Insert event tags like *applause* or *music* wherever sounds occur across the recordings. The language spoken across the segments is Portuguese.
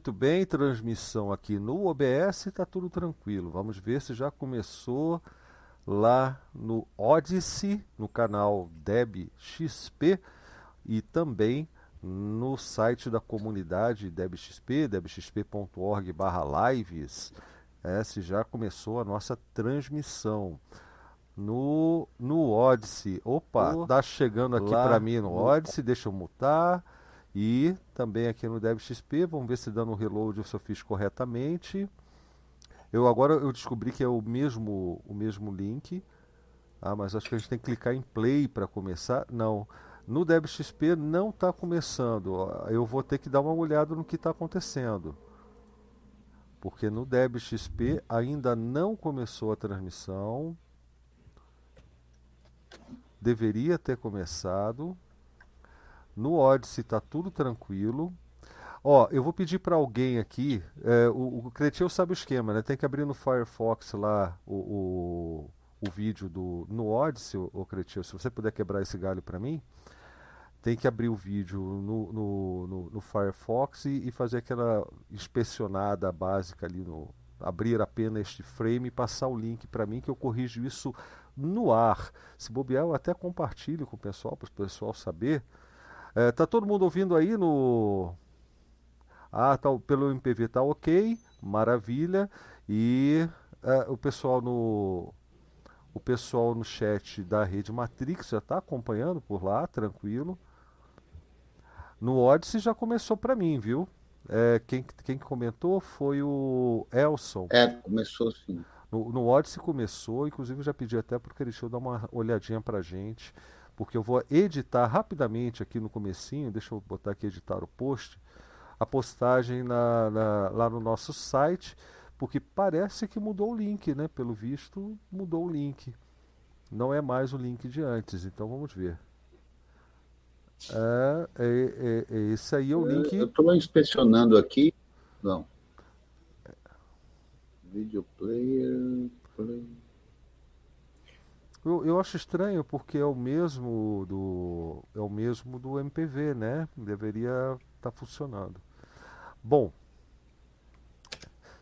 muito bem, transmissão aqui no OBS, está tudo tranquilo. Vamos ver se já começou lá no Odyssey, no canal DebXP e também no site da comunidade DebXP, debxp.org/lives. É, se já começou a nossa transmissão no, no Odyssey. Opa, tá chegando aqui para mim no Odyssey, deixa eu mutar. E também aqui no DevXP, vamos ver se dando um reload eu fiz corretamente. Eu agora eu descobri que é o mesmo o mesmo link. Ah, mas acho que a gente tem que clicar em play para começar. Não. No DebXP não está começando. Eu vou ter que dar uma olhada no que está acontecendo. Porque no DebXP ainda não começou a transmissão. Deveria ter começado. No Odyssey está tudo tranquilo. Ó, eu vou pedir para alguém aqui. É, o, o Cretil sabe o esquema, né? Tem que abrir no Firefox lá o, o, o vídeo do no Odyssey, o, o Cretil. Se você puder quebrar esse galho para mim, tem que abrir o vídeo no, no, no, no Firefox e, e, fazer aquela inspecionada básica ali no abrir apenas este frame e passar o link para mim que eu corrijo isso no ar. Se bobear, eu até compartilho com o pessoal para o pessoal saber. É, tá todo mundo ouvindo aí no. Ah, tá, pelo MPV tá ok, maravilha. E é, o pessoal no. O pessoal no chat da rede Matrix já está acompanhando por lá, tranquilo. No Odyssey já começou para mim, viu? É, quem, quem comentou foi o Elson. É, começou sim. No, no Odyssey começou, inclusive eu já pedi até porque ele deixou dar uma olhadinha pra gente porque eu vou editar rapidamente aqui no comecinho, deixa eu botar aqui editar o post, a postagem na, na, lá no nosso site, porque parece que mudou o link, né? Pelo visto, mudou o link. Não é mais o link de antes, então vamos ver. É, é, é, é esse aí é o link. Eu estou inspecionando aqui. Não. Video player. Play. Eu, eu acho estranho porque é o mesmo do é o mesmo do MPV, né? Deveria estar tá funcionando. Bom,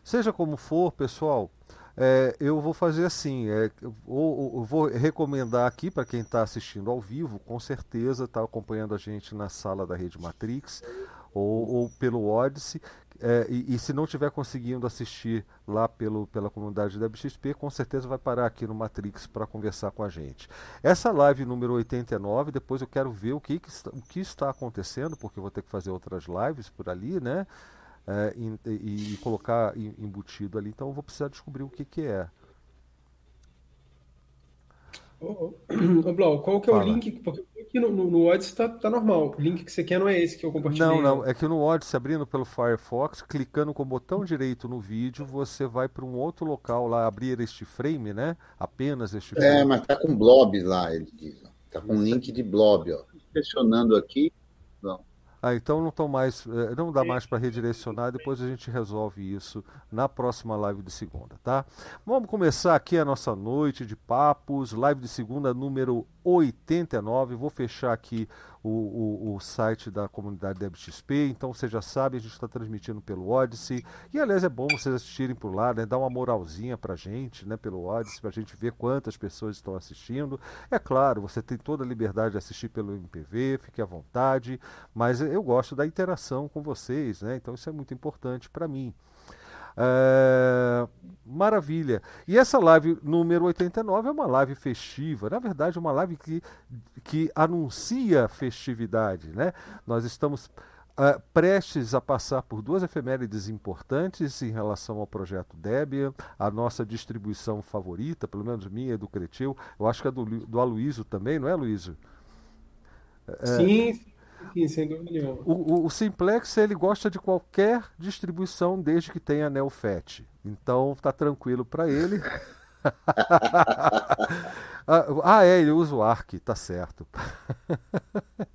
seja como for, pessoal, é, eu vou fazer assim, é, ou, ou, vou recomendar aqui para quem está assistindo ao vivo, com certeza está acompanhando a gente na sala da Rede Matrix ou, ou pelo Odyssey, é, e, e, se não estiver conseguindo assistir lá pelo, pela comunidade da BXP, com certeza vai parar aqui no Matrix para conversar com a gente. Essa live número 89, depois eu quero ver o que, que está, o que está acontecendo, porque eu vou ter que fazer outras lives por ali, né? É, e, e, colocar embutido ali, então eu vou precisar descobrir o que, que é. Ô, ô, Blau, qual que é Fala. o link? Porque aqui no, no, no Odyssey tá, tá normal. O link que você quer não é esse que eu compartilhei. Não, não. É que no Odyssey, abrindo pelo Firefox, clicando com o botão direito no vídeo, você vai para um outro local lá, abrir este frame, né? Apenas este é, frame. É, mas tá com blob lá, ele diz. Tá com um link de blob, ó. Pressionando aqui, não. Ah, então não, mais, eh, não dá mais para redirecionar, depois a gente resolve isso na próxima live de segunda, tá? Vamos começar aqui a nossa noite de papos, live de segunda número 89. Vou fechar aqui o, o, o, site da comunidade DebXP. Então você já sabe, a gente está transmitindo pelo Odyssey. E aliás é bom vocês assistirem por lá, né? Dar uma moralzinha pra gente, né? Pelo Odyssey, pra gente ver quantas pessoas estão assistindo. É claro, você tem toda a liberdade de assistir pelo MPV, fique à vontade. Mas eu gosto da interação com vocês, né? Então isso é muito importante para mim. É, maravilha. E essa live número 89 é uma live festiva, na verdade, é uma live que, que anuncia festividade. Né? Nós estamos uh, prestes a passar por duas efemérides importantes em relação ao projeto Debian, a nossa distribuição favorita, pelo menos minha e do Cretil, eu acho que é do, do Aloysio também, não é, Aloysio? Sim, é, Sim, sem dúvida nenhuma. O, o, o, Simplex ele gosta de qualquer distribuição desde que tenha NeoFet. Então tá tranquilo para ele. *laughs* *laughs* ah, é, ele usa o ARC, tá certo. *laughs*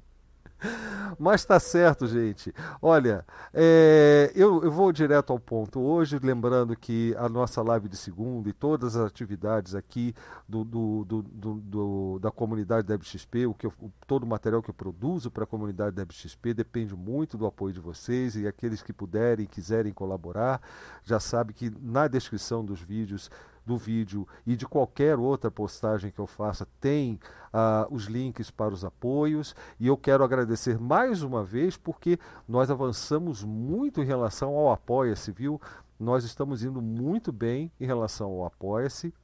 Mas tá certo, gente. Olha, é, eu, eu, vou direto ao ponto hoje, lembrando que a nossa live de segunda e todas as atividades aqui do, do, do, do da comunidade da o que eu, todo o material que eu produzo para a comunidade da depende muito do apoio de vocês e aqueles que puderem e quiserem colaborar, já sabe que na descrição dos vídeos do vídeo e de qualquer outra postagem que eu faça tem uh, os links para os apoios. E eu quero agradecer mais uma vez porque nós avançamos muito em relação ao Apoia-se, viu? Nós estamos indo muito bem em relação ao Apoia-se.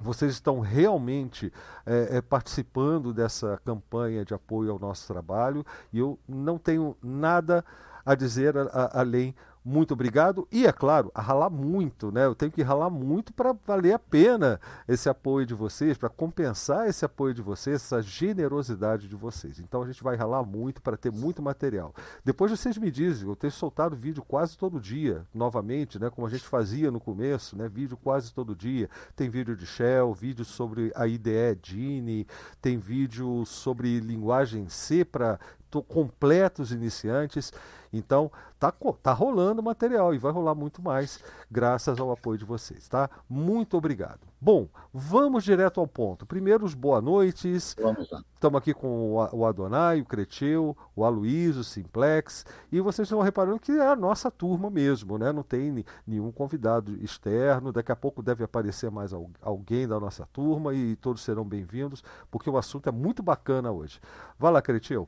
Vocês estão realmente é, é, participando dessa campanha de apoio ao nosso trabalho e eu não tenho nada a dizer a, a, além muito obrigado. E é claro, a ralar muito, né? Eu tenho que ralar muito para valer a pena esse apoio de vocês, para compensar esse apoio de vocês, essa generosidade de vocês. Então a gente vai ralar muito para ter muito material. Depois vocês me dizem, eu tenho soltado vídeo quase todo dia, novamente, né? Como a gente fazia no começo, né? Vídeo quase todo dia. Tem vídeo de Shell, vídeo sobre a IDE Gini, tem vídeo sobre linguagem C para completos iniciantes. Então, tá, tá rolando material e vai rolar muito mais graças ao apoio de vocês, tá? Muito obrigado. Bom, vamos direto ao ponto. Primeiro, os boa noites. Vamos lá. Estamos aqui com o Adonai, o Creteu, o Aloysio, o Simplex. E vocês estão reparando que é a nossa turma mesmo, né? Não tem nenhum convidado externo. Daqui a pouco deve aparecer mais alguém da nossa turma e todos serão bem-vindos, porque o assunto é muito bacana hoje. Vai lá, Creteu.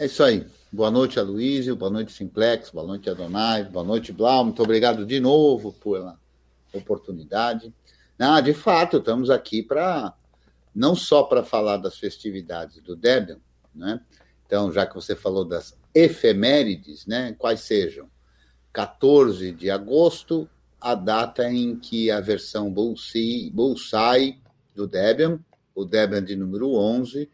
É isso aí. Boa noite, Aloysio. Boa noite, Simplex. Boa noite, Adonai. Boa noite, Blau. Muito obrigado de novo pela oportunidade. Ah, de fato, estamos aqui para não só para falar das festividades do Debian, né? Então, já que você falou das efemérides, né? Quais sejam? 14 de agosto, a data em que a versão Bullseye, Bullseye do Debian, o Debian de número 11,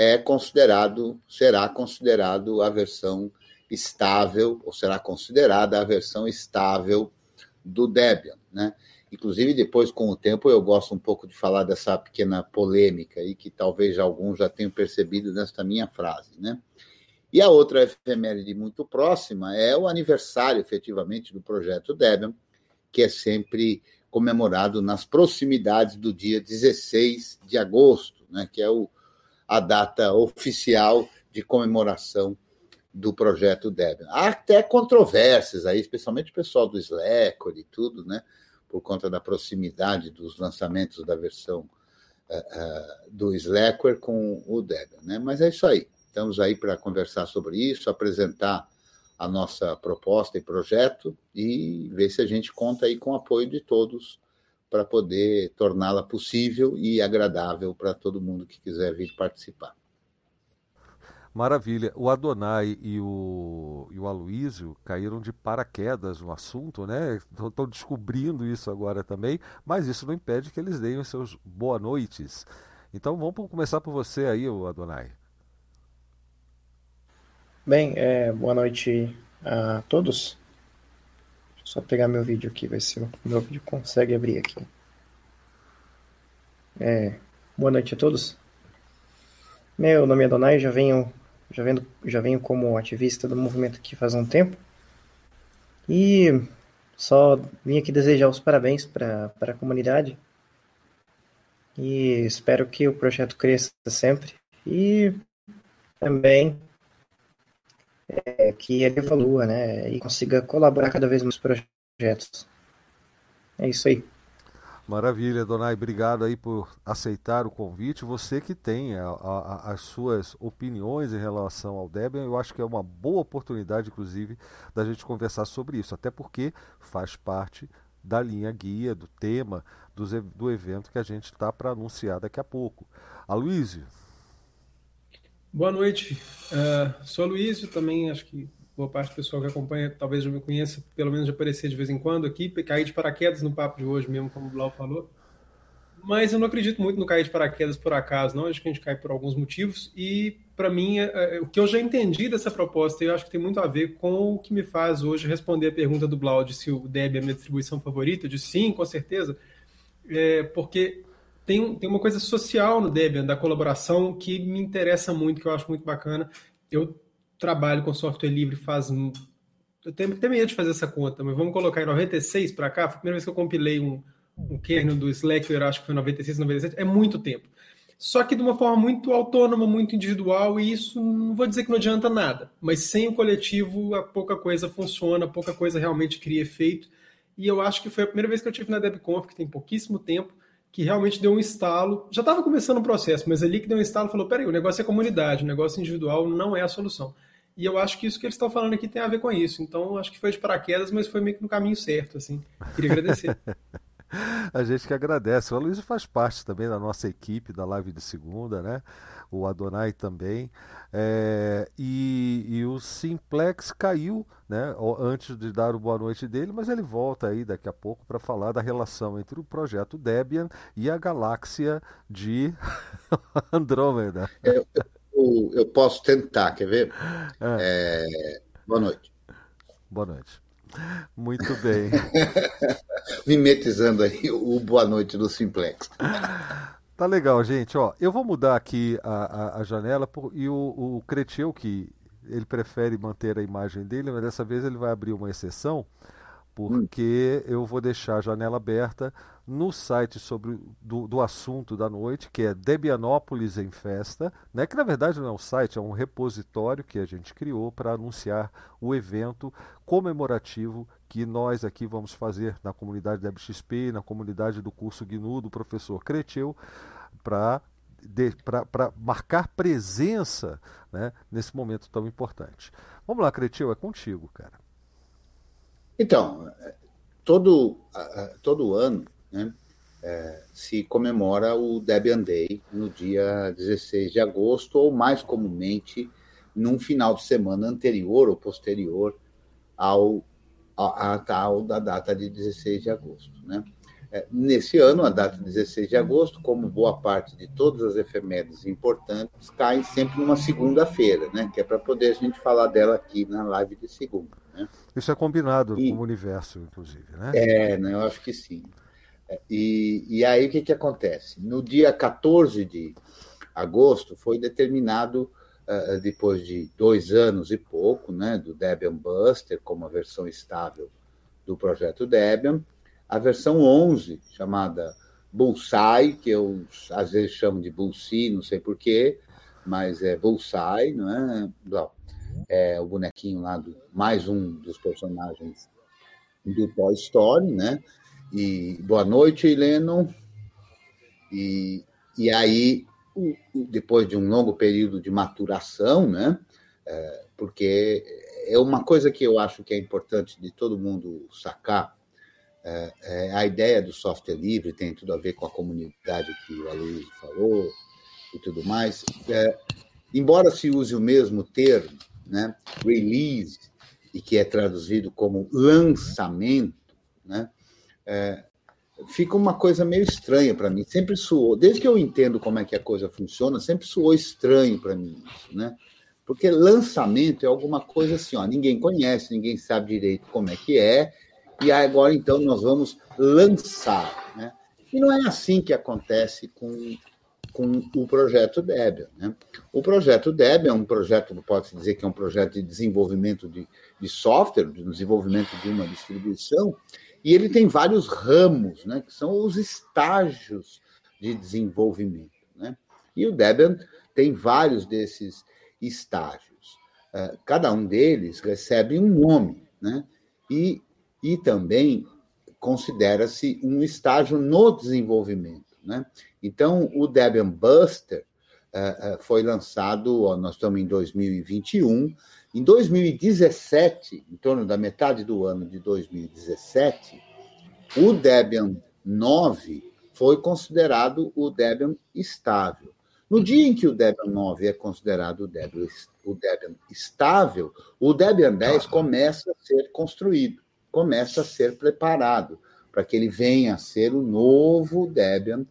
é considerado, será considerado a versão estável, ou será considerada a versão estável do Debian, né? Inclusive, depois, com o tempo, eu gosto um pouco de falar dessa pequena polêmica aí, que talvez alguns já tenham percebido nesta minha frase, né? E a outra efeméride muito próxima é o aniversário, efetivamente, do projeto Debian, que é sempre comemorado nas proximidades do dia 16 de agosto, né? Que é o a data oficial de comemoração do projeto Debian. Há até controvérsias aí, especialmente o pessoal do Slack e tudo, né? Por conta da proximidade dos lançamentos da versão uh, uh, do Slackware com o Debian, né? Mas é isso aí. Estamos aí para conversar sobre isso, apresentar a nossa proposta e projeto e ver se a gente conta aí com o apoio de todos para poder torná-la possível e agradável para todo mundo que quiser vir participar. Maravilha. O Adonai e o, e o Aloísio caíram de paraquedas no assunto, né? Estão descobrindo isso agora também, mas isso não impede que eles deem os seus boa noites. Então vamos começar por você aí, o Adonai. Bem, é, boa noite a todos. Só pegar meu vídeo aqui, ver se o meu vídeo consegue abrir aqui. É, boa noite a todos. Meu nome é Donai, já venho, já venho, já venho como ativista do movimento aqui faz um tempo. E só vim aqui desejar os parabéns para a comunidade. E espero que o projeto cresça sempre. E também é, que ele evolua, né? E consiga colaborar cada vez mais projetos. É isso aí. Maravilha, Donai, obrigado aí por aceitar o convite. Você que tem a, a, as suas opiniões em relação ao Debian, eu acho que é uma boa oportunidade, inclusive, da gente conversar sobre isso, até porque faz parte da linha guia, do tema do, do evento que a gente está para anunciar daqui a pouco. Aloysio, Boa noite. Uh, sou Luísio, também acho que boa parte do pessoal que acompanha talvez já me conheça, pelo menos de aparecer de vez em quando aqui. Caí de paraquedas no papo de hoje mesmo, como o Blau falou. Mas eu não acredito muito no cair de paraquedas por acaso, não. Acho que a gente cai por alguns motivos. E, para mim, é, é, o que eu já entendi dessa proposta, eu acho que tem muito a ver com o que me faz hoje responder a pergunta do Blau de se o Deb é a minha distribuição favorita. Disse sim, com certeza. É, porque tem, tem uma coisa social no Debian, da colaboração, que me interessa muito, que eu acho muito bacana. Eu trabalho com software livre faz. Eu tenho até medo de fazer essa conta, mas vamos colocar em 96 para cá. Foi a primeira vez que eu compilei um, um kernel do Slack, eu acho que foi 96, 97. É muito tempo. Só que de uma forma muito autônoma, muito individual, e isso não vou dizer que não adianta nada, mas sem o coletivo, a pouca coisa funciona, pouca coisa realmente cria efeito. E eu acho que foi a primeira vez que eu tive na DebConf, que tem pouquíssimo tempo, que realmente deu um estalo. Já estava começando o processo, mas ali que deu um estalo falou: peraí, o negócio é comunidade, o negócio individual não é a solução. E eu acho que isso que eles estão falando aqui tem a ver com isso. Então, acho que foi de paraquedas, mas foi meio que no caminho certo, assim. Queria agradecer. *laughs* a gente que agradece. O Aloysio faz parte também da nossa equipe da live de segunda, né? O Adonai também. É, e, e, o Simplex caiu, né? Antes de dar o boa noite dele, mas ele volta aí daqui a pouco para falar da relação entre o projeto Debian e a galáxia de *laughs* Andrômeda. Eu, eu, eu, posso tentar, quer ver? É. É, boa noite. Boa noite. Muito bem. *laughs* Mimetizando aí o boa noite do Simplex. Tá legal, gente. Ó, eu vou mudar aqui a, a, a janela por, e o, o Cretil, que ele prefere manter a imagem dele, mas dessa vez ele vai abrir uma exceção, porque hum. eu vou deixar a janela aberta no site sobre do, do assunto da noite, que é Debianópolis em Festa, né? que na verdade não é um site, é um repositório que a gente criou para anunciar o evento comemorativo que nós aqui vamos fazer na comunidade da XP, na comunidade do curso GNU do professor Creteu, para para marcar presença né, nesse momento tão importante. Vamos lá, Creteu, é contigo, cara. Então, todo, todo ano né, é, se comemora o Debian Day no dia 16 de agosto, ou mais comumente num final de semana anterior ou posterior ao a, tal da data de 16 de agosto. Né? É, nesse ano, a data de 16 de agosto, como boa parte de todas as efemérides importantes, cai sempre numa segunda-feira, né? que é para poder a gente falar dela aqui na live de segunda. Né? Isso é combinado e, com o universo, inclusive, né? É, né, eu acho que sim. E, e aí o que, que acontece? No dia 14 de agosto foi determinado, uh, depois de dois anos e pouco, né, do Debian Buster como a versão estável do projeto Debian, a versão 11, chamada Bullseye, que eu às vezes chamo de Bullseye, não sei porquê, mas é Bullseye, não é? É o bonequinho lá, do, mais um dos personagens do Toy Story, né? E boa noite, Lennon. E, e aí, depois de um longo período de maturação, né? É, porque é uma coisa que eu acho que é importante de todo mundo sacar. É, é a ideia do software livre tem tudo a ver com a comunidade que o Aloysio falou e tudo mais. É, embora se use o mesmo termo, né, release, e que é traduzido como lançamento, né, é, fica uma coisa meio estranha para mim. Sempre soou, desde que eu entendo como é que a coisa funciona, sempre soou estranho para mim isso, né? Porque lançamento é alguma coisa assim, ó, ninguém conhece, ninguém sabe direito como é que é, e agora então nós vamos lançar, né? E não é assim que acontece com, com o projeto Debian. Né? O projeto Debian é um projeto, pode-se dizer que é um projeto de desenvolvimento de, de software, de desenvolvimento de uma distribuição, e ele tem vários ramos, né, que são os estágios de desenvolvimento. Né? E o Debian tem vários desses estágios. Uh, cada um deles recebe um nome, né? e, e também considera-se um estágio no desenvolvimento. Né? Então, o Debian Buster uh, foi lançado, ó, nós estamos em 2021, em 2017, em torno da metade do ano de 2017, o Debian 9 foi considerado o Debian estável. No dia em que o Debian 9 é considerado o Debian, o Debian estável, o Debian 10 começa a ser construído, começa a ser preparado para que ele venha a ser o novo Debian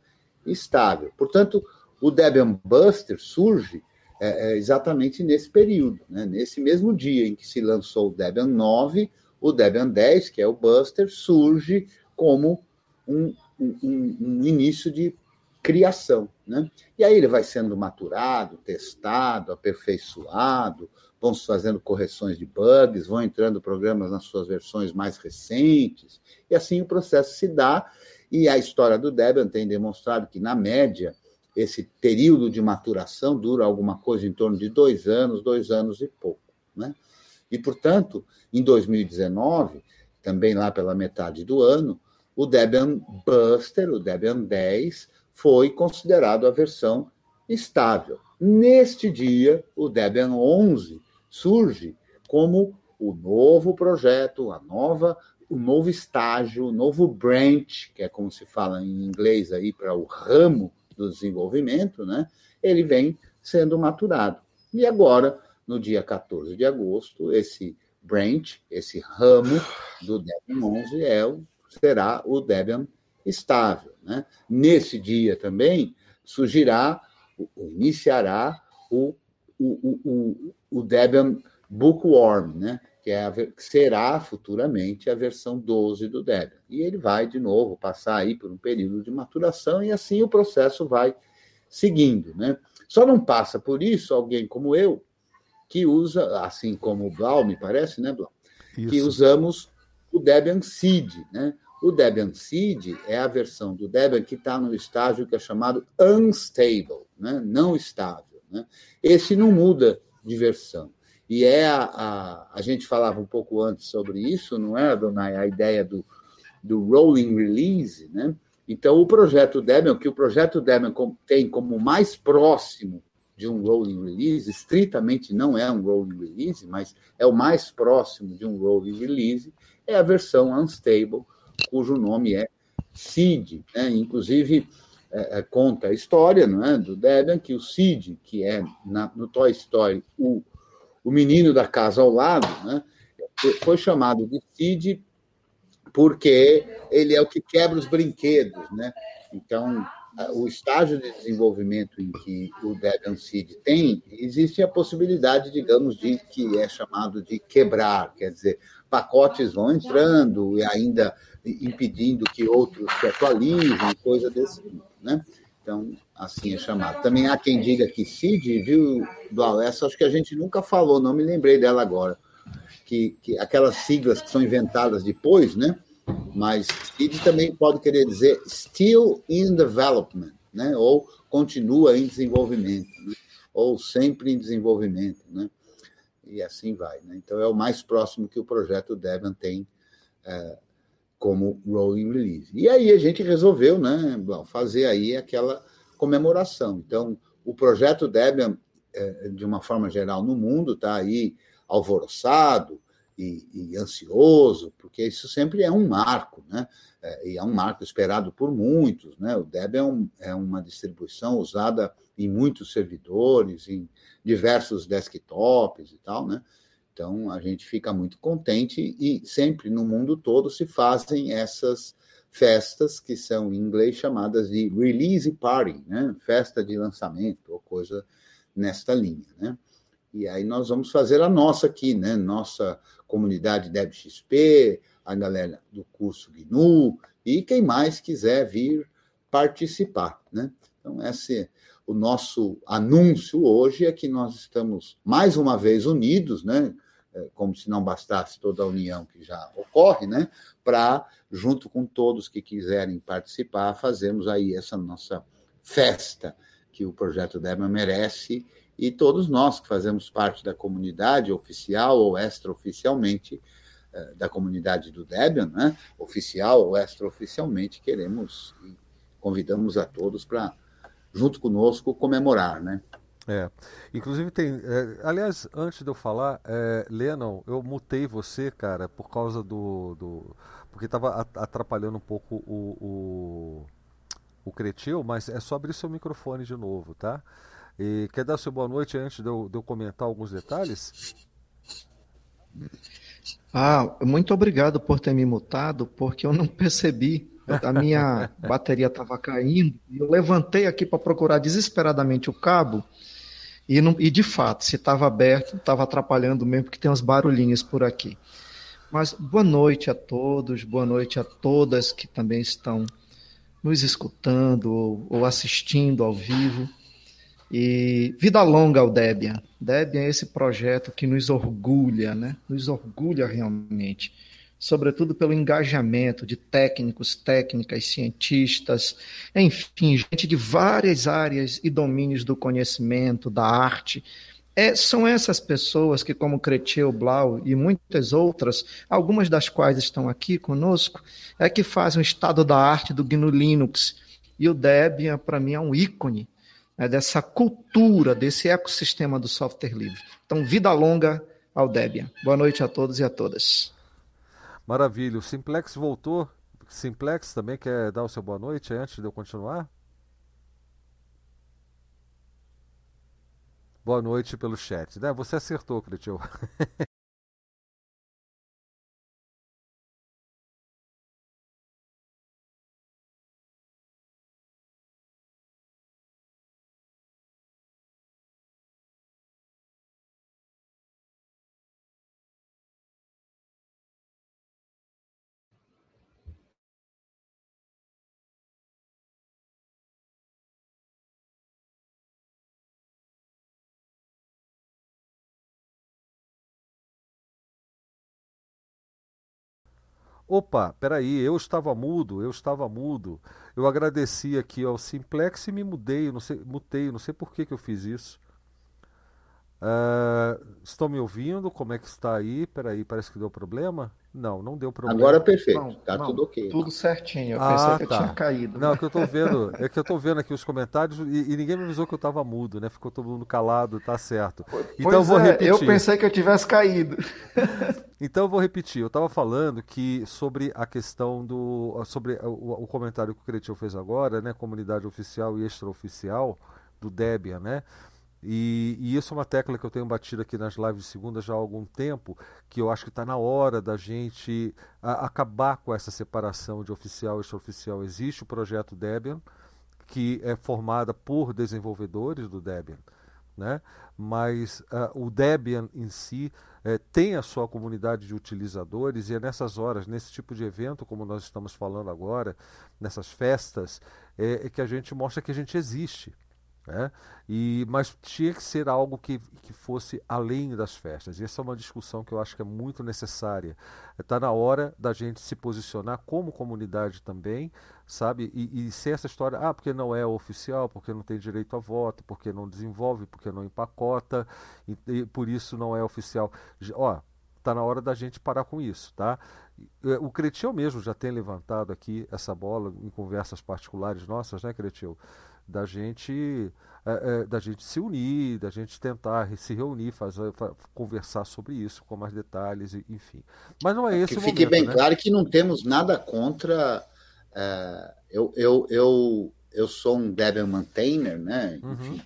estável. Portanto, o Debian Buster surge é, é exatamente nesse período, né? nesse mesmo dia em que se lançou o Debian 9, o Debian 10, que é o Buster, surge como um, um, um início de criação. Né? E aí ele vai sendo maturado, testado, aperfeiçoado, vão se fazendo correções de bugs, vão entrando programas nas suas versões mais recentes, e assim o processo se dá. E a história do Debian tem demonstrado que, na média, esse período de maturação dura alguma coisa em torno de dois anos, dois anos e pouco. Né? E, portanto, em 2019, também lá pela metade do ano, o Debian Buster, o Debian 10, foi considerado a versão estável. Neste dia, o Debian 11 surge como o novo projeto, a nova, o novo estágio, o novo branch, que é como se fala em inglês aí para o ramo do desenvolvimento, né? Ele vem sendo maturado. E agora, no dia 14 de agosto, esse branch, esse ramo do Debian 11 é será o Debian estável, né? Nesse dia também surgirá, iniciará o o, o, o Debian Bookworm, né? Que, é a, que será futuramente a versão 12 do Debian. E ele vai, de novo, passar aí por um período de maturação e assim o processo vai seguindo. Né? Só não passa por isso alguém como eu, que usa, assim como o Blau, me parece, né, Blau? Isso. Que usamos o Debian Seed, né? O Debian Seed é a versão do Debian que está no estágio que é chamado unstable, né? não estável. Né? Esse não muda de versão. E é a, a, a gente falava um pouco antes sobre isso, não é, Donai? A ideia do, do rolling release, né? Então, o projeto Debian, que o projeto Debian tem como mais próximo de um rolling release, estritamente não é um rolling release, mas é o mais próximo de um rolling release, é a versão unstable, cujo nome é Seed. Né? Inclusive, é, é, conta a história não é, do Debian, que o Sid, que é na, no Toy Story o, o menino da casa ao lado, né, foi chamado de Sid porque ele é o que quebra os brinquedos. Né? Então, o estágio de desenvolvimento em que o Debian Seed tem, existe a possibilidade, digamos, de que é chamado de quebrar, quer dizer, pacotes vão entrando e ainda impedindo que outros se atualizem, coisa desse tipo, né? Então, assim é chamado. Também há quem diga que CID, viu, do Alessa, acho que a gente nunca falou, não me lembrei dela agora, que, que aquelas siglas que são inventadas depois, né? Mas CID também pode querer dizer still in development, né? Ou continua em desenvolvimento, né? ou sempre em desenvolvimento, né? E assim vai, né? Então é o mais próximo que o projeto Debian tem é, como rolling release. E aí a gente resolveu, né, fazer aí aquela comemoração. Então, o projeto Debian, é, de uma forma geral, no mundo, está aí alvoroçado e, e, ansioso, porque isso sempre é um marco, né? É, e é um marco esperado por muitos, né? O Debian é, é uma distribuição usada em muitos servidores, em diversos desktops e tal, né? Então, a gente fica muito contente e sempre no mundo todo se fazem essas festas que são em inglês chamadas de release party, né? Festa de lançamento ou coisa nesta linha, né? E aí nós vamos fazer a nossa aqui, né? Nossa comunidade DebXP, a galera do curso GNU e quem mais quiser vir participar, né? Então, esse o nosso anúncio hoje é que nós estamos mais uma vez unidos, né? É, como se não bastasse toda a união que já ocorre, né? Para, junto com todos que quiserem participar, fazermos aí essa nossa festa que o projeto Debian merece e todos nós que fazemos parte da comunidade oficial ou extraoficialmente é, da comunidade do Debian, né? Oficial ou extraoficialmente queremos e convidamos a todos para junto conosco comemorar, né? É. Inclusive tem. É, aliás, antes de eu falar, é, Lennon, eu mutei você, cara, por causa do. do porque estava atrapalhando um pouco o, o, o Cretil, mas é só abrir seu microfone de novo, tá? E quer dar sua boa noite antes de eu, de eu comentar alguns detalhes? Ah, muito obrigado por ter me mutado, porque eu não percebi. A minha *laughs* bateria estava caindo. Eu levantei aqui para procurar desesperadamente o cabo e, não, e de fato, se estava aberto, estava atrapalhando mesmo, porque tem uns barulhinhos por aqui. Mas boa noite a todos, boa noite a todas que também estão nos escutando ou, ou assistindo ao vivo. E vida longa ao Debian. Debian é esse projeto que nos orgulha, né? Nos orgulha realmente, sobretudo pelo engajamento de técnicos, técnicas, cientistas, enfim, gente de várias áreas e domínios do conhecimento, da arte. É, são essas pessoas que, como Creteu, Blau e muitas outras, algumas das quais estão aqui conosco, é que fazem o estado da arte do GNU Linux. E o Debian, para mim, é um ícone né, dessa cultura, desse ecossistema do software livre. Então, vida longa ao Debian. Boa noite a todos e a todas. Maravilha. O Simplex voltou. Simplex também quer dar o seu boa noite antes de eu continuar? Boa noite pelo chat. Né? Você acertou, Cretil. *laughs* Opa, peraí, eu estava mudo, eu estava mudo. Eu agradeci aqui ao Simplex e me mudei, não sei, mutei, não sei por que, que eu fiz isso. Uh, estão me ouvindo? Como é que está aí? Peraí, parece que deu problema. Não, não deu problema. Agora é perfeito, está tudo ok. Tudo certinho, eu ah, pensei que tá. eu tinha caído. Não, é que eu tô vendo, é que eu tô vendo aqui os comentários e, e ninguém me avisou que eu estava mudo, né? Ficou todo mundo calado, tá certo. Pois então eu vou é, repetir. Eu pensei que eu tivesse caído. *laughs* então eu vou repetir. Eu estava falando que sobre a questão do. sobre o, o comentário que o Cretil fez agora, né? Comunidade oficial e extraoficial do Debian, né? E, e, isso é uma tecla que eu tenho batido aqui nas lives de segunda já há algum tempo, que eu acho que está na hora da gente a, acabar com essa separação de oficial e extraoficial. Existe o projeto Debian, que é formada por desenvolvedores do Debian, né? mas uh, o Debian em si uh, tem a sua comunidade de utilizadores e é nessas horas, nesse tipo de evento, como nós estamos falando agora, nessas festas, é, é que a gente mostra que a gente existe. Né? E, mas tinha que ser algo que, que fosse além das festas. E essa é uma discussão que eu acho que é muito necessária. Está na hora da gente se posicionar como comunidade também, sabe? E, e ser essa história, ah, porque não é oficial, porque não tem direito a voto, porque não desenvolve, porque não empacota, e, e por isso não é oficial. Ó, está na hora da gente parar com isso, tá? É, o Cretil mesmo já tem levantado aqui essa bola em conversas particulares nossas, né, Cretil? Da gente é, é, da gente se unir, da gente tentar se reunir, fazer, conversar sobre isso com mais detalhes, enfim. Mas não é esse que o Fique bem né? claro que não temos nada contra. É, eu, eu, eu, eu sou um Debian maintainer, né? Uhum. Enfim,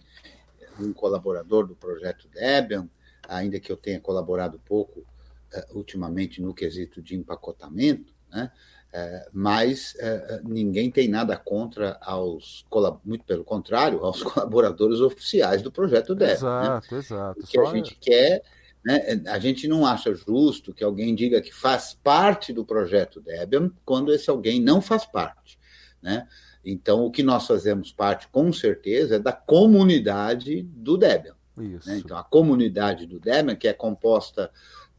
uhum. um colaborador do projeto Debian, ainda que eu tenha colaborado pouco é, ultimamente no quesito de empacotamento, né? É, mas é, é, ninguém tem nada contra aos, muito pelo contrário, aos *laughs* colaboradores oficiais do projeto DEB. Né? Exato, né? exato. O que Só a gente quer, né, a gente não acha justo que alguém diga que faz parte do projeto Debian quando esse alguém não faz parte. Né? Então, o que nós fazemos parte, com certeza, é da comunidade do Debian. Né? Então, a comunidade do Debian, que é composta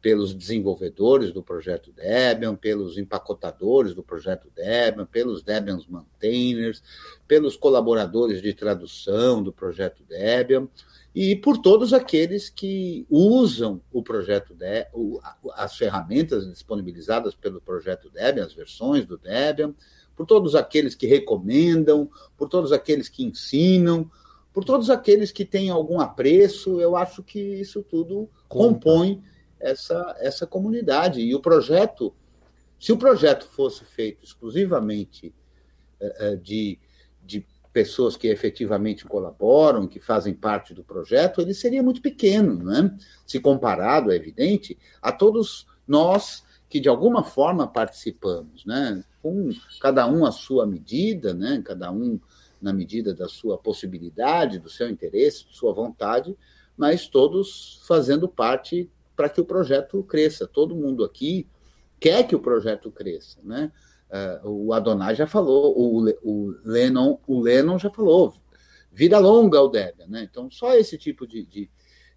pelos desenvolvedores do projeto Debian, pelos empacotadores do projeto Debian, pelos Debian maintainers, pelos colaboradores de tradução do projeto Debian e por todos aqueles que usam o projeto Debian, as ferramentas disponibilizadas pelo projeto Debian, as versões do Debian, por todos aqueles que recomendam, por todos aqueles que ensinam, por todos aqueles que têm algum apreço, eu acho que isso tudo Conta. compõe essa, essa comunidade. E o projeto, se o projeto fosse feito exclusivamente uh, de, de pessoas que efetivamente colaboram, que fazem parte do projeto, ele seria muito pequeno, né? se comparado, é evidente, a todos nós que de alguma forma participamos, né? com cada um à sua medida, né? cada um na medida da sua possibilidade, do seu interesse, de sua vontade, mas todos fazendo parte para que o projeto cresça. Todo mundo aqui quer que o projeto cresça, né? uh, o Adonai já falou, o, o, Lennon, o Lennon já falou, vida longa o Debian, né? Então, só esse tipo de, de,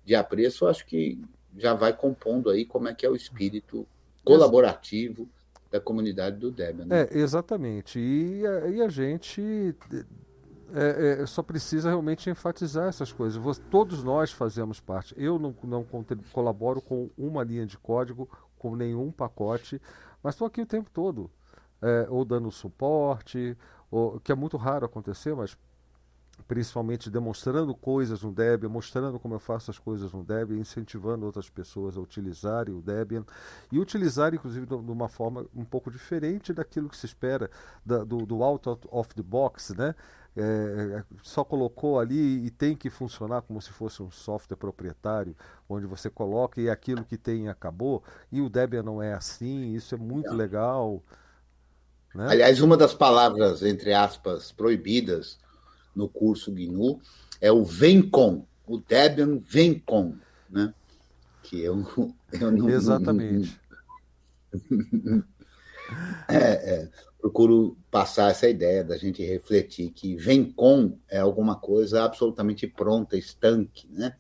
de apreço, eu acho que já vai compondo aí como é que é o espírito colaborativo da comunidade do Debian. Né? É, exatamente. E a, e a gente é, é, só precisa realmente enfatizar essas coisas. Todos nós fazemos parte. Eu não, não colaboro com uma linha de código, com nenhum pacote, mas estou aqui o tempo todo, é, ou dando suporte, ou, que é muito raro acontecer, mas principalmente demonstrando coisas no Debian, mostrando como eu faço as coisas no Debian, incentivando outras pessoas a utilizarem o Debian e utilizar, inclusive, de uma forma um pouco diferente daquilo que se espera da, do, do out of the box, né? É, só colocou ali e tem que funcionar como se fosse um software proprietário, onde você coloca e aquilo que tem acabou. E o Debian não é assim, isso é muito legal. Né? Aliás, uma das palavras, entre aspas, proibidas no curso GNU é o vem com, o Debian vem com, né? Que eu, eu não. Exatamente. Não, *laughs* é, é, procuro passar essa ideia da gente refletir que vem com é alguma coisa absolutamente pronta, estanque, né?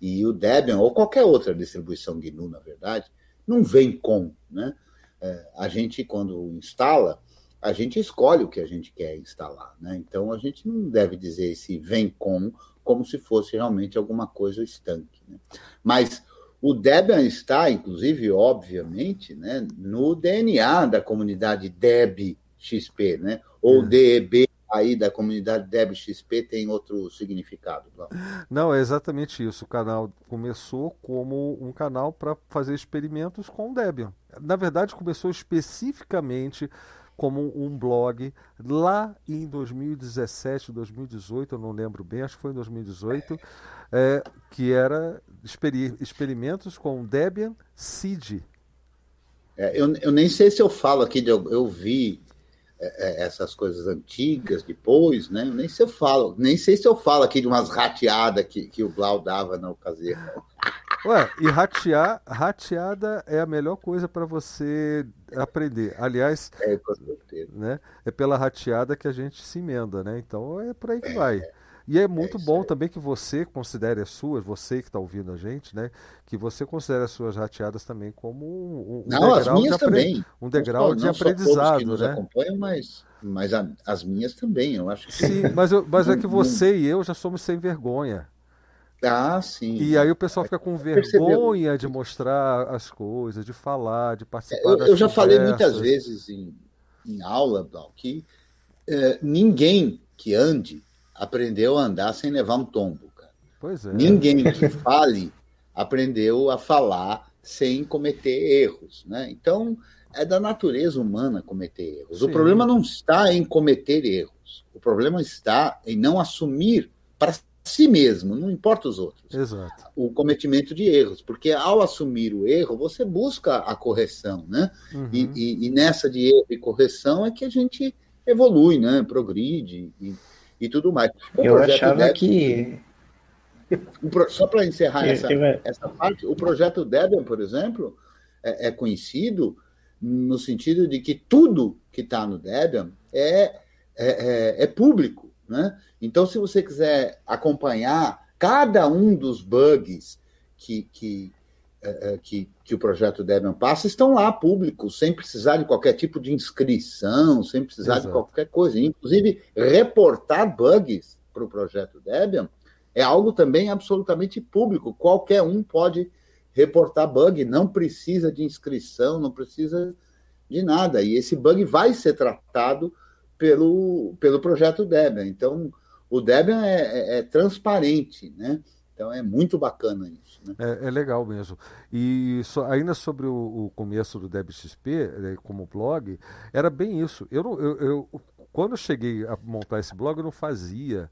E o Debian, ou qualquer outra distribuição GNU, na verdade, não vem com, né? É, a gente, quando instala, a gente escolhe o que a gente quer instalar, né? Então a gente não deve dizer se vem com como se fosse realmente alguma coisa estanque. Né? Mas o Debian está, inclusive, obviamente, né, no DNA da comunidade Deb XP, né? Ou é. DEB aí da comunidade Deb XP tem outro significado. Não, é exatamente isso. O canal começou como um canal para fazer experimentos com o Debian. Na verdade, começou especificamente como um blog lá em 2017, 2018, eu não lembro bem, acho que foi em 2018, é, que era experi experimentos com Debian Seed. É, eu, eu nem sei se eu falo aqui, de, eu, eu vi essas coisas antigas depois, né? Nem sei se eu falo, nem sei se eu falo aqui de umas rateadas que, que o Blau dava na ocasião. *laughs* Ué, e ratear, rateada é a melhor coisa para você aprender. Aliás, é, com certeza. Né, é pela rateada que a gente se emenda, né? Então é por aí que é, vai. E é muito é bom também que você considere as suas, você que está ouvindo a gente, né? Que você considere as suas rateadas também como um, um não, degrau, as minhas de, também. Um degrau não de aprendizado, que nos né? acompanham, mas, mas a, as minhas também, eu acho que. Sim, *laughs* mas, eu, mas é que você e eu já somos sem vergonha. Ah, sim. E aí o pessoal fica com vergonha de mostrar as coisas, de falar, de participar. Eu, eu já falei muitas vezes em, em aula que é, ninguém que ande aprendeu a andar sem levar um tombo. Cara. Pois é. Ninguém que fale aprendeu a falar sem cometer erros. Né? Então, é da natureza humana cometer erros. Sim. O problema não está em cometer erros. O problema está em não assumir para si mesmo, não importa os outros. Exato. O cometimento de erros, porque ao assumir o erro, você busca a correção, né? Uhum. E, e, e, nessa de erro e correção é que a gente evolui, né? Progride e, e tudo mais. O Eu achava que. Só para encerrar essa, essa parte, o projeto Debian, por exemplo, é, é conhecido no sentido de que tudo que está no Debian é, é, é, é público. Né? Então, se você quiser acompanhar cada um dos bugs que, que, que, que, o projeto Debian passa, estão lá públicos, sem precisar de qualquer tipo de inscrição, sem precisar Exato. de qualquer coisa. Inclusive, reportar bugs para o projeto Debian é algo também absolutamente público. Qualquer um pode reportar bug, não precisa de inscrição, não precisa de nada. E esse bug vai ser tratado pelo, pelo projeto Debian. Então, o Debian é, é, é transparente, né? Então é muito bacana isso. Né? É, é, legal mesmo. E so, ainda sobre o, o, começo do DebXP, né, como blog, era bem isso. Eu, eu, eu, quando eu cheguei a montar esse blog, eu não fazia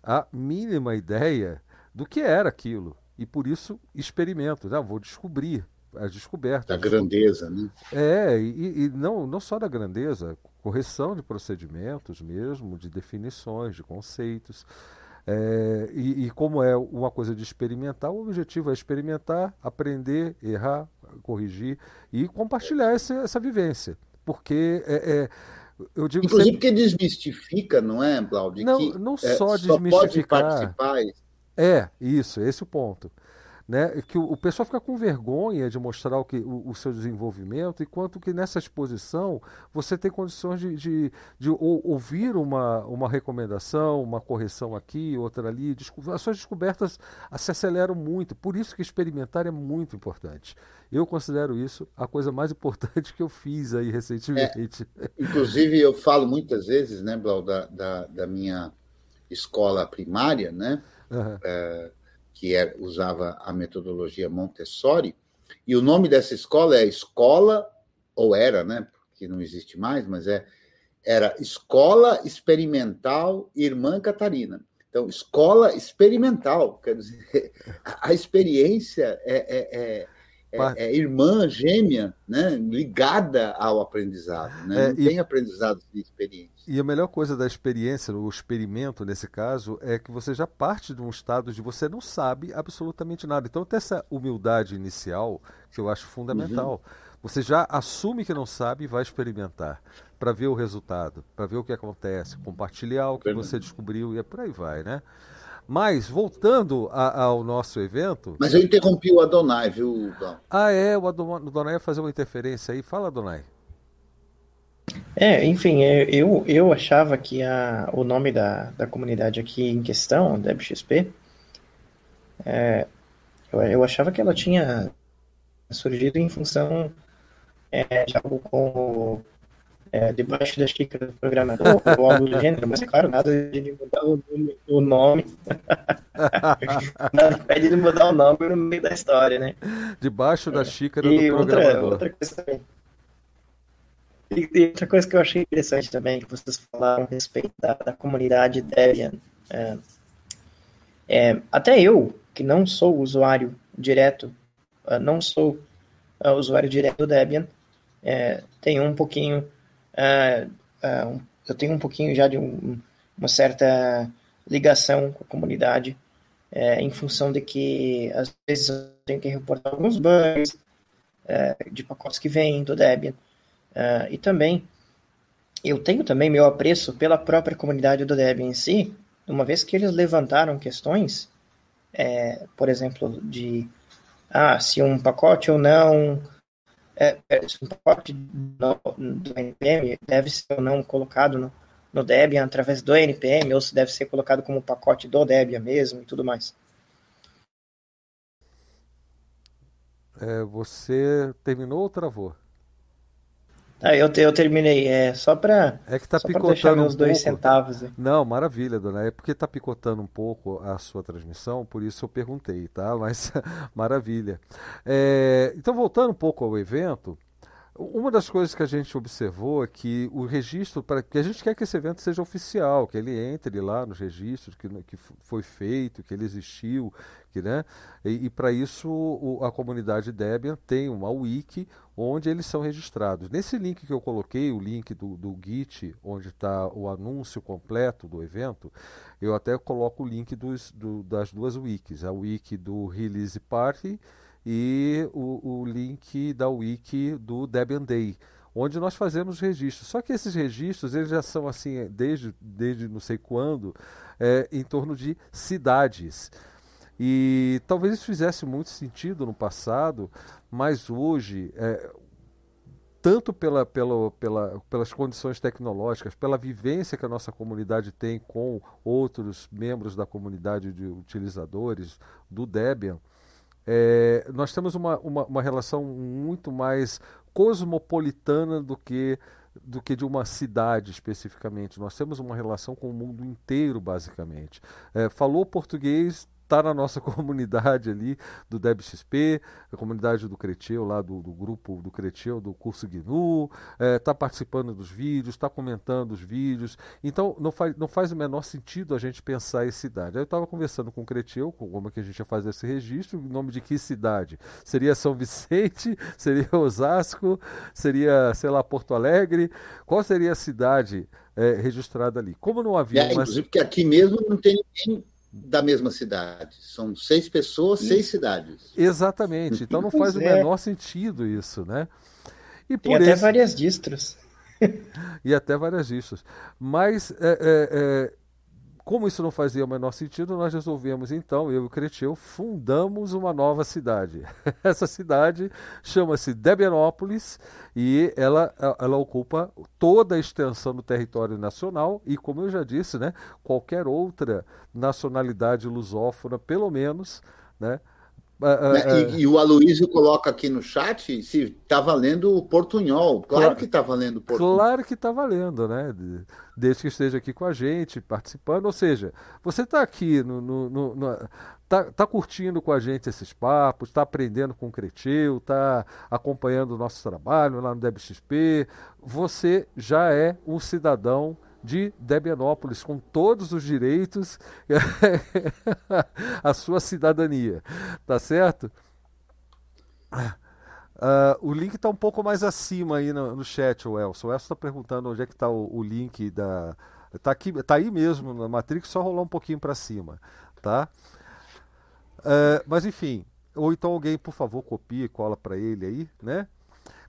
a mínima ideia do que era aquilo. E por isso experimento. Ah, vou descobrir as descobertas. Da grandeza, né? É, e, e, não, não só da grandeza, correção de procedimentos mesmo, de definições, de conceitos. É, e, e, como é uma coisa de experimentar, o objetivo é experimentar, aprender, errar, corrigir e compartilhar essa, essa vivência. porque é, é, eu digo Inclusive sempre... porque desmistifica, não é, Claudio? Não, não só é, desmistificar. Só pode participar. É, isso, esse é o ponto né, que o, o, pessoal fica com vergonha de mostrar o, que, o, o, seu desenvolvimento, enquanto que nessa exposição você tem condições de, de, de ou, ouvir uma, uma recomendação, uma correção aqui, outra ali. As suas descobertas se aceleram muito, por isso que experimentar é muito importante. Eu considero isso a coisa mais importante que eu fiz aí recentemente. É, inclusive, eu falo muitas vezes, né, Blau, da, da, da minha escola primária, né? Uhum. É, que é, usava a metodologia Montessori, e o nome dessa escola é Escola, ou era, né? Porque não existe mais, mas é era Escola Experimental Irmã Catarina. Então, escola experimental, quer dizer, *laughs* a experiência é, é, é é, é, irmã gêmea, né, ligada ao aprendizado, né? É, não e, tem aprendizado de experiência. E a melhor coisa da experiência, o experimento nesse caso, é que você já parte de um estado de você não sabe absolutamente nada. Então tem essa humildade inicial que eu acho fundamental. Uhum. Você já assume que não sabe e vai experimentar para ver o resultado, para ver o que acontece, compartilhar o que você descobriu e é por aí vai, né? Mas, voltando a, ao nosso evento. Mas eu interrompi o Adonai, viu, Dom? Ah, é, o Adonai ia fazer uma interferência aí. Fala, Adonai. É, enfim, é, eu, eu achava que a, o nome da, da comunidade aqui em questão, DebXP, é, eu, eu achava que ela tinha surgido em função é, de algo como é, debaixo da xícara do programador ou algo do gênero, mas claro, nada de mudar o nome. O nome. nada impede de mudar o nome no meio da história, né? Debaixo da xícara e do outra, programador. Outra coisa também. E, e, outra coisa que eu achei interessante também, que vocês falaram a respeito da, da comunidade Debian. É, é, até eu, que não sou usuário direto, uh, não sou uh, usuário direto do Debian, é, tenho um pouquinho uh, uh, eu tenho um pouquinho já de um, uma certa ligação com a comunidade, uh, em função de que às vezes eu tenho que reportar alguns bugs de pacotes que vêm do Debian, e também eu tenho também meu apreço pela própria comunidade do Debian em si, uma vez que eles levantaram questões, por exemplo, de ah, se um pacote ou não é, é, pacote do, do, NPM deve ser ou não colocado no, no Debian através do NPM, ou se deve ser colocado como pacote do Debian mesmo e tudo mais. É, você terminou ou travou? Ah, eu, eu terminei. É só para é que tá só picotando meus um dois pouco. centavos. Não, maravilha, dona. É porque tá picotando um pouco a sua transmissão, por isso eu perguntei, tá? Mas *laughs* maravilha. É, então, voltando um pouco ao evento, uma das coisas que a gente observou é que o registro, para que a gente quer que esse evento seja oficial, que ele entre lá nos registros, que, que foi feito, que ele existiu, que, né? E, e para isso o, a comunidade Debian tem uma wiki onde eles são registrados. Nesse link que eu coloquei, o link do, do Git, onde está o anúncio completo do evento, eu até coloco o link dos, do, das duas wikis, a wiki do Release Party e o, o link da wiki do Debian Day, onde nós fazemos registros. Só que esses registros eles já são assim desde, desde não sei quando, é, em torno de cidades. E talvez isso fizesse muito sentido no passado, mas hoje, é, tanto pela, pela, pela, pelas condições tecnológicas, pela vivência que a nossa comunidade tem com outros membros da comunidade de utilizadores do Debian, é, nós temos uma, uma, uma, relação muito mais cosmopolitana do que, do que de uma cidade especificamente. Nós temos uma relação com o mundo inteiro, basicamente. É, falou português, está na nossa *laughs* comunidade ali do DebXP, a comunidade do Creteu, lá do, do grupo do Creteu, do curso GNU, está é, tá participando dos vídeos, está comentando os vídeos. Então não faz, não faz o menor sentido a gente pensar em cidade. Aí eu estava conversando com o Creteu, como é que a gente ia fazer esse registro, em nome de que cidade? Seria São Vicente? *laughs* Seria Osasco? Seria, sei lá, Porto Alegre? Qual seria a cidade é, registrada ali? Como não havia. É, uma... Inclusive, porque aqui mesmo não tem ninguém da mesma cidade. São seis pessoas, seis cidades. Exatamente. Então não faz o é. menor sentido isso, né? E Tem até esse... várias distros. *laughs* e até várias distros. Mas é, é, é, como isso não fazia o menor sentido, nós resolvemos então, eu e o Creteu, fundamos uma nova cidade. *laughs* Essa cidade chama-se Debianópolis e ela, ela ocupa toda a extensão do território nacional e, como eu já disse, né, qualquer outra nacionalidade lusófona, pelo menos, né, Uh, e, e, o Aloysio coloca aqui no chat se está valendo o portunhol. Claro, claro que está valendo o portunhol. Claro que está valendo, né? Desde que esteja aqui com a gente, participando. Ou seja, você está aqui, no, no, no, no tá, tá, curtindo com a gente esses papos, está aprendendo com o Cretil, está acompanhando o nosso trabalho lá no DebXP. Você já é um cidadão de Debianópolis, com todos os direitos *laughs* à sua cidadania. Tá certo? Uh, o link está um pouco mais acima aí no, no chat, o Elson. O Elson está perguntando onde é que está o, o, link da. Está tá aí mesmo na Matrix, só rolar um pouquinho para cima, tá? Uh, mas enfim, ou então alguém, por favor, copie e cola para ele aí, né?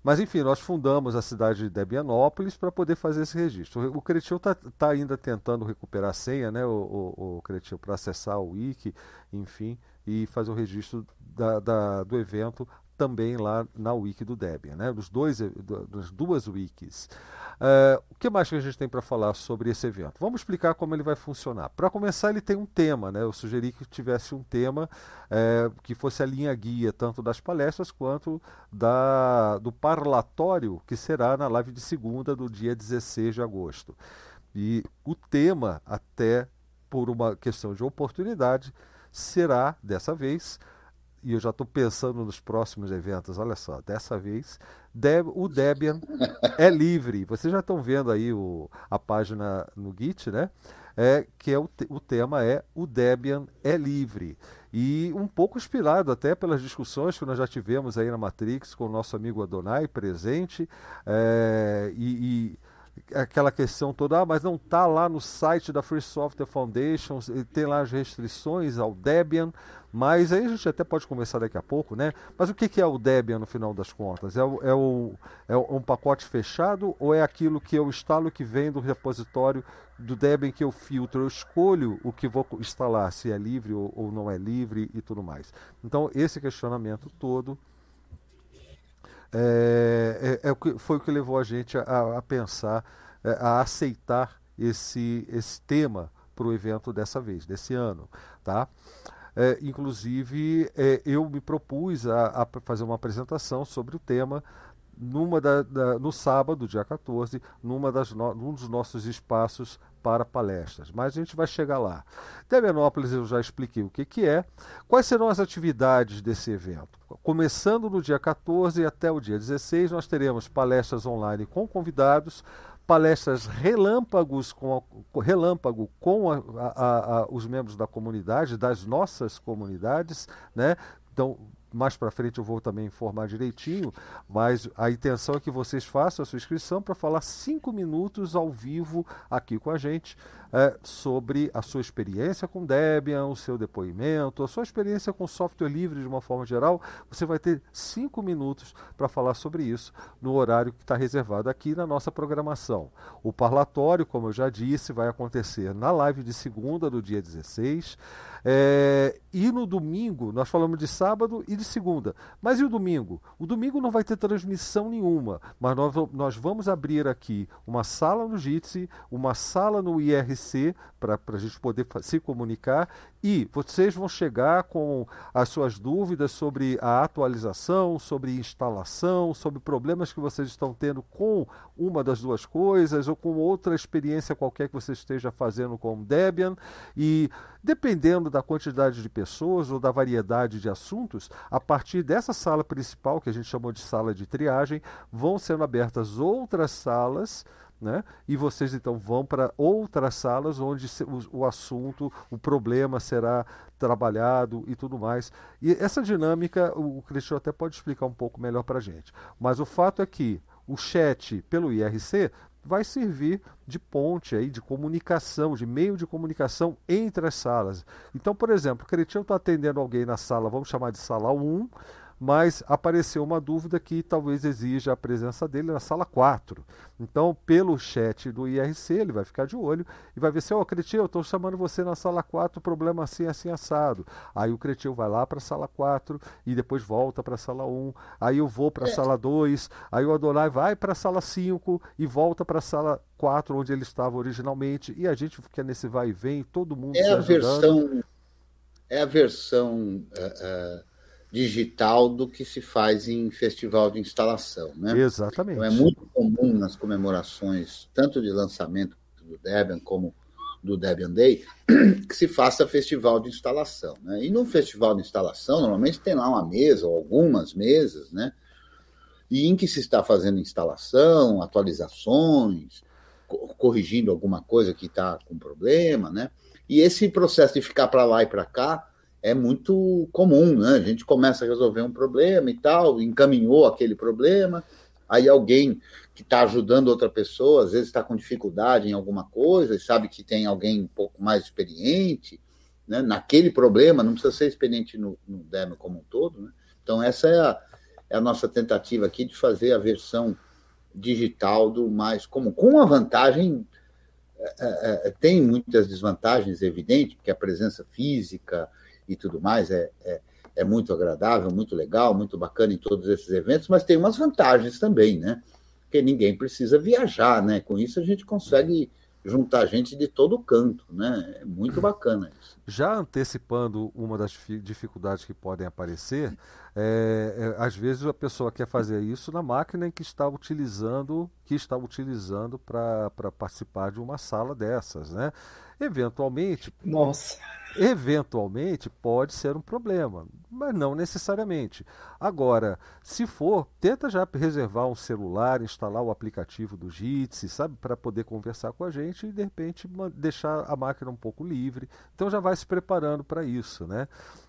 Mas enfim, nós fundamos a cidade de Debianópolis para poder fazer esse registro. O Cretil está tá ainda tentando recuperar a senha, né, o, o, o Cretil, para acessar o wiki, enfim, e fazer o registro da, da, do evento também lá na wiki do Debian, né, dos dois, das duas wikis. Uh, o que mais que a gente tem para falar sobre esse evento? Vamos explicar como ele vai funcionar. Para começar, ele tem um tema, né? Eu sugeri que tivesse um tema é, que fosse a linha guia tanto das palestras quanto da, do parlatório que será na live de segunda do dia 16 de agosto. E o tema, até por uma questão de oportunidade, será dessa vez e eu já estou pensando nos próximos eventos. Olha só, dessa vez Deb, o Debian é livre. Vocês já estão vendo aí o, a página no Git, né? É, que é o, o tema é o Debian é livre. E um pouco inspirado até pelas discussões que nós já tivemos aí na Matrix com o nosso amigo Adonai presente. É, e, e aquela questão toda, ah, mas não está lá no site da Free Software Foundation, tem lá as restrições ao Debian, mas aí a gente até pode conversar daqui a pouco, né? Mas o que é o Debian no final das contas? É, o, é, o, é um pacote fechado ou é aquilo que eu instalo que vem do repositório do Debian que eu filtro? Eu escolho o que vou instalar, se é livre ou, ou não é livre e tudo mais. Então, esse questionamento todo é, é, é, foi o que levou a gente a, a pensar, é, a aceitar esse, esse tema para o evento dessa vez, desse ano. Tá? É, inclusive, é, eu me propus a, a, fazer uma apresentação sobre o tema numa da, da, no sábado, dia 14, numa das no, num dos nossos espaços para palestras. Mas a gente vai chegar lá. Debianópolis eu já expliquei o que, que é. Quais serão as atividades desse evento? Começando no dia 14 até o dia 16, nós teremos palestras online com convidados, palestras relâmpagos com a, relâmpago com a, a, os membros da comunidade, das nossas comunidades, né? Então, mais para frente eu vou também informar direitinho, mas a intenção é que vocês façam a sua inscrição para falar cinco minutos ao vivo aqui com a gente é, sobre a sua experiência com Debian, o seu depoimento, a sua experiência com software livre de uma forma geral. Você vai ter cinco minutos para falar sobre isso no horário que está reservado aqui na nossa programação. O parlatório, como eu já disse, vai acontecer na live de segunda do dia 16. É, e no domingo, nós falamos de sábado e de segunda. Mas e o domingo? O domingo não vai ter transmissão nenhuma, mas nós, nós vamos abrir aqui uma sala no Jitsi, uma sala no IRC, para a gente poder se comunicar, e vocês vão chegar com as suas dúvidas sobre a atualização, sobre instalação, sobre problemas que vocês estão tendo com uma das duas coisas, ou com outra experiência qualquer que você esteja fazendo com o Debian, e dependendo da quantidade de pessoas ou da variedade de assuntos, a partir dessa sala principal, que a gente chamou de sala de triagem, vão sendo abertas outras salas. Né? E vocês então vão para outras salas onde o, o, assunto, o problema será trabalhado e tudo mais. E essa dinâmica o Cristiano até pode explicar um pouco melhor para a gente. Mas o fato é que o chat pelo IRC vai servir de ponte aí, de comunicação, de meio de comunicação entre as salas. Então, por exemplo, o Cretinho está atendendo alguém na sala, vamos chamar de sala 1, mas apareceu uma dúvida que talvez exija a presença dele na sala 4. Então, pelo chat do IRC, ele vai ficar de olho e vai ver se, ô oh, Cretil, eu estou chamando você na sala 4, problema assim, assim, assado. Aí o Cretil vai lá para a sala 4 e depois volta para a sala 1. Aí eu vou para a é. sala 2, aí o Adonai vai para a sala 5 e volta para a sala 4, onde ele estava originalmente, e a gente fica nesse vai e vem, todo mundo é a versão É a versão uh, uh, digital do que se faz em festival de instalação. Né? Exatamente. Então, é muito comum nas comemorações, tanto de lançamento do Debian como do Debian Day, *clears throat* que se faça festival de instalação. Né? E no festival de instalação, normalmente tem lá uma mesa ou algumas mesas, né? e em que se está fazendo instalação, atualizações, corrigindo alguma coisa que está com problema, né? E esse processo de ficar para lá e para cá é muito comum, né? A gente começa a resolver um problema e tal, encaminhou aquele problema, aí alguém que está ajudando outra pessoa, às vezes está com dificuldade em alguma coisa e sabe que tem alguém um pouco mais experiente, né? Naquele problema, não precisa ser experiente no, no demo como um todo, né? Então essa é a, é a nossa tentativa aqui de fazer a versão digital do mais comum, com uma vantagem, é, é, é, tem muitas desvantagens, evidente, porque a presença física e tudo mais é, é, é, muito agradável, muito legal, muito bacana em todos esses eventos, mas tem umas vantagens também, né? Porque ninguém precisa viajar, né? Com isso a gente consegue juntar gente de todo canto, né? É muito bacana isso. Já antecipando uma das dificuldades que podem aparecer, é, é, às vezes a pessoa quer fazer isso na máquina em que está utilizando, que está utilizando para participar de uma sala dessas, né? Eventualmente, nossa, eventualmente pode ser um problema, mas não necessariamente. Agora, se for, tenta já reservar um celular, instalar o aplicativo do Jitsi, sabe, para poder conversar com a gente e de repente deixar a máquina um pouco livre. Então já vai se preparando para isso, né?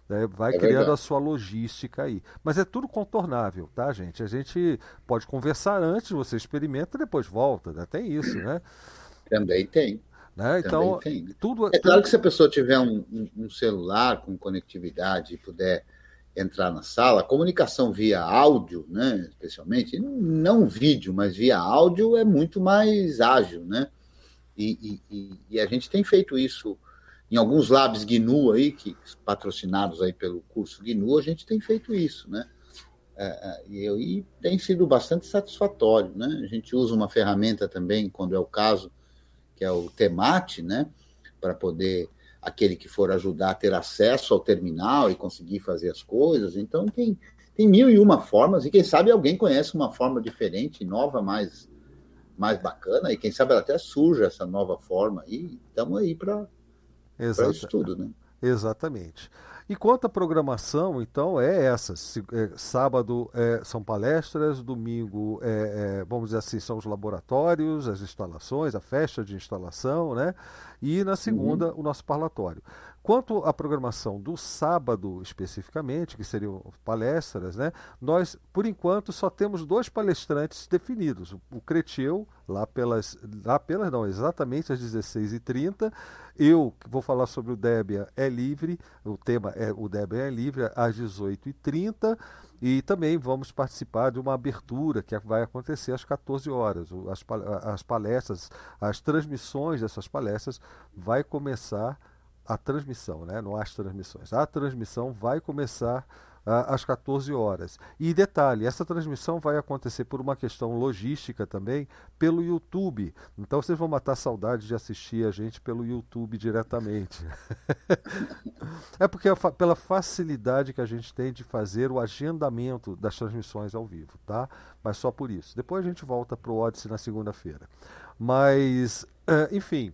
É, vai é criando verdade. a sua logística aí. Mas é tudo contornável, tá, gente? A gente pode conversar antes, você experimenta, depois volta, né? Tem isso, né? Também tem. Né? Então, tudo, é claro que se a pessoa tiver um, um, celular com conectividade e puder entrar na sala, comunicação via áudio, né, especialmente, não vídeo, mas via áudio é muito mais ágil, né? E, e, e a gente tem feito isso em alguns labs GNU aí, que patrocinados aí pelo curso GNU, a gente tem feito isso, né? É, é e, e tem sido bastante satisfatório, né? A gente usa uma ferramenta também, quando é o caso, que é o Temate, né? Para poder aquele que for ajudar a ter acesso ao terminal e conseguir fazer as coisas. Então tem, tem mil e uma formas, e quem sabe alguém conhece uma forma diferente, nova, mais, mais bacana, e quem sabe ela até surja essa nova forma, e estamos aí para isso tudo, né? Exatamente. E quanto à programação, então, é essa. É, sábado é, são palestras, domingo, é, é, vamos dizer assim, são os laboratórios, as instalações, a festa de instalação, né? E na segunda, uhum. o nosso parlatório. Quanto à programação do sábado especificamente, que seriam palestras, né, nós, por enquanto, só temos dois palestrantes definidos. O Cretieu, lá pelas, lá pelas não, exatamente às 16h30. Eu vou falar sobre o Debian é livre, o tema é o Debian é livre às 18h30. E também vamos participar de uma abertura que vai acontecer às 14 horas. As, as palestras, as transmissões dessas palestras vai começar a transmissão, né? não as transmissões. A transmissão vai começar uh, às 14 horas. E detalhe, essa transmissão vai acontecer por uma questão logística também pelo YouTube. Então vocês vão matar saudade de assistir a gente pelo YouTube diretamente. *laughs* é porque fa pela facilidade que a gente tem de fazer o agendamento das transmissões ao vivo, tá? Mas só por isso. Depois a gente volta para o Odyssey na segunda-feira. Mas, uh, enfim.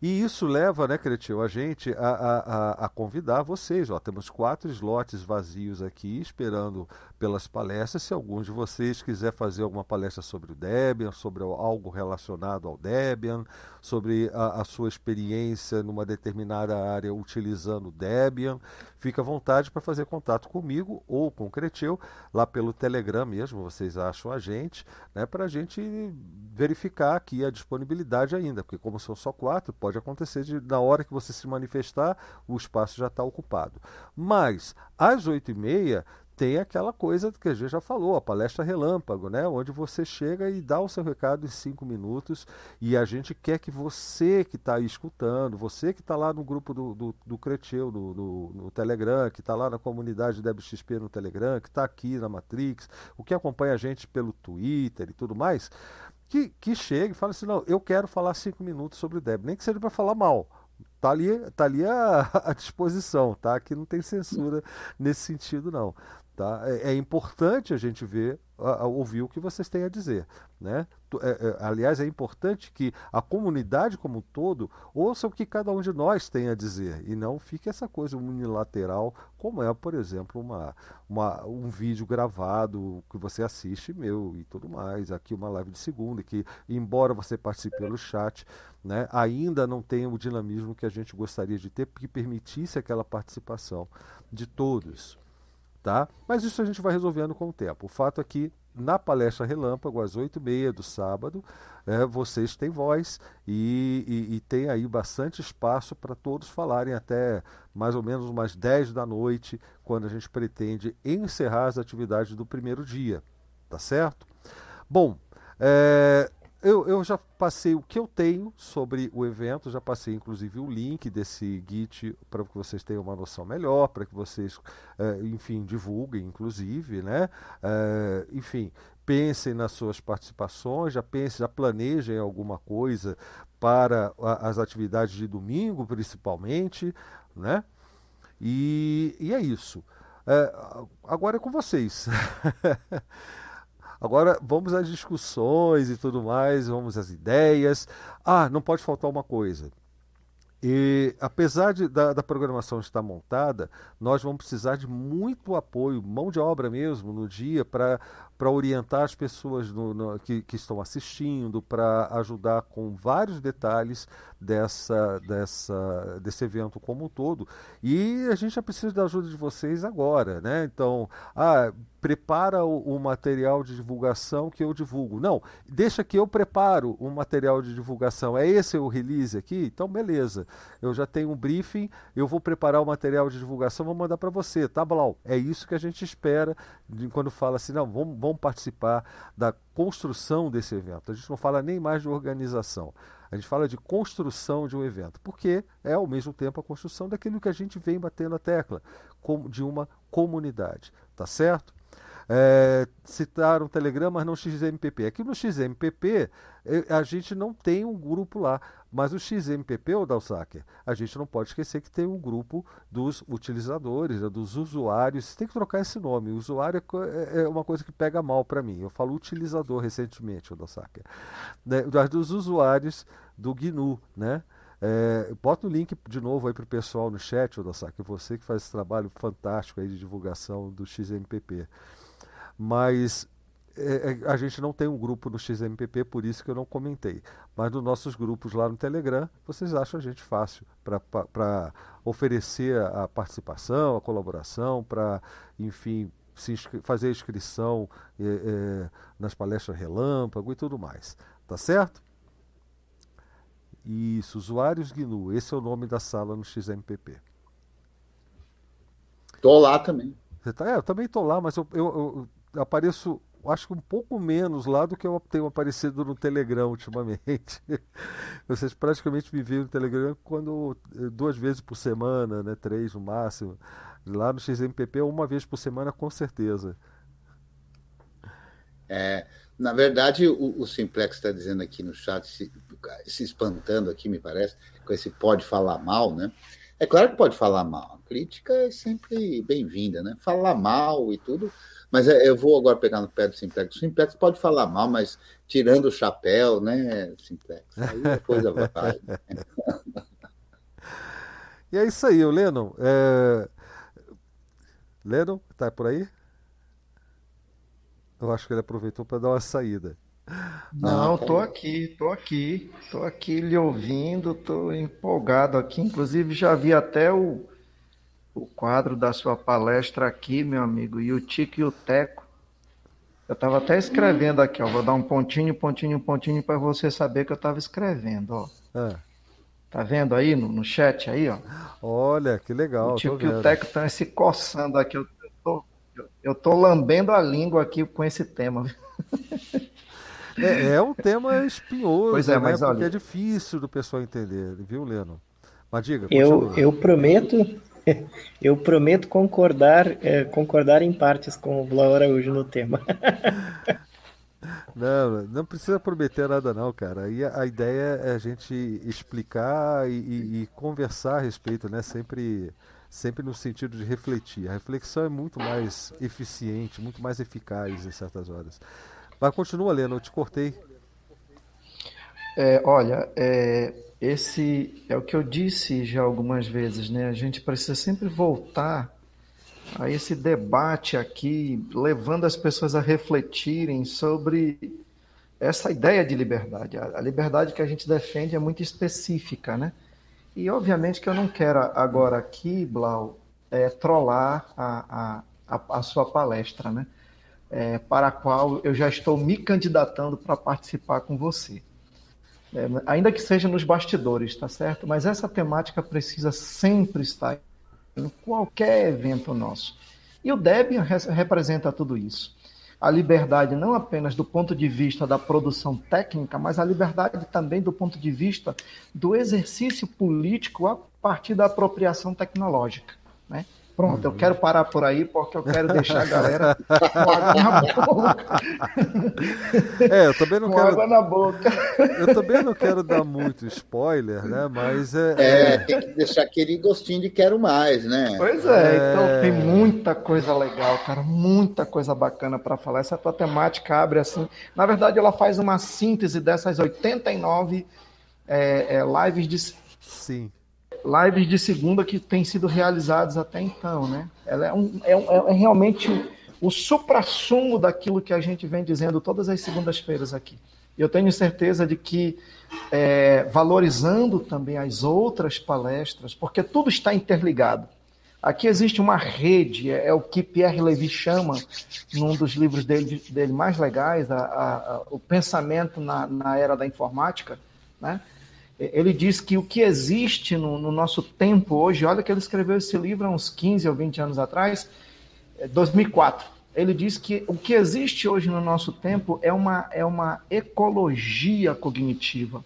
E isso leva, né, Cretil, a gente a, a, a, convidar vocês. Ó, temos quatro slots vazios aqui, esperando pelas palestras. Se algum de vocês quiser fazer alguma palestra sobre o Debian, sobre algo relacionado ao Debian, sobre a, a sua experiência numa determinada área utilizando o Debian, fica à vontade para fazer contato comigo ou com o Cretil, lá pelo Telegram mesmo, vocês acham a gente, né, para a gente verificar aqui a disponibilidade ainda, porque como são só quatro, pode acontecer de na hora que você se manifestar, o espaço já está ocupado. Mas às oito e meia tem aquela coisa que a gente já falou, a palestra relâmpago, né? Onde você chega e dá o seu recado em cinco minutos e a gente quer que você que está escutando, você que está lá no grupo do, do, do Creteu, no, no, no, Telegram, que está lá na comunidade DebXP no Telegram, que está aqui na Matrix, o que acompanha a gente pelo Twitter e tudo mais, que, que chegue e fale assim, não, eu quero falar cinco minutos sobre o Deb, nem que seja para falar mal, tá ali, tá ali a, *laughs* disposição, tá? Aqui não tem censura nesse sentido, não. Tá? É, é importante a gente ver, a, a, ouvir o que vocês têm a dizer. Né? É, é, aliás, é importante que a comunidade como um todo ouça o que cada um de nós tem a dizer e não fique essa coisa unilateral, como é, por exemplo, uma, uma, um vídeo gravado que você assiste meu e tudo mais. Aqui uma live de segunda, que embora você participe pelo chat, né, ainda não tem o dinamismo que a gente gostaria de ter, que permitisse aquela participação de todos tá? Mas isso a gente vai resolvendo com o tempo. O fato é que na palestra Relâmpago, às 8h30 do sábado, é, vocês têm voz e, e, e, tem aí bastante espaço para todos falarem até mais ou menos umas 10 da noite, quando a gente pretende encerrar as atividades do primeiro dia. Tá certo? Bom, é, eu, eu já passei o que eu tenho sobre o evento, já passei inclusive o link desse Git para que vocês tenham uma noção melhor, para que vocês, é, enfim, divulguem, inclusive, né? É, enfim, pensem nas suas participações, já pensem, já planejem alguma coisa para a, as atividades de domingo, principalmente, né? E, e é isso. É, agora é com vocês. *laughs* Agora vamos às discussões e tudo mais, vamos às ideias. Ah, não pode faltar uma coisa. E apesar de, da, da, programação estar montada, nós vamos precisar de muito apoio, mão de obra mesmo, no dia, para orientar as pessoas no, no, que, que, estão assistindo, para ajudar com vários detalhes dessa, dessa, desse evento como um todo. E a gente já precisa da ajuda de vocês agora, né? Então, ah, prepara o, o, material de divulgação que eu divulgo. Não, deixa que eu preparo o material de divulgação. É esse o release aqui? Então, beleza. Eu já tenho um briefing, eu vou preparar o material de divulgação, vou mandar para você, tá, Blau? É isso que a gente espera de, quando fala assim, não, vamos, vamos participar da construção desse evento. A gente não fala nem mais de organização. A gente fala de construção de um evento, porque é ao mesmo tempo a construção daquilo que a gente vem batendo a tecla, de uma comunidade. Tá certo? É, citaram Telegram, mas não XMPP. Aqui no XMPP a gente não tem um grupo lá, mas o XMPP, o Dalsacker, a gente não pode esquecer que tem um grupo dos utilizadores, né, dos usuários. Tem que trocar esse nome. Usuário é, é uma coisa que pega mal para mim. Eu falo utilizador recentemente, o Dalsacker. Né, dos usuários do GNU, né? É, bota o link de novo aí para o pessoal no chat, Odasaki, você que faz esse trabalho fantástico aí de divulgação do XMPP mas é, é, a gente não tem um grupo no XMPP, por isso que eu não comentei. Mas nos nossos grupos lá no Telegram, vocês acham a gente fácil para oferecer a participação, a colaboração, para, enfim, se fazer a inscrição é, é, nas palestras relâmpago e tudo mais. Tá certo? Isso, usuários GNU, esse é o nome da sala no XMPP. Tô lá também. Você tá? É, eu também tô lá, mas eu, eu, eu apareço acho que um pouco menos lá do que eu tenho aparecido no Telegram ultimamente. *laughs* Vocês praticamente me viram no Telegram quando eh, duas vezes por semana, né, três no máximo. Lá no XMPP uma vez por semana com certeza. É, na verdade, o, o Simplex está dizendo aqui no chat, se, se espantando aqui, me parece, com esse pode falar mal, né? É claro que pode falar mal. A crítica é sempre bem-vinda, né? Falar mal e tudo mas é, eu vou agora pegar no pé do Simplex. O Simplex pode falar mal, mas tirando o chapéu, né, Simplex? Aí a coisa vai. *laughs* e é isso aí, o Lennon. É... Lennon, tá por aí? Eu acho que ele aproveitou para dar uma saída. Não, tô aqui, tô aqui, tô aqui lhe ouvindo, tô empolgado aqui. Inclusive já vi até o, o quadro da sua palestra aqui, meu amigo, e o Tico e o Teco. Eu estava até escrevendo aqui, ó. Vou dar um pontinho, pontinho, pontinho para você saber que eu estava escrevendo, ó. É. Tá vendo aí no, no chat aí, ó? Olha, que legal. O Tico e o Teco estão se coçando aqui. Eu, tô, Eu estou lambendo a língua aqui com esse tema. *laughs* É, é um tema espinhoso, pois é, né? mas Porque olha... é difícil do pessoal entender, viu, Leno? Mas diga. Eu, eu prometo, *laughs* eu prometo concordar, é, concordar em partes com o Blau Araújo no tema. *laughs* Não, não precisa prometer nada não, cara. Aí a, a ideia é a gente explicar e, e, e, conversar a respeito, né? Sempre, sempre no sentido de refletir. A reflexão é muito mais eficiente, muito mais eficaz em certas horas. Mas continua lendo, eu te cortei. É, olha, é, esse é o que eu disse já algumas vezes, né? A gente precisa sempre voltar a esse debate aqui, levando as pessoas a refletirem sobre essa ideia de liberdade. A liberdade que a gente defende é muito específica, né? E obviamente que eu não quero agora aqui, Blau, é, trollar a, a, a, sua palestra, né? É, para a qual eu já estou me candidatando para participar com você. É, ainda que seja nos bastidores, tá certo? Mas essa temática precisa sempre estar em qualquer evento nosso. E o Debian representa tudo isso. A liberdade não apenas do ponto de vista da produção técnica, mas a liberdade também do ponto de vista do exercício político a partir da apropriação tecnológica. Né? Pronto, eu quero parar por aí porque eu quero deixar a galera com água na boca. É, eu também não com quero. água na boca. Eu também não quero dar muito spoiler, né? Mas é. É, tem que deixar aquele gostinho de quero mais, né? Pois é, é... então tem muita coisa legal, cara, muita coisa bacana para falar. Essa tua temática abre assim. Na verdade, ela faz uma síntese dessas 89 é, é, lives de. Sim lives de segunda que têm sido realizadas até então, né? Ela é, um, é, é realmente o supra-sumo daquilo que a gente vem dizendo todas as segundas-feiras aqui. Eu tenho certeza de que, é, valorizando também as outras palestras, porque tudo está interligado. Aqui existe uma rede, é, é o que Pierre Levy chama, num dos livros dele, dele mais legais, a, a, a, o pensamento na, na era da informática, né? Ele diz que o que existe no, no, nosso tempo hoje, olha que ele escreveu esse livro há uns 15 ou 20 anos atrás, 2004. É, ele diz que o que existe hoje no nosso tempo é uma, é uma ecologia cognitiva,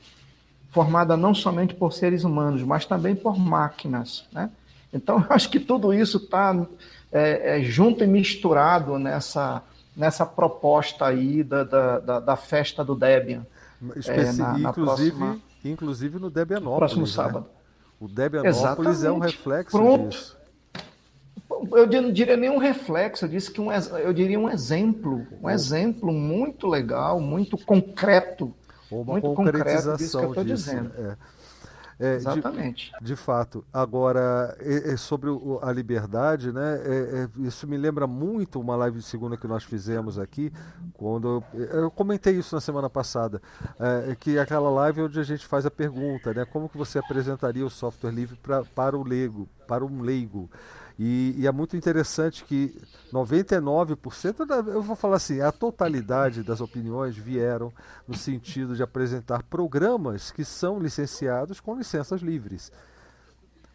formada não somente por seres humanos, mas também por máquinas. Né? Então, eu acho que tudo isso está é, é, junto e misturado nessa, nessa proposta aí da, da, da, da festa do Debian. Especi... É, na, na inclusive, próxima inclusive no Debianópolis. Próximo né? sábado. O Debianópolis Exatamente. é um reflexo Pronto. disso. Eu não diria nem um reflexo, eu disse que um, eu diria um exemplo, um exemplo muito legal, muito concreto. Uma muito concretização concreto disso que eu estou dizendo. É. É, Exatamente. De, de, fato. Agora, é, é sobre o, a liberdade, né? É, é, isso me lembra muito uma live de segunda que nós fizemos aqui, quando eu, eu comentei isso na semana passada, é, que aquela live onde a gente faz a pergunta, né? Como que você apresentaria o software livre pra, para o leigo, para um leigo? E, e, é muito interessante que 99%, da, eu vou falar assim, a totalidade das opiniões vieram no sentido de apresentar programas que são licenciados com licenças livres.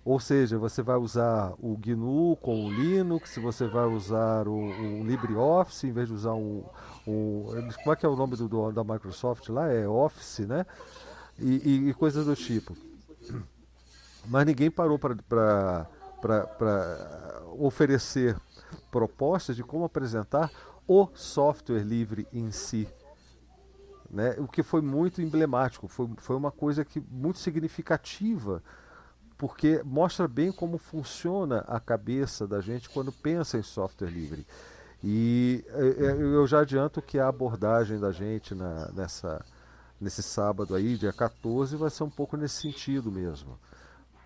Ou seja, você vai usar o GNU com o Linux, você vai usar o, o LibreOffice, em vez de usar um, um. Como é que é o nome do, do da Microsoft lá? É Office, né? E, e, e coisas do tipo. Mas ninguém parou para para oferecer propostas de como apresentar o software livre em si. Né? O que foi muito emblemático, foi, foi uma coisa que muito significativa, porque mostra bem como funciona a cabeça da gente quando pensa em software livre. E é, é, eu já adianto que a abordagem da gente na, nessa, nesse sábado aí, dia 14, vai ser um pouco nesse sentido mesmo.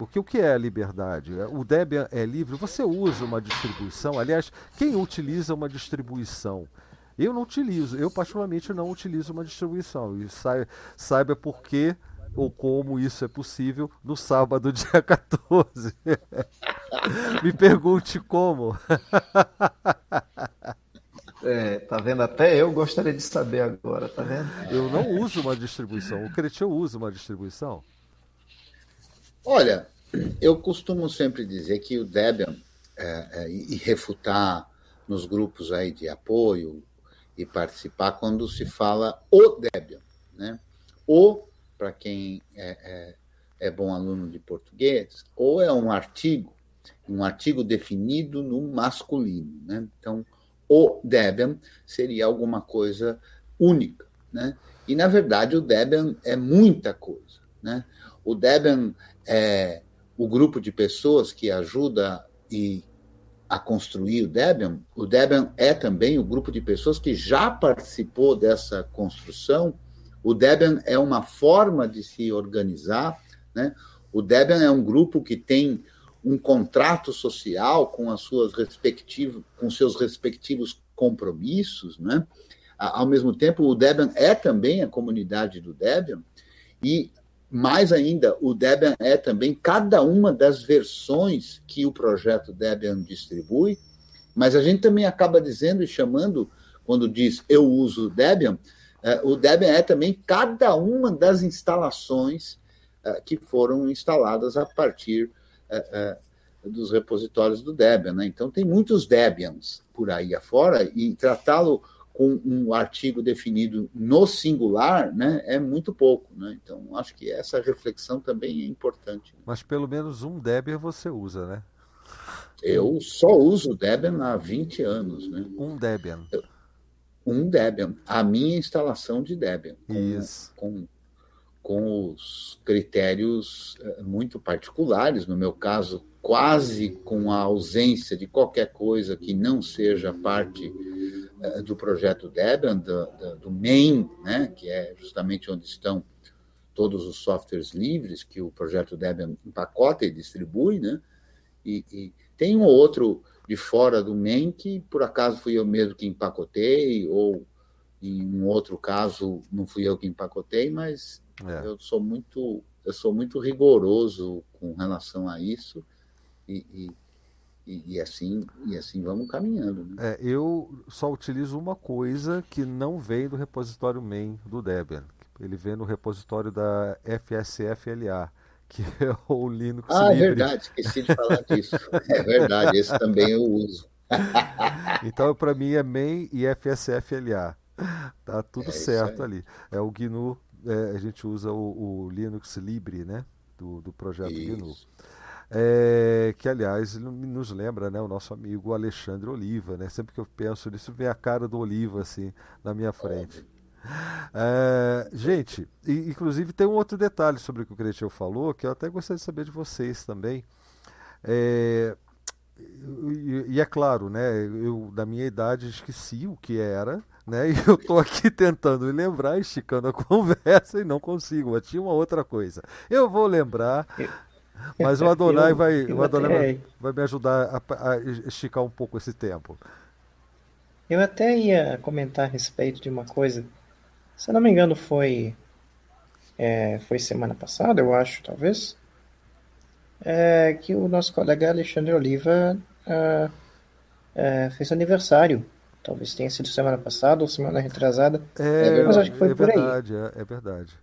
Porque o que é a liberdade? O Debian é livre? Você usa uma distribuição? Aliás, quem utiliza uma distribuição? Eu não utilizo, eu particularmente não utilizo uma distribuição. E saiba por que ou como isso é possível no sábado, *laughs* dia 14. *laughs* Me pergunte como. *laughs* É, tá vendo? Até eu gostaria de saber agora, tá vendo? Eu não uso uma distribuição. O Cretil usa uma distribuição? Olha, eu costumo sempre dizer que o Debian, é, é, e refutar nos grupos aí de apoio e participar quando se fala o Debian, né? O, para quem é, é, é bom aluno de português, ou é um artigo, um artigo definido no masculino, né? Então, o Debian seria alguma coisa única, né? E, na verdade, o Debian é muita coisa, né? O Debian é o grupo de pessoas que ajuda e a construir o Debian, o Debian é também o grupo de pessoas que já participou dessa construção. O Debian é uma forma de se organizar, né? O Debian é um grupo que tem um contrato social com as suas respectivas, com seus respectivos compromissos, né? Ao mesmo tempo, o Debian é também a comunidade do Debian e mais ainda, o Debian é também cada uma das versões que o projeto Debian distribui, mas a gente também acaba dizendo e chamando, quando diz eu uso Debian, é, o Debian é também cada uma das instalações é, que foram instaladas a partir é, dos repositórios do Debian. Né? Então, tem muitos Debians por aí afora, e tratá-lo com um artigo definido no singular, né, é muito pouco, né? Então acho que essa reflexão também é importante. Mas pelo menos um Debian você usa, né? Eu só uso Debian há 20 anos, né? Um Debian. Um Debian, a minha instalação de Debian. Com, Isso. Com, com os critérios eh, muito particulares, no meu caso, quase com a ausência de qualquer coisa que não seja parte do projeto Debian, do, do, main, né, que é justamente onde estão todos os softwares livres que o projeto Debian empacota e distribui, né? E, e, tem um ou outro de fora do main que por acaso fui eu mesmo que empacotei, ou em um outro caso não fui eu que empacotei, mas é. eu sou muito eu sou muito rigoroso com relação a isso e, e e, e, assim, e assim vamos caminhando. Né? É, eu só utilizo uma coisa que não vem do repositório main do Debian. Ele vem no repositório da FSFLA, que *laughs* é o Linux Ah, é verdade, esqueci de falar disso. É verdade, esse também eu uso. *laughs* então, para mim, é main e FSFLA. Tá tudo é certo ali. É o GNU, é, a gente usa o, o, Linux Libre, né? Do, do projeto isso. GNU. É, que aliás nos lembra né, o nosso amigo Alexandre Oliva, né? Sempre que eu penso nisso, vem a cara do Oliva assim na minha frente. É, gente, e, inclusive tem um outro detalhe sobre o que o Cretil falou, que eu até gostaria de saber de vocês também. É, e, e, é claro, né? Eu, da minha idade, esqueci o que era, né? *laughs* E eu estou aqui tentando me lembrar, esticando a *laughs* conversa e não consigo. Tinha uma outra coisa. Eu vou lembrar. Mas o *laughs* Adonai, eu, vai, eu o Adonai até... vai, vai, me ajudar a, a, esticar um pouco esse tempo. Eu até ia comentar a respeito de uma coisa. Se eu não me engano, foi. É, foi semana passada, eu acho, talvez. É, que o nosso colega Alexandre Oliva é, é fez aniversário. Talvez tenha sido semana passada ou semana retrasada. É, mas acho que foi é por verdade, aí. É, é verdade.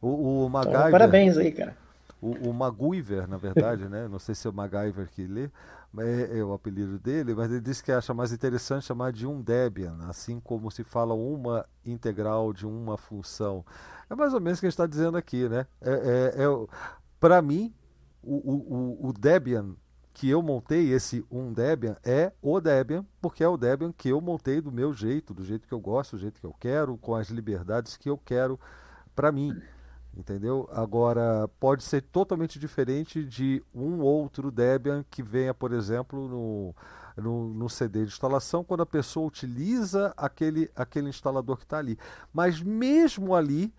O, o então, MacGyver. Então, parabéns aí, cara. O, o MacGyver, na verdade, né? Não sei se é o MacGyver que lê, é, é, o apelido dele, mas ele disse que acha mais interessante chamar de um Debian, assim como se fala uma integral de uma função. É mais ou menos o que a gente está dizendo aqui, né? É, é, é Para mim, o, o, o Debian que eu montei, esse um Debian, é o Debian, porque é o Debian que eu montei do meu jeito, do jeito que eu gosto, do jeito que eu quero, com as liberdades que eu quero para mim entendeu? Agora, pode ser totalmente diferente de um outro Debian que venha, por exemplo, no, no, no, CD de instalação, quando a pessoa utiliza aquele, aquele instalador que está ali. Mas mesmo ali,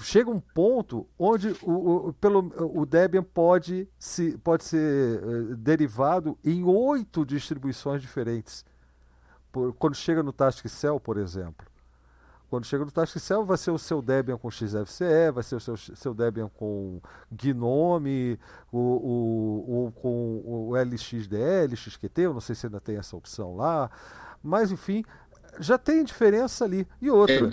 chega um ponto onde o, o, pelo, o Debian pode, se, pode ser uh, derivado em oito distribuições diferentes. Por, quando chega no Task Cell, por exemplo. Quando chega no Taskcell, vai ser o seu Debian com XFCE, vai ser o seu, seu Debian com Gnome, o, o, o, com o LXDL, XQT, eu não sei se ainda tem essa opção lá. Mas, enfim, já tem diferença ali. E outra.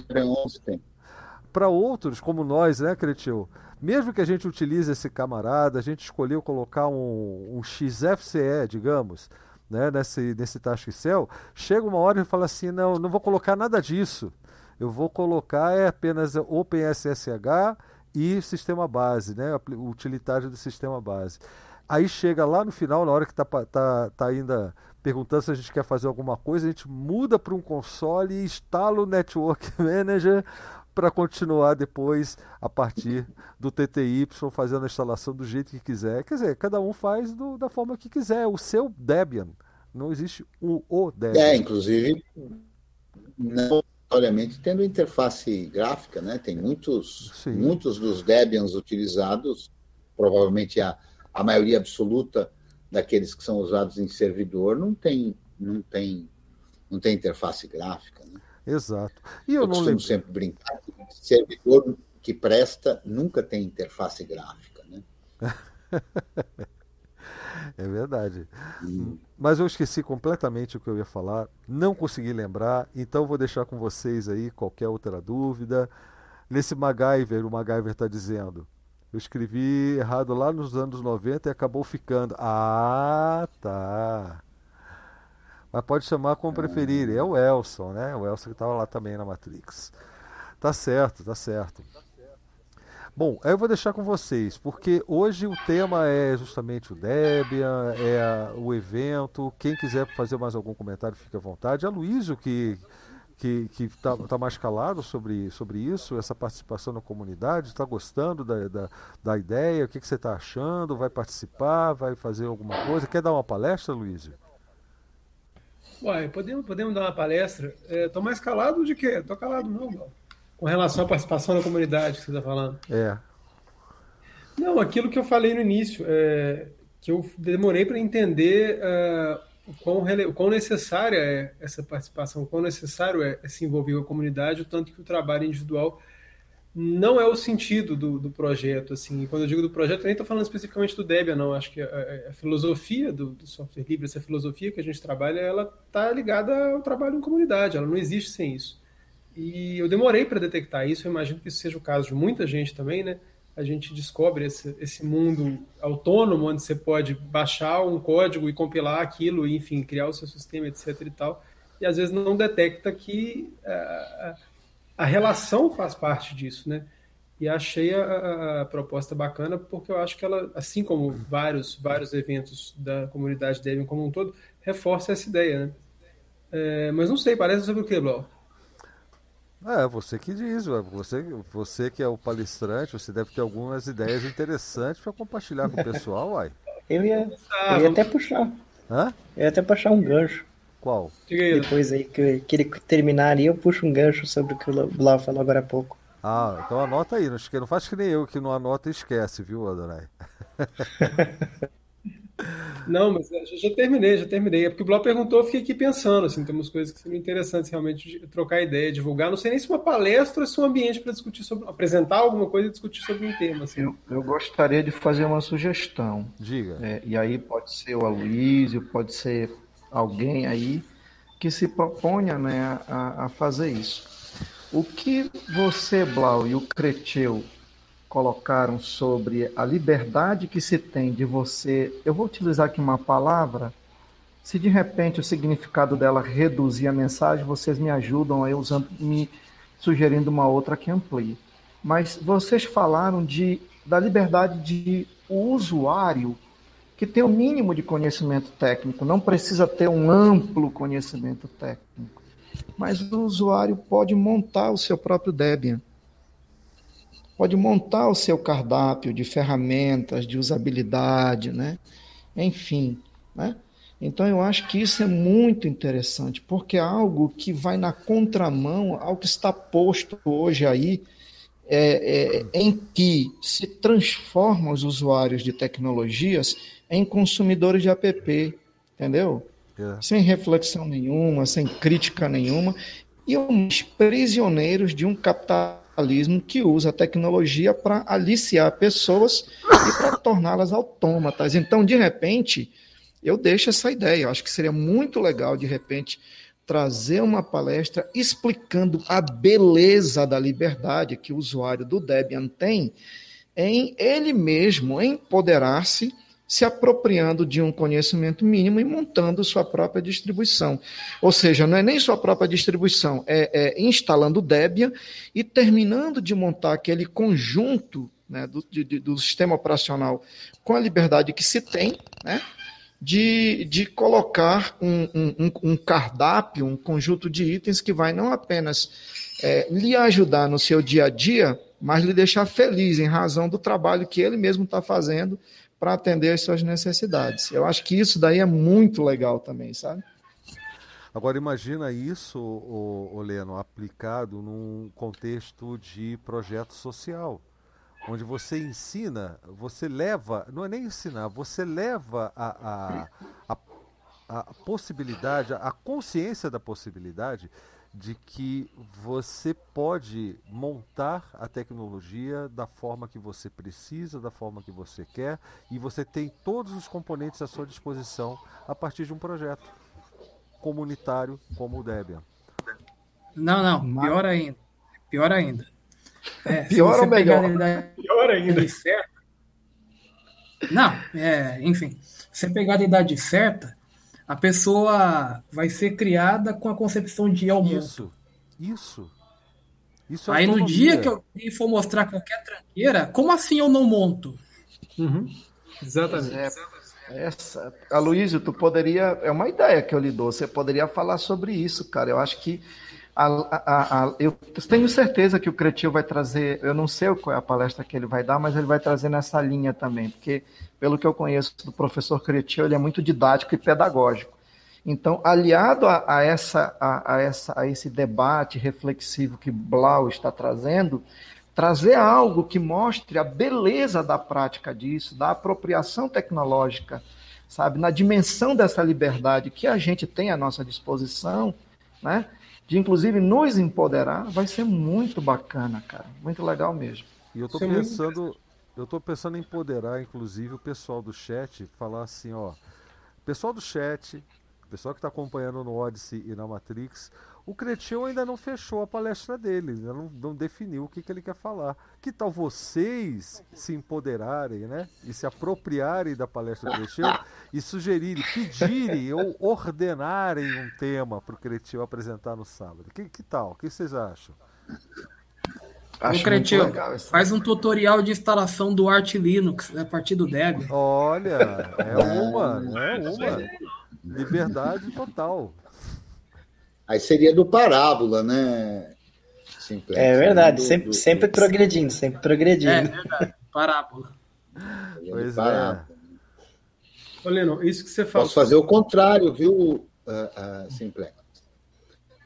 para outros, como nós, né, Cretil? Mesmo que a gente utilize esse camarada, a gente escolheu colocar um, um XFCE, digamos, né, nesse, nesse Task Cell, chega uma hora e fala assim, não, não vou colocar nada disso. Eu vou colocar é apenas OpenSSH e sistema base, né, o utilitário do sistema base. Aí chega lá no final, na hora que está tá, tá ainda perguntando se a gente quer fazer alguma coisa, a gente muda para um console e instala o Network *laughs* Manager para continuar depois a partir do TTY fazendo a instalação do jeito que quiser. Quer dizer, cada um faz do, da forma que quiser. O seu Debian. Não existe o, o Debian. É, inclusive, não obrigatoriamente tendo interface gráfica, né? Tem muitos, muitos dos Debians utilizados, provavelmente a, a maioria absoluta daqueles que são usados em servidor não tem, não tem, não tem interface gráfica. Né? Exato. E eu, eu não costumo lembro... sempre brincar que servidor que presta nunca tem interface gráfica. Né? *laughs* *laughs* é verdade. Hum. Mas eu esqueci completamente o que eu ia falar, não consegui lembrar, então vou deixar com vocês aí qualquer outra dúvida. Nesse MacGyver, o MacGyver está dizendo: eu escrevi errado lá nos anos 90 e acabou ficando. Ah, tá. Mas pode chamar como preferir. É o Elson, né? O Elson que estava lá também na Matrix. Tá certo, tá certo. Bom, eu vou deixar com vocês, porque hoje o tema é justamente o Debian, é o evento. Quem quiser fazer mais algum comentário, fique à vontade. A Luísio, que que está tá mais calado sobre, sobre isso, essa participação na comunidade? Está gostando da, da, da, ideia? O que, que você está achando? Vai participar? Vai fazer alguma coisa? Quer dar uma palestra, Luísio? Uai, podemos, podemos dar uma palestra. Estou é, mais calado de quê? Estou calado não, não, com relação à participação na comunidade que você está falando. É. Não, aquilo que eu falei no início, é, que eu demorei para entender uh, o quão, rele... o quão necessária é essa participação, o quão necessário é, é se envolver com a comunidade, o tanto que o trabalho individual não é o sentido do, do projeto. Assim, e quando eu digo do projeto, eu nem estou falando especificamente do Debian, não. Acho que a, a, a filosofia do, do, software livre, essa filosofia que a gente trabalha, ela está ligada ao trabalho em comunidade, ela não existe sem isso. E eu demorei para detectar isso, eu imagino que isso seja o caso de muita gente também, né? a gente descobre esse, esse mundo autônomo, onde você pode baixar um código e compilar aquilo, e, enfim, criar o seu sistema, etc. e tal, e às vezes não detecta que a, eh, a relação faz parte disso, né? E achei a, a, proposta bacana porque eu acho que ela, assim como vários, vários eventos da comunidade Debian como um todo, reforça essa ideia, né? É, mas não sei, parece sobre o que, Blau? É, você que diz, você, você que é o palestrante, você deve ter algumas ideias interessantes para compartilhar com o pessoal, uai. Eu ia, eu ia até puxar. Hã? Eu ia até puxar um gancho. Qual? Depois aí que, que ele terminar ali, eu puxo um gancho sobre o que o Blau falou agora há pouco. Ah, então anota aí, não, não faz que nem eu que não anota e esquece, viu, Adonai? *laughs* Não, mas já, já, terminei, já terminei. É porque o Blau perguntou, eu fiquei aqui pensando, assim, temos coisas que seriam interessantes realmente de trocar ideia, divulgar. Não sei nem se uma palestra ou se um ambiente para discutir sobre, apresentar alguma coisa e discutir sobre um tema. Assim. Eu, eu gostaria de fazer uma sugestão. Diga. É, e aí pode ser o Aloysio, pode ser alguém aí que se proponha né, a, a fazer isso. O que você, Blau, e o Creteu colocaram sobre a liberdade que se tem de você. Eu vou utilizar aqui uma palavra. Se de repente o significado dela reduzir a mensagem, vocês me ajudam aí usando, me sugerindo uma outra que amplie. Mas vocês falaram de, da liberdade de o usuário que tem o mínimo de conhecimento técnico, não precisa ter um amplo conhecimento técnico, mas o usuário pode montar o seu próprio Debian pode montar o seu cardápio de ferramentas, de usabilidade, né? Enfim, né? Então eu acho que isso é muito interessante, porque é algo que vai na contramão ao que está posto hoje aí, é, é, em que se transformam os usuários de tecnologias em consumidores de app, entendeu? É. Sem reflexão nenhuma, sem crítica nenhuma, e uns prisioneiros de um capital capitalismo que usa a tecnologia para aliciar pessoas e para *coughs* torná-las autômatas. Então, de repente, eu deixo essa ideia. Eu acho que seria muito legal, de repente, trazer uma palestra explicando a beleza da liberdade que o usuário do Debian tem em ele mesmo empoderar-se, se apropriando de um conhecimento mínimo e montando sua própria distribuição. Ou seja, não é nem sua própria distribuição, é, é instalando Debian e terminando de montar aquele conjunto né, do, de, do sistema operacional com a liberdade que se tem, né, de, de colocar um, um, um, cardápio, um conjunto de itens que vai não apenas é, lhe ajudar no seu dia a dia, mas lhe deixar feliz em razão do trabalho que ele mesmo está fazendo para atender às suas necessidades. Eu acho que isso daí é muito legal também, sabe? Agora imagina isso, o, o Leno, aplicado num contexto de projeto social onde você ensina, você leva, não é nem ensinar, você leva a, a, a, a possibilidade, a consciência da possibilidade de que você pode montar a tecnologia da forma que você precisa, da forma que você quer, e você tem todos os componentes à sua disposição a partir de um projeto comunitário como o Debian. Não, não, pior ainda. Pior ainda. É, Pior ou melhor? Pior ainda. Certa, não, é, enfim, se você pegar a idade certa, a pessoa vai ser criada com a concepção de eu Isso, isso. isso é Aí no dia que eu for mostrar qualquer tranqueira, como assim eu não monto? Uhum. Exatamente. É, essa, Aloysio, tu poderia. É uma ideia que eu lhe dou. Você poderia falar sobre isso, cara. Eu acho que a, a, a, eu tenho certeza que o Cretil vai trazer, eu não sei qual é a palestra que ele vai dar, mas ele vai trazer nessa linha também, porque pelo que eu conheço do professor Cretil, ele é muito didático e pedagógico. Então, aliado a, a essa, a, essa, a esse debate reflexivo que Blau está trazendo, trazer algo que mostre a beleza da prática disso, da apropriação tecnológica, sabe, na dimensão dessa liberdade que a gente tem à nossa disposição, né? De inclusive nos empoderar, vai ser muito bacana, cara. Muito legal mesmo. E eu tô Isso pensando, eu tô pensando em empoderar, inclusive, o pessoal do chat, falar assim, ó. Pessoal do chat, pessoal que está acompanhando no Odyssey e na Matrix, o Cretil ainda não fechou a palestra dele, ainda não, não definiu o que, que, ele quer falar. Que tal vocês se empoderarem, né? E se apropriarem da palestra do Cretil e sugerirem, pedirem ou ordenarem um tema para o Cretil apresentar no sábado? Que, que tal? O que vocês acham? Acho Cretil, faz um tutorial de instalação do Arch Linux a partir do Debian. Olha, é uma, é uma. Liberdade total. Aí seria do parábola, né? Simplex, é verdade, do, sempre, do, sempre do... progredindo, sempre progredindo. É verdade, parábola. Pois é. parábola. é. Ô, Leno, isso que você fala. Posso fazer o contrário, viu, uh, uh, Simplex?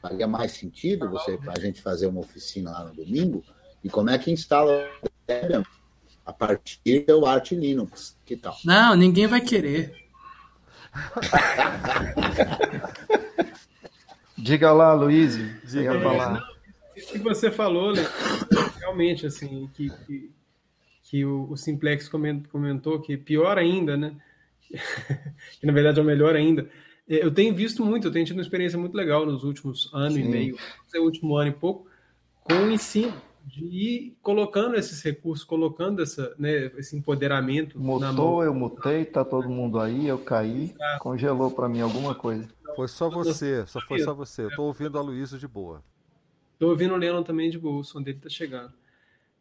Faria mais sentido você, a gente fazer uma oficina lá no domingo e como é que instala a partir do Art Linux. Que tal? Não, ninguém vai querer. *laughs* Diga lá, Luiz. Diga lá. Isso que você falou, né? realmente, assim, que, que, que o, o, Simplex comentou que pior ainda, né? *laughs* que na verdade é o melhor ainda. É, eu tenho visto muito, eu tenho tido uma experiência muito legal nos últimos anos Sim. e meio, o último ano e pouco, com o ensino de ir colocando esses recursos, colocando essa, né, esse empoderamento. Mutou, eu mutei, tá todo mundo aí, eu caí, congelou para mim alguma coisa. Foi só você, só foi só você. Eu tô ouvindo a Luísa de boa. Tô ouvindo o Lennon também de boa, o som dele tá chegando.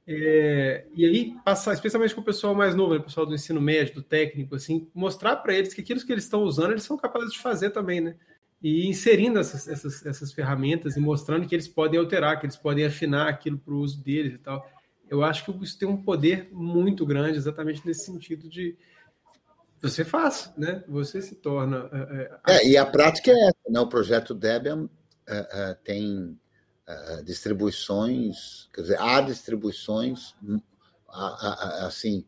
É, e aí, passar, especialmente com o pessoal mais novo, né, o pessoal do ensino médio, do técnico, assim, mostrar para eles que aquilo que eles estão usando, eles são capazes de fazer também, né? E inserindo essas, essas, essas ferramentas e mostrando que eles podem alterar, que eles podem afinar aquilo para o uso deles e tal. Eu acho que isso tem um poder muito grande, exatamente nesse sentido de, você faz, né? Você se torna. É, é, e a prática é essa, né? O projeto Debian é, tem distribuições, quer dizer, há distribuições hum, assim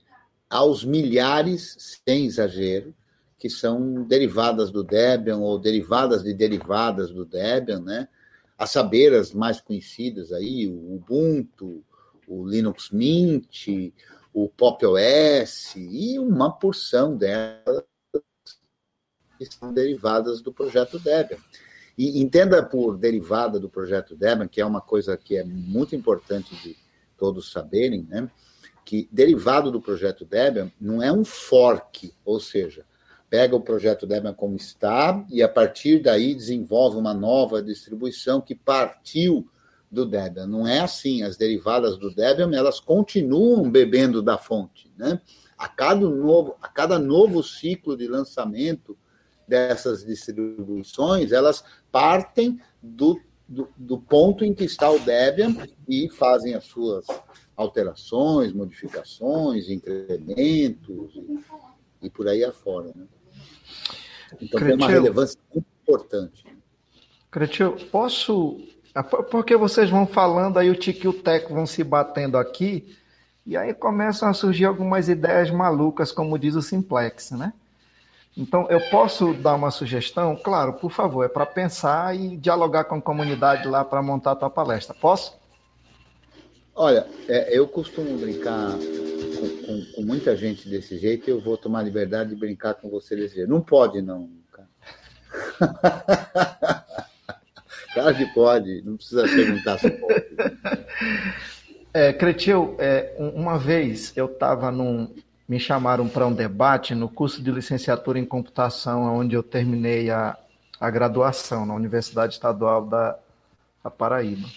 aos milhares, sem exagero, que são derivadas do Debian ou derivadas de derivadas do Debian, né? A saber as mais conhecidas aí, o Ubuntu, o Linux Mint, o Pop OS e uma porção delas que são derivadas do projeto Debian. E entenda por derivada do projeto Debian, que é uma coisa que é muito importante de todos saberem, né? Que derivado do projeto Debian não é um fork, ou seja, pega o projeto Debian como está e a partir daí desenvolve uma nova distribuição que partiu do Debian. Não é assim. As derivadas do Debian elas continuam bebendo da fonte, né? A cada novo, a cada novo ciclo de lançamento dessas distribuições, elas partem do, do, do ponto em que está o Debian e fazem as suas alterações, modificações, incrementos e, e por aí afora. Né? Então Cretil, tem uma relevância muito importante. Cretil, posso. Porque vocês vão falando aí, o Tico e o Teco vão se batendo aqui, e aí começam a surgir algumas ideias malucas, como diz o Simplex, né? Então, eu posso dar uma sugestão? Claro, por favor, é para pensar e dialogar com a comunidade lá para montar a tua palestra. Posso? Olha, é, eu costumo brincar com, com, muita gente desse jeito eu vou tomar liberdade de brincar com você desse jeito. Não pode, não, cara. *laughs* claro que pode, não precisa perguntar se pode. É, Cretil, é, uma vez eu estava num, me chamaram para um debate no curso de licenciatura em computação, onde eu terminei a, a graduação na Universidade Estadual da, da Paraíba.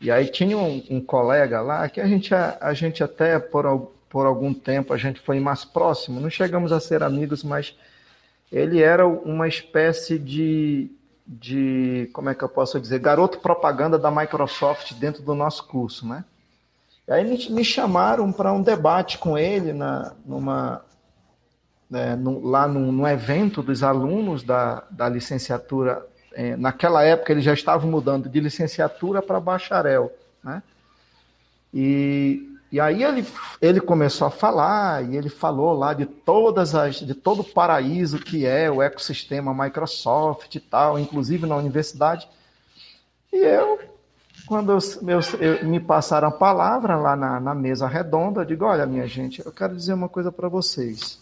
E aí tinha um, um, colega lá que a gente, a, a gente até por, por algum tempo a gente foi mais próximo, não chegamos a ser amigos, mas ele era uma espécie de, de como é que eu posso dizer, garoto propaganda da Microsoft dentro do nosso curso, né? E aí me, me chamaram para um debate com ele na, numa, né, no, lá no, evento dos alunos da, da licenciatura. É, naquela época eles já estavam mudando de licenciatura para bacharel. Né? E, e aí ele, ele começou a falar, e ele falou lá de todas as, de todo o paraíso que é o ecossistema Microsoft e tal, inclusive na universidade. E eu quando eu, eu, me passaram a palavra lá na, na mesa redonda, eu digo: olha, minha gente, eu quero dizer uma coisa para vocês.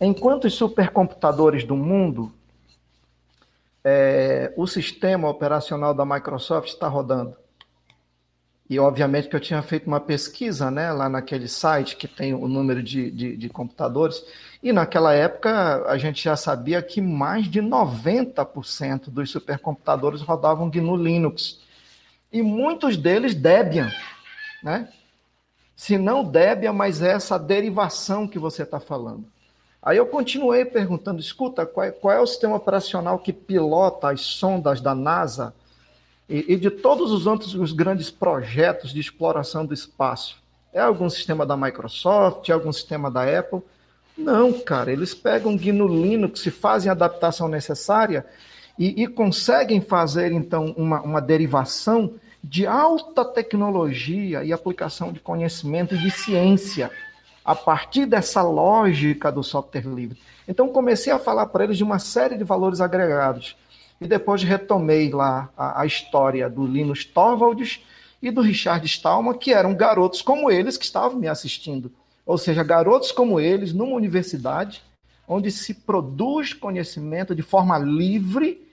Enquanto os supercomputadores do mundo, é, o sistema operacional da Microsoft está rodando. E obviamente que eu tinha feito uma pesquisa né, lá naquele site que tem o número de, de, de computadores, e naquela época a gente já sabia que mais de 90% dos supercomputadores rodavam GNU Linux e muitos deles Debian, né? Se não Debian, mas essa derivação que você está falando. Aí eu continuei perguntando, escuta, qual é, qual é, o sistema operacional que pilota as sondas da NASA e, e de todos os outros os grandes projetos de exploração do espaço? É algum sistema da Microsoft? É algum sistema da Apple? Não, cara, eles pegam GNU Linux, se fazem a adaptação necessária e, e conseguem fazer, então, uma, uma derivação de alta tecnologia e aplicação de conhecimento e de ciência a partir dessa lógica do software livre. Então comecei a falar para eles de uma série de valores agregados e depois retomei lá a, a história do Linus Torvalds e do Richard Stallman, que eram garotos como eles que estavam me assistindo, ou seja, garotos como eles numa universidade onde se produz conhecimento de forma livre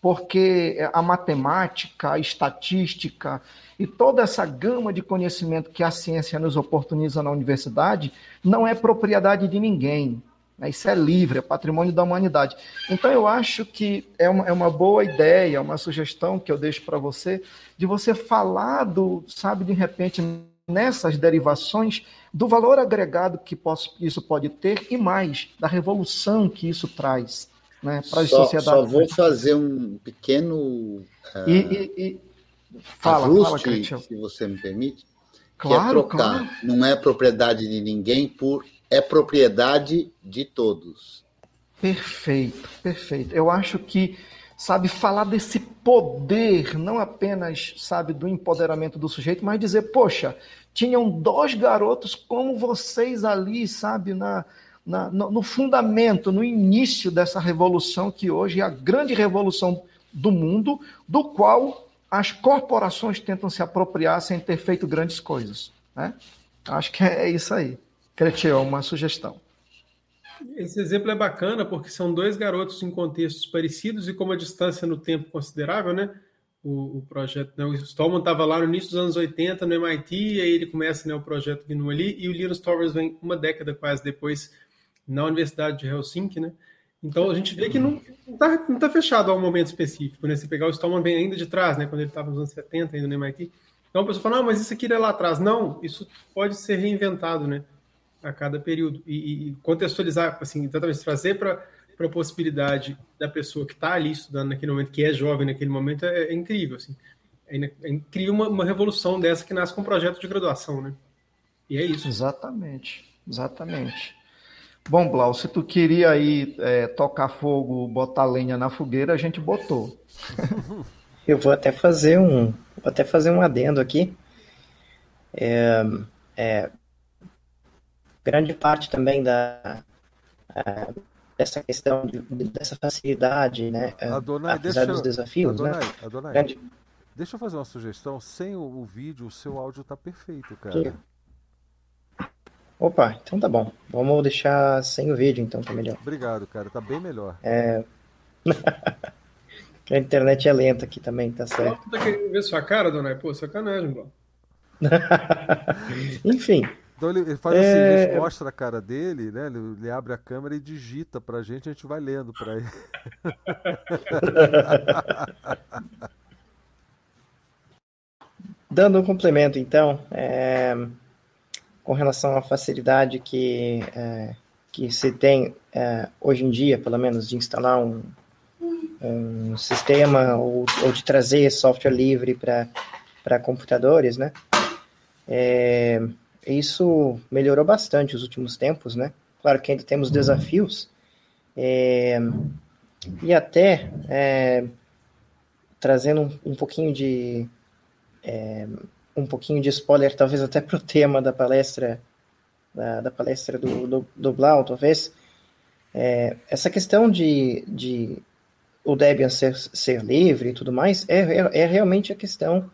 porque a matemática, a estatística e toda essa gama de conhecimento que a ciência nos oportuniza na universidade não é propriedade de ninguém. Né? Isso é livre, é patrimônio da humanidade. Então, eu acho que é uma, é uma boa ideia, uma sugestão que eu deixo para você, de você falar do, sabe, de repente, nessas derivações, do valor agregado que posso, isso pode ter e mais, da revolução que isso traz né, para as sociedades. Só vou fazer um pequeno uh, e, e, e... Fala, ajuste, fala, se você me permite, claro, que é trocar. Claro. Não é propriedade de ninguém por é propriedade de todos. Perfeito, perfeito. Eu acho que sabe falar desse poder, não apenas sabe do empoderamento do sujeito, mas dizer, poxa, tinham dois garotos como vocês ali, sabe, na na, no, no fundamento, no início dessa revolução que hoje é a grande revolução do mundo, do qual as corporações tentam se apropriar sem ter feito grandes coisas. Né? Acho que é isso aí. Cretil, uma sugestão. Esse exemplo é bacana porque são dois garotos em contextos parecidos e com uma distância no tempo considerável, né? O, o projeto, né? o Stallman estava lá no início dos anos 80 no MIT, e aí ele começa né, o projeto GNU ali, e o Linus Torvalds vem uma década quase depois na Universidade de Helsinki, né? Então a gente vê que não está não tá fechado a um momento específico, né? Se pegar o Stallman vem ainda de trás, né? Quando ele estava nos anos 70 ainda no MIT. Então a pessoa fala, não, mas isso aqui é lá atrás. Não, isso pode ser reinventado, né? A cada período. E, e contextualizar, assim, exatamente trazer para a possibilidade da pessoa que está ali estudando naquele momento, que é jovem naquele momento, é, é incrível, assim. É, é, cria uma, uma revolução dessa que nasce com um projeto de graduação, né? E é isso. Exatamente, exatamente. Bom, Blau, se tu queria aí é, tocar fogo, botar lenha na fogueira, a gente botou. Eu vou até fazer um, vou até fazer um adendo aqui. É, é, grande parte também da é, dessa questão de, dessa facilidade, né? Adonai, apesar deixa, dos desafios, Adonai, né? Adonai, grande... Deixa eu fazer uma sugestão. Sem o, o vídeo, o seu áudio tá perfeito, cara. Que... Opa, então tá bom. Vamos deixar sem o vídeo, então, tá melhor. Obrigado, cara. Tá bem melhor. É... *laughs* a internet é lenta aqui também, tá certo. Tá querendo ver sua cara, dona? Pô, sacanagem, bro. *laughs* Enfim. Então ele, faz assim, é... ele mostra a cara dele, né? Ele, ele, abre a câmera e digita pra gente, a gente vai lendo pra ele. *laughs* Dando um complemento, então, é com relação à facilidade que, é, que se tem é, hoje em dia, pelo menos, de instalar um, um sistema ou, ou, de trazer software livre para computadores, né? É, isso melhorou bastante os últimos tempos, né? Claro que ainda temos desafios é, e até é, trazendo um, um pouquinho de é, um pouquinho de spoiler, talvez até para o tema da palestra da, da palestra do, do, do, Blau, talvez. É, essa questão de, de o Debian ser, ser livre e tudo mais é, é, é realmente a questão,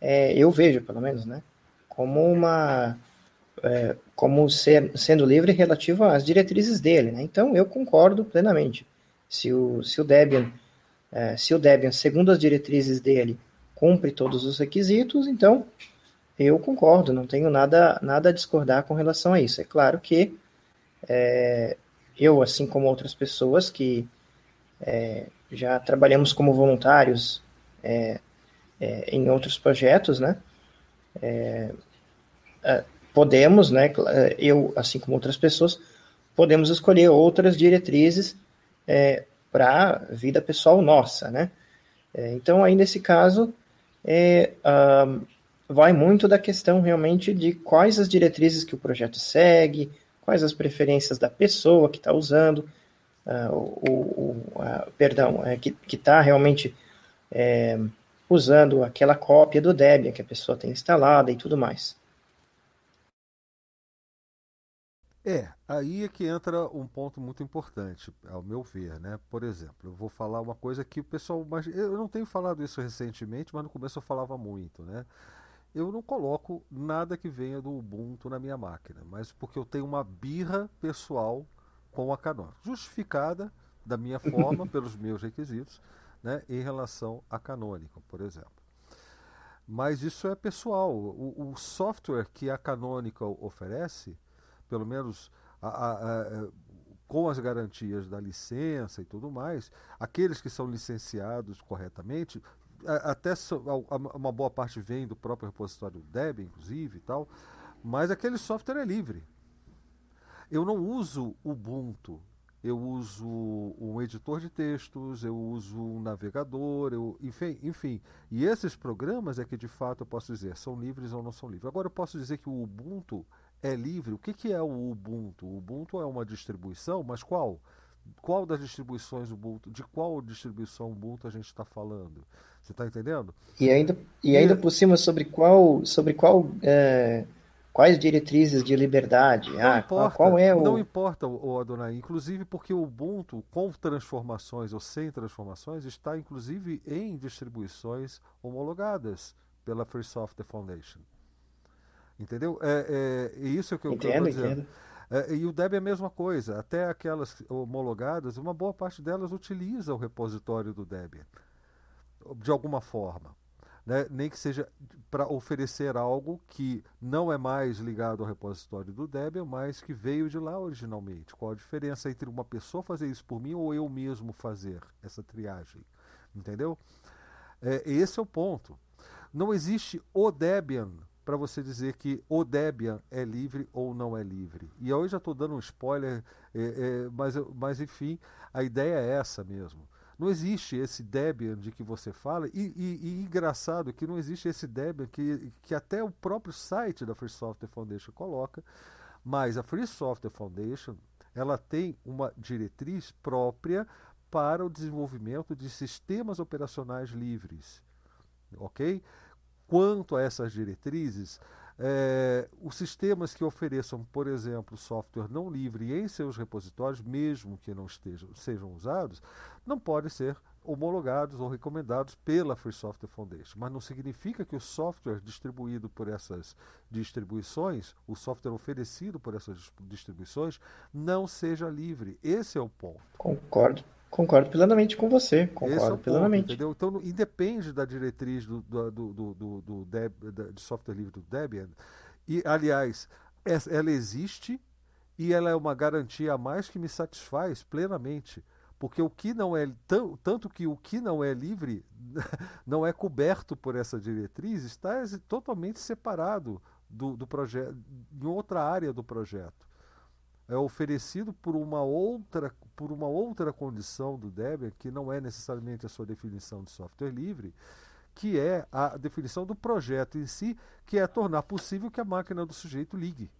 é, eu vejo pelo menos, né, como uma é, como ser, sendo livre relativo às diretrizes dele, né? Então eu concordo plenamente. Se o, se o Debian é, se o Debian, segundo as diretrizes dele, cumpre todos os requisitos, então eu concordo, não tenho nada, nada a discordar com relação a isso. É claro que é, eu, assim como outras pessoas que é, já trabalhamos como voluntários é, é em outros projetos, né? É, é, podemos, né? Eu, assim como outras pessoas, podemos escolher outras diretrizes para a vida pessoal nossa, né? então, aí nesse caso, é, um, vai muito da questão realmente de quais as diretrizes que o projeto segue, quais as preferências da pessoa que está usando, uh, o, o uh, perdão, é, que está realmente é, usando aquela cópia do Debian que a pessoa tem instalada e tudo mais. É, aí é que entra um ponto muito importante, ao meu ver, né? Por exemplo, eu vou falar uma coisa que o pessoal. Eu não tenho falado isso recentemente, mas no começo eu falava muito, né? Eu não coloco nada que venha do Ubuntu na minha máquina, mas porque eu tenho uma birra pessoal com a Canonical, justificada da minha forma, *laughs* pelos meus requisitos, né, em relação a Canonical, por exemplo. Mas isso é pessoal. O, o software que a Canonical oferece pelo menos a, a, a, com as garantias da licença e tudo mais, aqueles que são licenciados corretamente, até uma boa parte vem do próprio repositório Debian, inclusive e tal, mas aquele software é livre. Eu não uso Ubuntu, eu uso um editor de textos, eu uso um navegador, eu, enfim, enfim. E esses programas é que de fato eu posso dizer são livres ou não são livres. Agora eu posso dizer que o Ubuntu é livre. O que, que é o Ubuntu? O Ubuntu é uma distribuição, mas qual? Qual das distribuições Ubuntu? De qual distribuição Ubuntu a gente está falando? Você está entendendo? E ainda, e ainda por cima sobre qual, sobre qual, é, quais diretrizes de liberdade? Não ah, importa, qual, é o... Não importa, o Adonai. Inclusive porque o Ubuntu, com transformações ou sem transformações, está inclusive em distribuições homologadas pela Free Software Foundation. Entendeu? É, é, isso é o que eu dizendo. Entendo. É, e o Debian é a mesma coisa, até aquelas homologadas, uma boa parte delas utiliza o repositório do Debian, de alguma forma. Né? Nem que seja para oferecer algo que não é mais ligado ao repositório do Debian, mas que veio de lá originalmente. Qual a diferença entre uma pessoa fazer isso por mim ou eu mesmo fazer essa triagem? Entendeu? É, esse é o ponto. Não existe o Debian para você dizer que o Debian é livre ou não é livre. E eu já estou dando um spoiler, é, é, mas, mas enfim, a ideia é essa mesmo. Não existe esse Debian de que você fala, e, e, e engraçado que não existe esse Debian que, que até o próprio site da Free Software Foundation coloca, mas a Free Software Foundation ela tem uma diretriz própria para o desenvolvimento de sistemas operacionais livres. Ok? Quanto a essas diretrizes, é, os sistemas que ofereçam, por exemplo, software não livre em seus repositórios, mesmo que não estejam, sejam usados, não podem ser homologados ou recomendados pela Free Software Foundation. Mas não significa que o software distribuído por essas distribuições, o software oferecido por essas distribuições, não seja livre. Esse é o ponto. Concordo. Concordo plenamente com você. Concordo é ponto, plenamente. Entendeu? Então, independe da diretriz do, do, do, do, do Deb, de software livre do Debian. E, aliás, ela existe e ela é uma garantia a mais que me satisfaz plenamente. Porque o que não é tanto que o que não é livre *laughs* não é coberto por essa diretriz, está totalmente separado do, do projeto, em outra área do projeto é oferecido por uma outra por uma outra condição do Debian que não é necessariamente a sua definição de software livre, que é a definição do projeto em si, que é tornar possível que a máquina do sujeito ligue.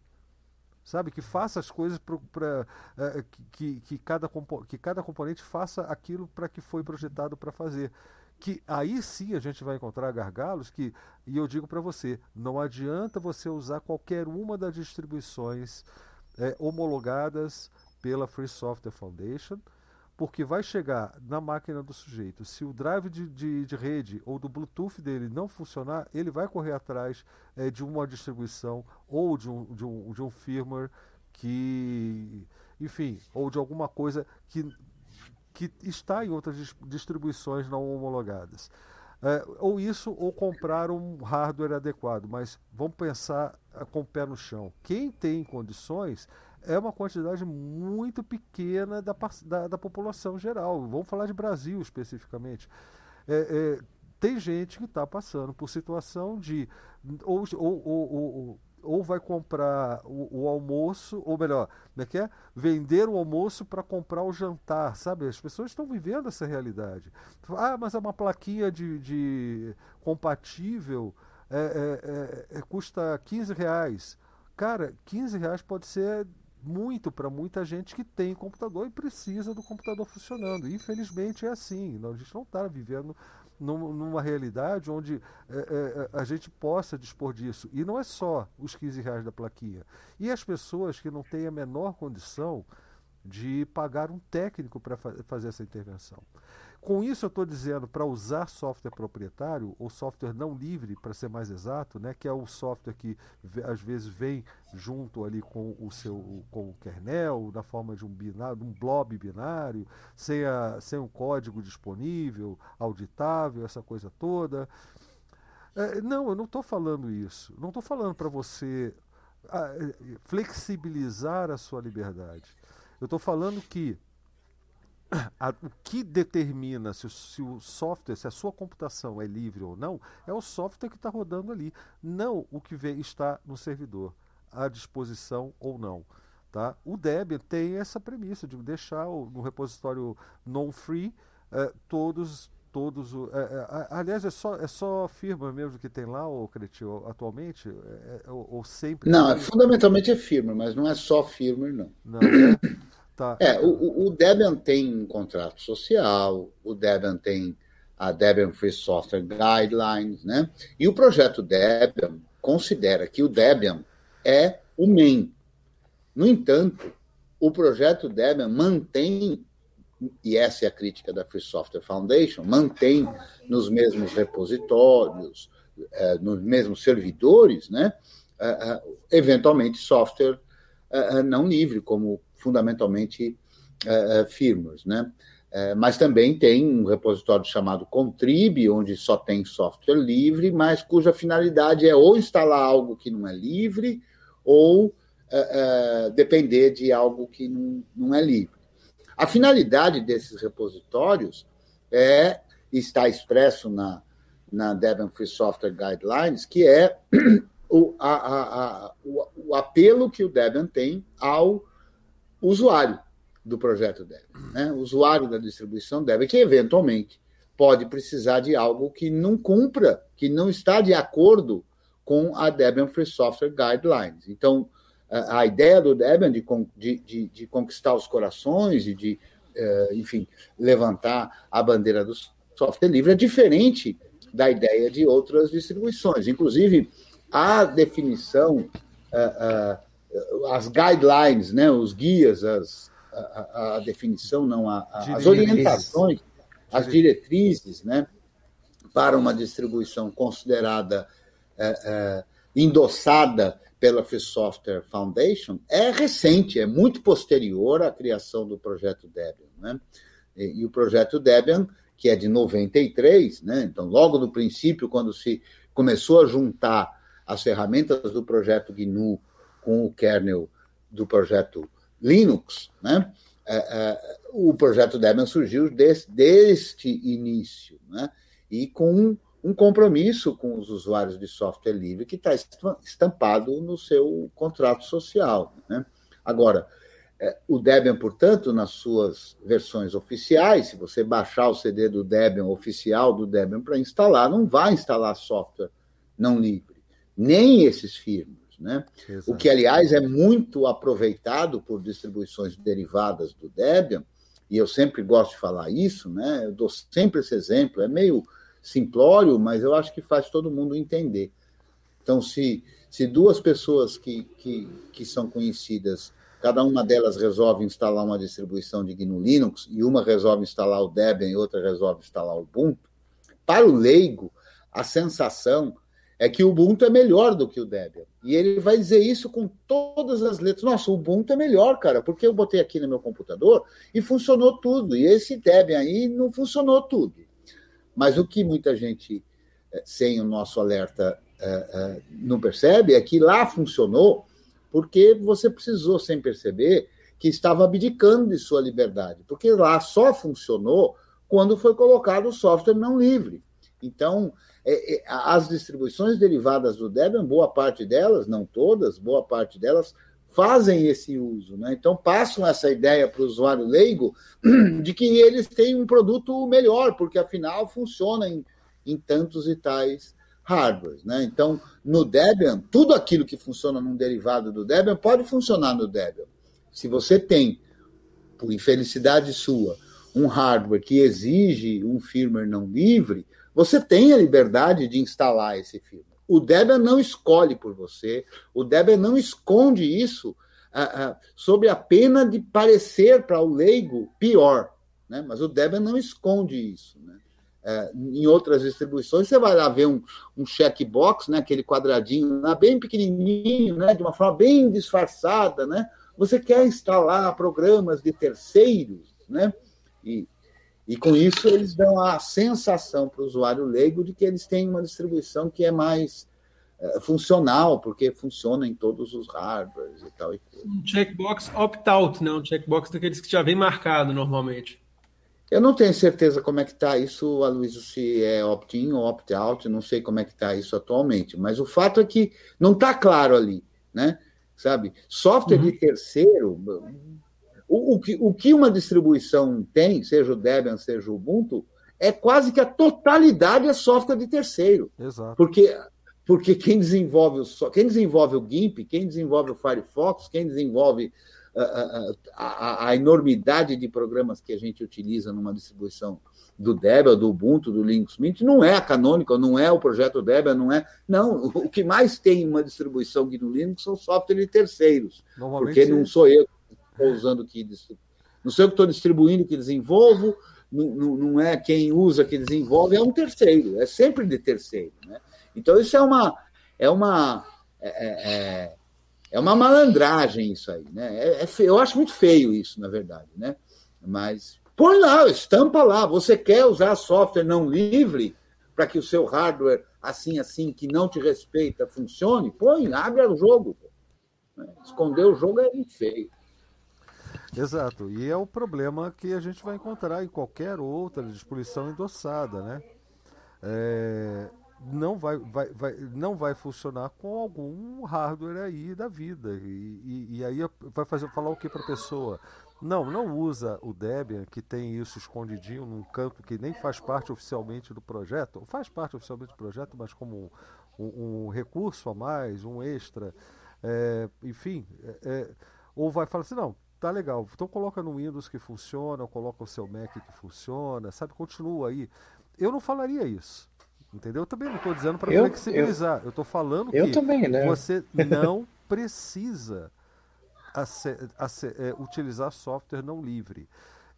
Sabe, que faça as coisas para é, que, que, cada, que cada componente faça aquilo para que foi projetado para fazer. Que aí sim a gente vai encontrar gargalos que, e eu digo para você, não adianta você usar qualquer uma das distribuições é, homologadas pela Free Software Foundation, porque vai chegar na máquina do sujeito. Se o drive de, de, de rede ou do Bluetooth dele não funcionar, ele vai correr atrás é, de uma distribuição ou de um, de, um, de um firmware que, enfim, ou de alguma coisa que, que está em outras distribuições não homologadas. É, ou isso, ou comprar um hardware adequado. Mas vamos pensar é, com o pé no chão. Quem tem condições é uma quantidade muito pequena da, da, da população geral. Vamos falar de Brasil especificamente. É, é, tem gente que está passando por situação de ou, ou, ou, ou vai comprar o, o, almoço, ou melhor, como é é? Vender o almoço para comprar o jantar, sabe? As pessoas estão vivendo essa realidade. Ah, mas é uma plaquinha de, de compatível, é, é custa 15 reais. Cara, 15 reais pode ser muito para muita gente que tem computador e precisa do computador funcionando. Infelizmente é assim. A gente não está vivendo numa realidade onde é, é, a gente possa dispor disso. E não é só os 15 reais da plaquinha. E as pessoas que não têm a menor condição de pagar um técnico para fa fazer essa intervenção. Com isso, eu estou dizendo para usar software proprietário ou software não livre, para ser mais exato, né, que é o software que às vezes vem junto ali com o seu com o kernel, na forma de um binário, um blob binário, sem, a, sem um código disponível, auditável, essa coisa toda. É, não, eu não estou falando isso. Não estou falando para você a, flexibilizar a sua liberdade. Eu estou falando que a, o que determina se o, se o, software, se a sua computação é livre ou não, é o software que está rodando ali, não o que vem, está no servidor, à disposição ou não. Tá? O Debian tem essa premissa de deixar o, no repositório non-free eh, todos todos é, é, aliás é só é só firma mesmo que tem lá o Cretil atualmente é, é, ou, ou, sempre não é, fundamentalmente é firma mas não é só firma não não é? *clears throat* Tá. É, o, o Debian tem um contrato social, o Debian tem a Debian Free Software Guidelines, né? E o projeto Debian considera que o Debian é o main. No entanto, o projeto Debian mantém, e essa é a crítica da Free Software Foundation, mantém nos mesmos repositórios, eh, nos mesmos servidores, né? Eh, eh, eventualmente software não livre, como fundamentalmente uh, né? mas também tem um repositório chamado Contrib, onde só tem software livre, mas cuja finalidade é ou instalar algo que não é livre, ou depender de algo que não, não é livre. A finalidade desses repositórios é está expresso na, na Debian Free Software Guidelines, que é *clears throat* o, a, a, a, o, o, apelo que o Debian tem ao usuário do projeto Debian, né? usuário da distribuição Debian, que eventualmente pode precisar de algo que não cumpra, que não está de acordo com a Debian Free Software Guidelines. Então, a ideia do Debian de, de, de conquistar os corações e de, eh, enfim, levantar a bandeira do software livre é diferente da ideia de outras distribuições. Inclusive, a definição, as guidelines, né, os guias, as, a, a definição, não, a, as orientações, as diretrizes né, para uma distribuição considerada eh, eh, endossada pela Free Software Foundation é recente, é muito posterior à criação do projeto Debian. Né? E, e, o projeto Debian, que é de 93, né? então logo no princípio, quando se começou a juntar as ferramentas do projeto GNU com o kernel do projeto Linux, né? É, é, o projeto Debian surgiu des, deste início, né? e com um compromisso com os usuários de software livre que está estampado no seu contrato social. Né? Agora, é, o Debian, portanto, nas suas versões oficiais, se você baixar o CD do Debian oficial do Debian para instalar, não vai instalar software não livre, nem esses firmwares. Né? O que, aliás, é muito aproveitado por distribuições derivadas do Debian, e eu sempre gosto de falar isso, né? eu dou sempre esse exemplo, é meio simplório, mas eu acho que faz todo mundo entender. Então, se, se duas pessoas que, que, que são conhecidas, cada uma delas resolve instalar uma distribuição de GNU Linux, e uma resolve instalar o Debian e outra resolve instalar o Ubuntu, para o leigo, a sensação é que o Ubuntu é melhor do que o Debian. E ele vai dizer isso com todas as letras. Nossa, o Ubuntu é melhor, cara, porque eu botei aqui no meu computador e funcionou tudo. E esse Debian aí não funcionou tudo. Mas o que muita gente, eh, sem o nosso alerta, eh, eh, não percebe é que lá funcionou porque você precisou, sem perceber, que estava abdicando de sua liberdade. Porque lá só funcionou quando foi colocado o software não livre. Então, as distribuições derivadas do Debian, boa parte delas, não todas, boa parte delas, fazem esse uso. Né? Então, passam essa ideia para o usuário leigo de que eles têm um produto melhor, porque afinal funciona em, em tantos e tais hardwares. Né? Então, no Debian, tudo aquilo que funciona num derivado do Debian pode funcionar no Debian. Se você tem, por infelicidade sua, um hardware que exige um firmware não livre, você tem a liberdade de instalar esse firmware. O Debian não escolhe por você, o Debian não esconde isso ah, ah, sob a pena de parecer para o leigo pior. Né? Mas o Debian não esconde isso. Né? É, em outras distribuições, você vai lá ver um, um checkbox, né? aquele quadradinho lá, bem pequenininho, né? de uma forma bem disfarçada. Né? Você quer instalar programas de terceiros, né? e e com isso eles dão a sensação para o usuário leigo de que eles têm uma distribuição que é mais é, funcional, porque funciona em todos os hardwares e tal. E um checkbox opt-out, né? Um checkbox daqueles que já vem marcado normalmente. Eu não tenho certeza como é que está isso, Aloysio, se é opt-in ou opt-out, não sei como é que está isso atualmente, mas o fato é que não está claro ali, né? Sabe? Software uhum. de terceiro, o, o, que, o que uma distribuição tem, seja o Debian, seja o Ubuntu, é quase que a totalidade é software de terceiro. Exato. Porque, porque quem desenvolve o quem desenvolve o GIMP, quem desenvolve o Firefox, quem desenvolve a, a, a, a, enormidade de programas que a gente utiliza numa distribuição do Debian, do Ubuntu, do Linux Mint, não é a Canonical, não é o projeto Debian, não é. Não, o que mais tem em uma distribuição no Linux são software de terceiros. Porque não sou eu estou usando que não sei o que estou distribuindo que desenvolvo, não, não, é quem usa que desenvolve, é um terceiro, é sempre de terceiro. Né? Então, isso é uma. É uma é, é, é uma malandragem isso aí, né? É, é eu acho muito feio isso, na verdade, né? Mas põe lá, estampa lá. Você quer usar software não livre para que o seu hardware assim assim que não te respeita funcione? Põe, abre o jogo. Esconder o jogo é feio. Exato, e é o problema que a gente vai encontrar em qualquer outra disposição endossada, né? É, não vai, vai, vai, não vai funcionar com algum hardware aí da vida. E, e, e aí vai fazer, falar o que para a pessoa? Não, não usa o Debian, que tem isso escondidinho num canto que nem faz parte oficialmente do projeto, faz parte oficialmente do projeto, mas como um, um, um recurso a mais, um extra. É, enfim, é, é ou vai falar assim, não, tá legal, então coloca no Windows que funciona, coloca o seu Mac que funciona, sabe, continua aí. Eu não falaria isso. Entendeu? Eu também não estou dizendo para flexibilizar. Eu estou falando que também, né? você *laughs* não precisa é, utilizar software não livre.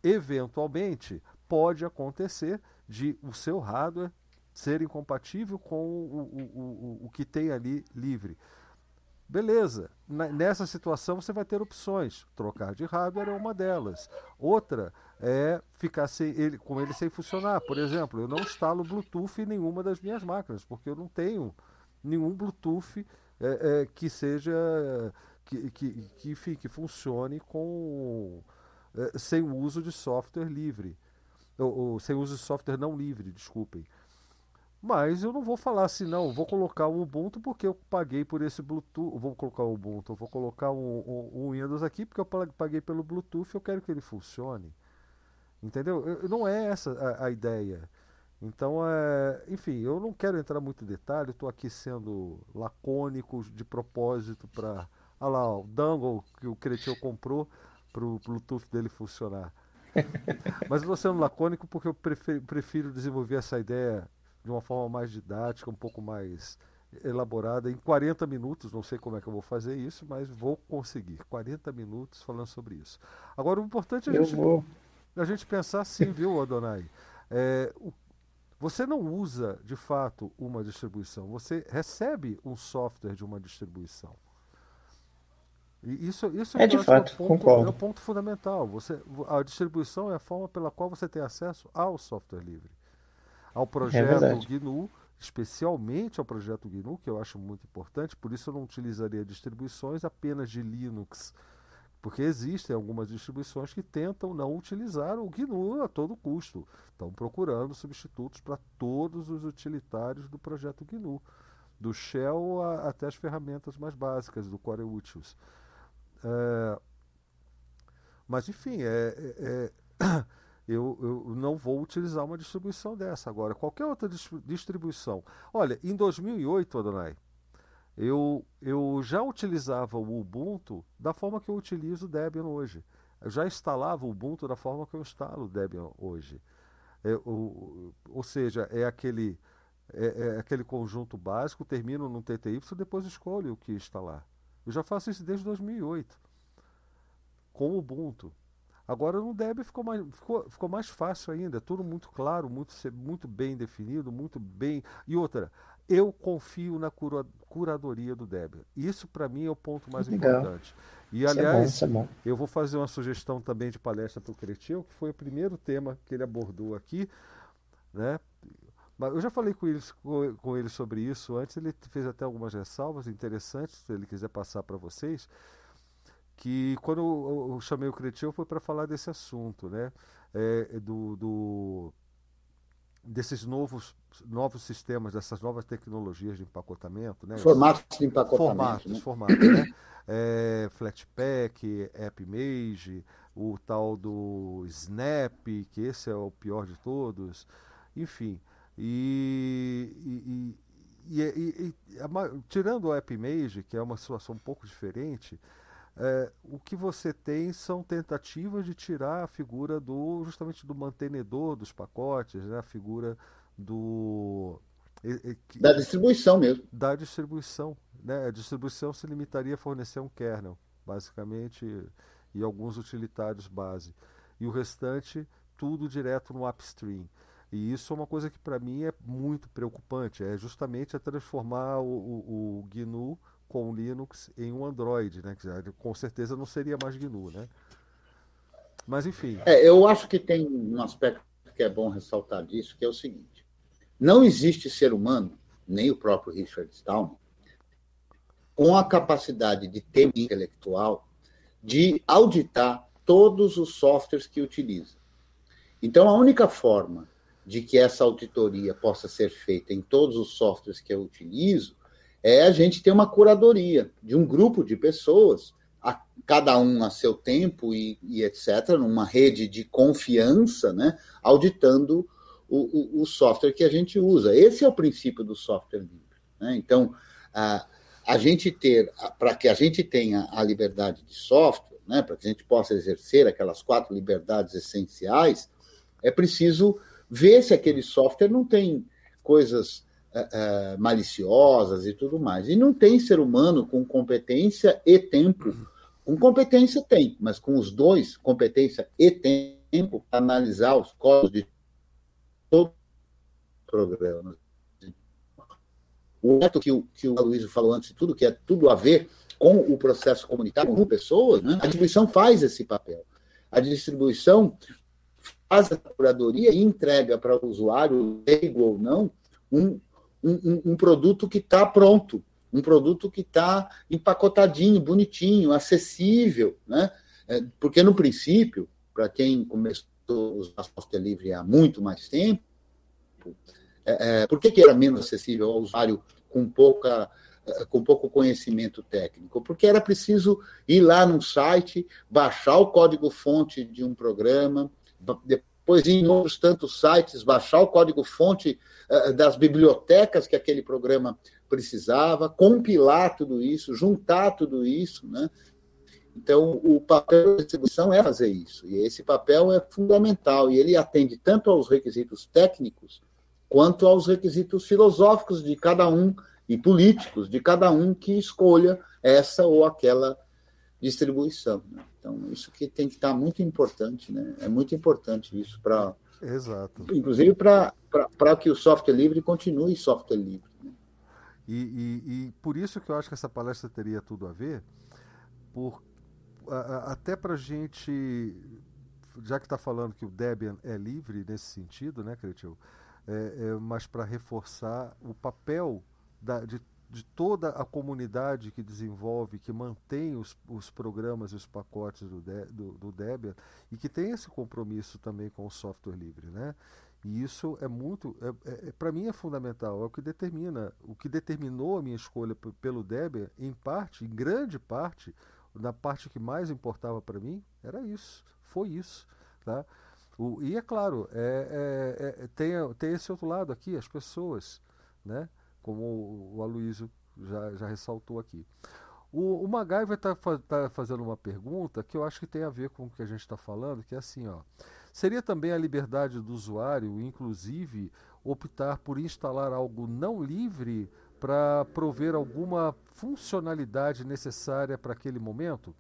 Eventualmente, pode acontecer de o seu hardware ser incompatível com o, o, o, o que tem ali livre. Beleza, nessa situação você vai ter opções. Trocar de hardware é uma delas. Outra é ficar sem ele, com ele sem funcionar. Por exemplo, eu não instalo Bluetooth em nenhuma das minhas máquinas, porque eu não tenho nenhum Bluetooth é, é, que seja. Que, que, que, enfim, que funcione com é, sem o uso de software livre. Ou, ou, sem uso de software não livre, desculpem. Mas eu não vou falar assim, não, vou colocar o Ubuntu porque eu paguei por esse Bluetooth. Vou colocar o Ubuntu, vou colocar um, um, um Windows aqui porque eu paguei pelo Bluetooth eu quero que ele funcione. Entendeu? Eu, não é essa a, a ideia. Então, é, enfim, eu não quero entrar muito em detalhe, estou aqui sendo lacônico de propósito para. Olha lá, ó, o dangle que o Cretil comprou para o Bluetooth dele funcionar. *laughs* Mas estou sendo lacônico porque eu prefiro, prefiro desenvolver essa ideia de uma forma mais didática, um pouco mais elaborada, em 40 minutos. Não sei como é que eu vou fazer isso, mas vou conseguir. 40 minutos falando sobre isso. Agora, o importante é a, gente, vou... a gente pensar assim, viu, Adonai? É, o, você não usa de fato uma distribuição, você recebe um software de uma distribuição. E isso, isso é de fato, é o, ponto, concordo. é o ponto fundamental. Você, a distribuição é a forma pela qual você tem acesso ao software livre ao é projeto é GNU, especialmente ao projeto GNU, que eu acho muito importante, por isso eu não utilizaria distribuições apenas de Linux, porque existem algumas distribuições que tentam não utilizar o GNU a todo custo, estão procurando substitutos para todos os utilitários do projeto GNU, do Shell a, até as ferramentas mais básicas do Core Utils. É, mas enfim, é, é, é eu, eu não vou utilizar uma distribuição dessa agora. Qualquer outra distribuição. Olha, em 2008, Adonai, eu, eu já utilizava o Ubuntu da forma que eu utilizo o Debian hoje. Eu já instalava o Ubuntu da forma que eu instalo o Debian hoje. É, o, ou seja, é aquele, é, é aquele conjunto básico, termino no TTY, depois escolho o que instalar. Eu já faço isso desde 2008, com o Ubuntu. Agora no Debian ficou mais, ficou, ficou mais fácil ainda, tudo muito claro, muito, muito bem definido, muito bem. E outra, eu confio na cura, curadoria do Debian. Isso para mim é o ponto mais Legal. importante. E isso aliás, é bom, é eu vou fazer uma sugestão também de palestra para o Cretil, que foi o primeiro tema que ele abordou aqui, né? Eu já falei com ele, com ele sobre isso antes, ele fez até algumas ressalvas interessantes, se ele quiser passar para vocês que quando eu, eu chamei o Cretil foi para falar desse assunto, né? É, é, do, do, desses novos, novos sistemas, dessas novas tecnologias de empacotamento, né? Formatos de empacotamento. Formatos, né? formatos, né? *coughs* É, Flatpak, AppMage, o tal do Snap, que esse é o pior de todos, enfim. E, e, e, e tirando o AppMage, que é uma situação um pouco diferente, é, o que você tem são tentativas de tirar a figura do justamente do mantenedor dos pacotes, né? a figura do da distribuição mesmo. Da distribuição, né? A distribuição se limitaria a fornecer um kernel, basicamente, e alguns utilitários base, e o restante tudo direto no upstream. E isso é uma coisa que para mim é muito preocupante, é justamente a transformar o, o, o GNU com Linux em um Android, né? Com certeza não seria mais GNU, né? Mas enfim. É, eu acho que tem um aspecto que é bom ressaltar disso, que é o seguinte: não existe ser humano, nem o próprio Richard Stallman, com a capacidade de ter intelectual de auditar todos os softwares que utiliza. Então, a única forma de que essa auditoria possa ser feita em todos os softwares que eu utilizo é a gente ter uma curadoria de um grupo de pessoas, a, cada um a seu tempo e, e, etc., numa rede de confiança, né, auditando o, o, o, software que a gente usa. Esse é o princípio do software livre. Né? Então, a, a gente ter, para que a gente tenha a liberdade de software, né, para que a gente possa exercer aquelas quatro liberdades essenciais, é preciso ver se aquele software não tem coisas uh, uh, maliciosas e tudo mais. E não tem ser humano com competência e tempo. Com competência tem, mas com os dois, competência e tempo, para analisar os códigos de todo o programa. O método que o, que o Aloysio falou antes de tudo, que é tudo a ver com o processo comunitário, com pessoas, né? a distribuição faz esse papel. A distribuição faz a curadoria e entrega para o usuário, leigo ou não, um, um, um produto que está pronto, um produto que está empacotadinho, bonitinho, acessível, né? É, porque no princípio, para quem começou a usar software livre há muito mais tempo, é, é, por que, que era menos acessível ao usuário com pouca é, com pouco conhecimento técnico, porque era preciso ir lá num site, baixar o código-fonte de um programa, depois em outros tantos sites, baixar o código-fonte uh, das bibliotecas que aquele programa precisava, compilar tudo isso, juntar tudo isso, né? Então, o papel da distribuição é fazer isso, e esse papel é fundamental, e ele atende tanto aos requisitos técnicos quanto aos requisitos filosóficos de cada um e políticos de cada um que escolha essa ou aquela distribuição. Né? Então, isso que tem que estar muito importante, né? É muito importante isso para. Exato. Inclusive para que o software livre continue software livre. Né? E, e, e, por isso que eu acho que essa palestra teria tudo a ver, por, a, até para a gente, já que está falando que o Debian é livre nesse sentido, né, Cretil? É, é, mas para reforçar o papel da, de de toda a comunidade que desenvolve, que mantém os, os programas e os pacotes do, de, do, do, Debian e que tem esse compromisso também com o software livre, né? E isso é muito, é, é, é para mim é fundamental, é o que determina, o que determinou a minha escolha pelo Debian, em parte, em grande parte, na parte que mais importava para mim, era isso, foi isso, tá? O, e é claro, é, é, é, tem, tem esse outro lado aqui, as pessoas, né? Como o Aloysio já, já ressaltou aqui. O, o MacGyver está tá fazendo uma pergunta que eu acho que tem a ver com o que a gente está falando, que é assim, ó. Seria também a liberdade do usuário, inclusive, optar por instalar algo não livre para prover alguma funcionalidade necessária para aquele momento?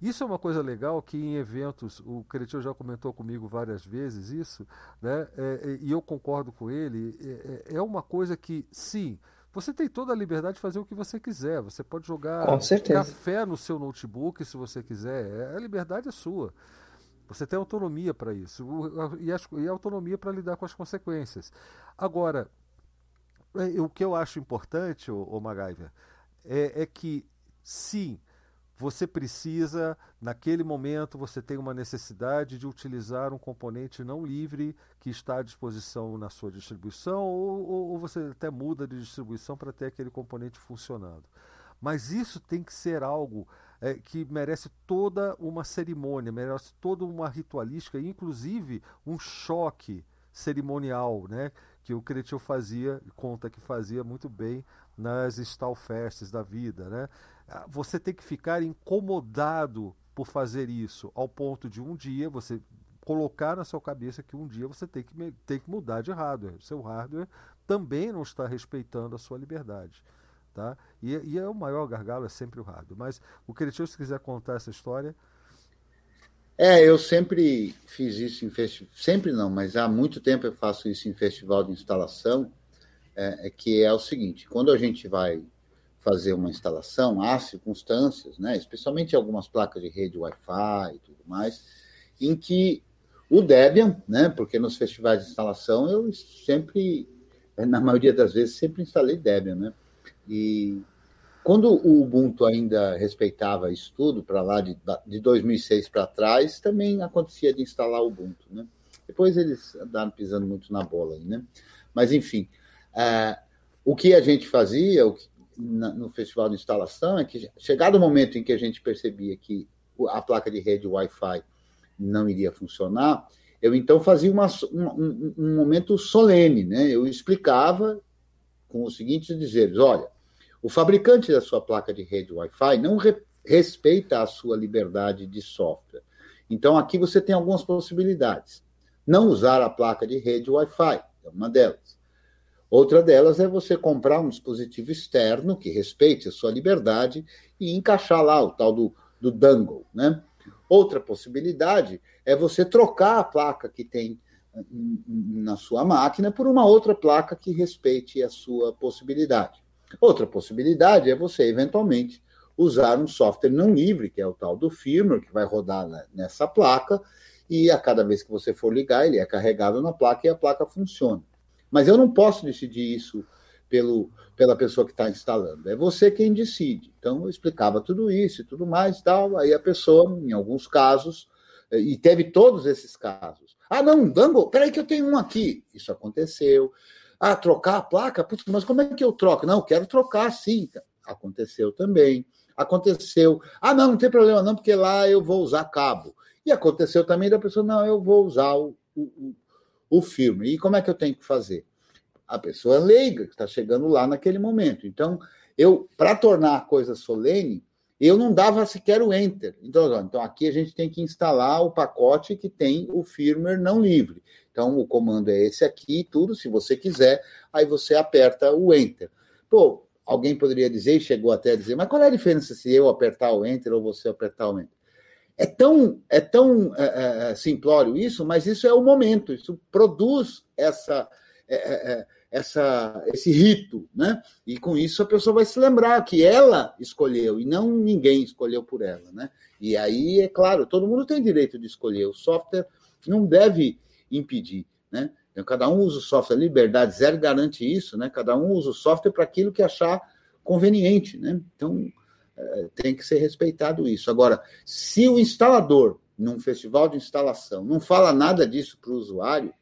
Isso é uma coisa legal que em eventos, o Cretil já comentou comigo várias vezes isso, né? É, é, e eu concordo com ele, é, é, é uma coisa que, sim, você tem toda a liberdade de fazer o que você quiser. Você pode jogar café no seu notebook se você quiser. É, a liberdade é sua. Você tem autonomia para isso. E, a, e autonomia para lidar com as consequências. Agora, o que eu acho importante, o, MacGyver, é, é que, sim, você precisa, naquele momento, você tem uma necessidade de utilizar um componente não livre que está à disposição na sua distribuição, ou, ou, ou você até muda de distribuição para ter aquele componente funcionando. Mas isso tem que ser algo é, que merece toda uma cerimônia, merece toda uma ritualística, inclusive um choque cerimonial, né? Que o Cretil fazia, conta que fazia muito bem nas Stalfests da vida, né? Você tem que ficar incomodado por fazer isso, ao ponto de um dia você colocar na sua cabeça que um dia você tem que, tem que mudar de hardware. Seu hardware também não está respeitando a sua liberdade. Tá? E, e é o maior gargalo é sempre o hardware. Mas o Cretil, se quiser contar essa história. É, eu sempre fiz isso em festival. Sempre não, mas há muito tempo eu faço isso em festival de instalação. É, é que é o seguinte: quando a gente vai fazer uma instalação, há circunstâncias, né, especialmente algumas placas de rede Wi-Fi e tudo mais, em que o Debian, né, porque nos festivais de instalação eu sempre, na maioria das vezes, sempre instalei Debian, né, e quando o Ubuntu ainda respeitava isso tudo, para lá de, de 2006 para trás, também acontecia de instalar o Ubuntu, né? Depois eles andaram pisando muito na bola aí, né? Mas, enfim, é, o que a gente fazia o que, na, no festival de instalação é que, chegado o momento em que a gente percebia que a placa de rede Wi-Fi não iria funcionar, eu então fazia uma, um, um, momento solene, né? Eu explicava com os seguintes dizeres: olha, o fabricante da sua placa de rede Wi-Fi não re respeita a sua liberdade de software. Então, aqui você tem algumas possibilidades. Não usar a placa de rede Wi-Fi é uma delas. Outra delas é você comprar um dispositivo externo que respeite a sua liberdade e encaixar lá o tal do, do dongle, né? Outra possibilidade é você trocar a placa que tem na sua máquina por uma outra placa que respeite a sua possibilidade. Outra possibilidade é você, eventualmente, usar um software não livre, que é o tal do firmware, que vai rodar nessa placa, e a cada vez que você for ligar, ele é carregado na placa e a placa funciona. Mas eu não posso decidir isso pelo, pela pessoa que está instalando. É você quem decide. Então, eu explicava tudo isso e tudo mais e tal. Aí a pessoa, em alguns casos, e teve todos esses casos. Ah, não, Dango, peraí que eu tenho um aqui. Isso aconteceu. Ah, trocar a placa? Putz, mas como é que eu troco? Não, eu quero trocar sim. Aconteceu também. Aconteceu. Ah, não, não tem problema não, porque lá eu vou usar cabo. E aconteceu também da pessoa, não, eu vou usar o, o, o filme. E como é que eu tenho que fazer? A pessoa é leiga, que está chegando lá naquele momento. Então, eu, para tornar a coisa solene, eu não dava sequer o enter. Então, então, aqui a gente tem que instalar o pacote que tem o firmware não livre. Então, o comando é esse aqui, tudo, se você quiser, aí você aperta o enter. Pô, alguém poderia dizer, chegou até a dizer, mas qual é a diferença se eu apertar o enter ou você apertar o enter? É tão, é tão é, é, é, simplório isso, mas isso é o momento, isso produz essa, é, é, é, essa, esse rito, né? E com isso a pessoa vai se lembrar que ela escolheu e não ninguém escolheu por ela, né? E aí, é claro, todo mundo tem direito de escolher, o software não deve impedir, né? Então, cada um usa o software, liberdade zero garante isso, né? Cada um usa o software para aquilo que achar conveniente, né? Então, tem que ser respeitado isso. Agora, se o instalador, num festival de instalação, não fala nada disso para o usuário,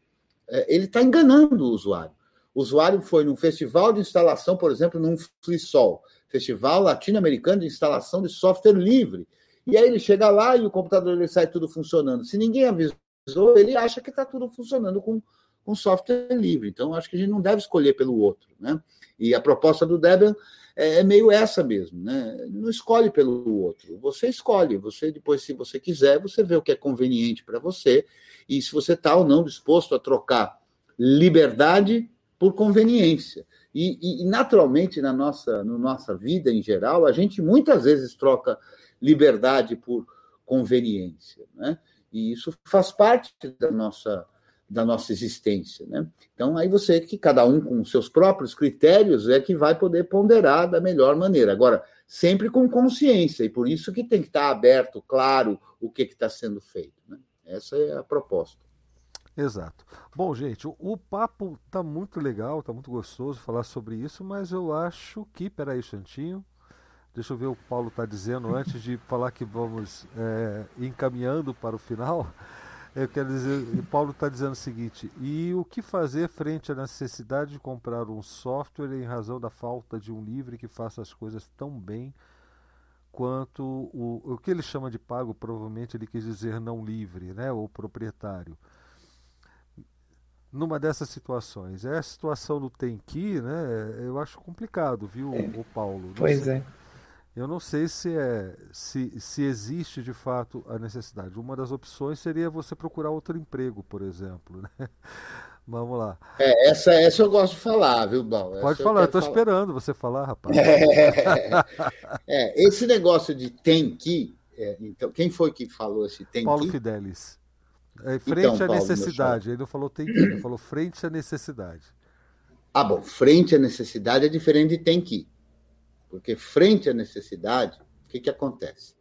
é, ele está enganando o usuário. O usuário foi num festival de instalação, por exemplo, num FreeSol, Festival Latino-Americano de Instalação de Software Livre. E aí ele chega lá e o computador ele sai tudo funcionando. Se ninguém avisou, ele acha que está tudo funcionando com, com software livre. Então, acho que a gente não deve escolher pelo outro. Né? E a proposta do Debian é, é meio essa mesmo, né? Não escolhe pelo outro, você escolhe, você depois, se você quiser, você vê o que é conveniente para você e se você está ou não disposto a trocar liberdade por conveniência. E, e, naturalmente, na nossa, na nossa vida em geral, a gente muitas vezes troca liberdade por conveniência, né? E isso faz parte da nossa da nossa existência. Né? Então, aí você, que cada um com seus próprios critérios, é que vai poder ponderar da melhor maneira. Agora, sempre com consciência, e por isso que tem que estar aberto, claro, o que está sendo feito. Né? Essa é a proposta. Exato. Bom, gente, o, papo está muito legal, está muito gostoso falar sobre isso, mas eu acho que. Peraí, Chantinho. Deixa eu ver o que o Paulo está dizendo antes de falar que vamos é, encaminhando para o final. Eu quero dizer, Paulo está dizendo o seguinte: e o que fazer frente à necessidade de comprar um software em razão da falta de um livre que faça as coisas tão bem quanto o, o que ele chama de pago, provavelmente ele quis dizer não livre, né, ou proprietário. Numa dessas situações, é a situação do tem que, né? Eu acho complicado, viu, é. o Paulo? Não pois sei. é. Eu não sei se, é, se, se existe de fato a necessidade. Uma das opções seria você procurar outro emprego, por exemplo. *laughs* Né? Vamos lá. É, essa, essa eu gosto de falar, viu, Bal? Pode falar, eu estou esperando você falar, rapaz. É, *laughs* *laughs* é, esse negócio de tem que. É, então, quem foi que falou esse tem Paulo que? Fidelis. É, frente então, à Paulo, necessidade. Ele não falou tem que, ele falou frente à necessidade. Ah, bom, frente à necessidade é diferente de tem que. Porque frente à necessidade, o que, que acontece?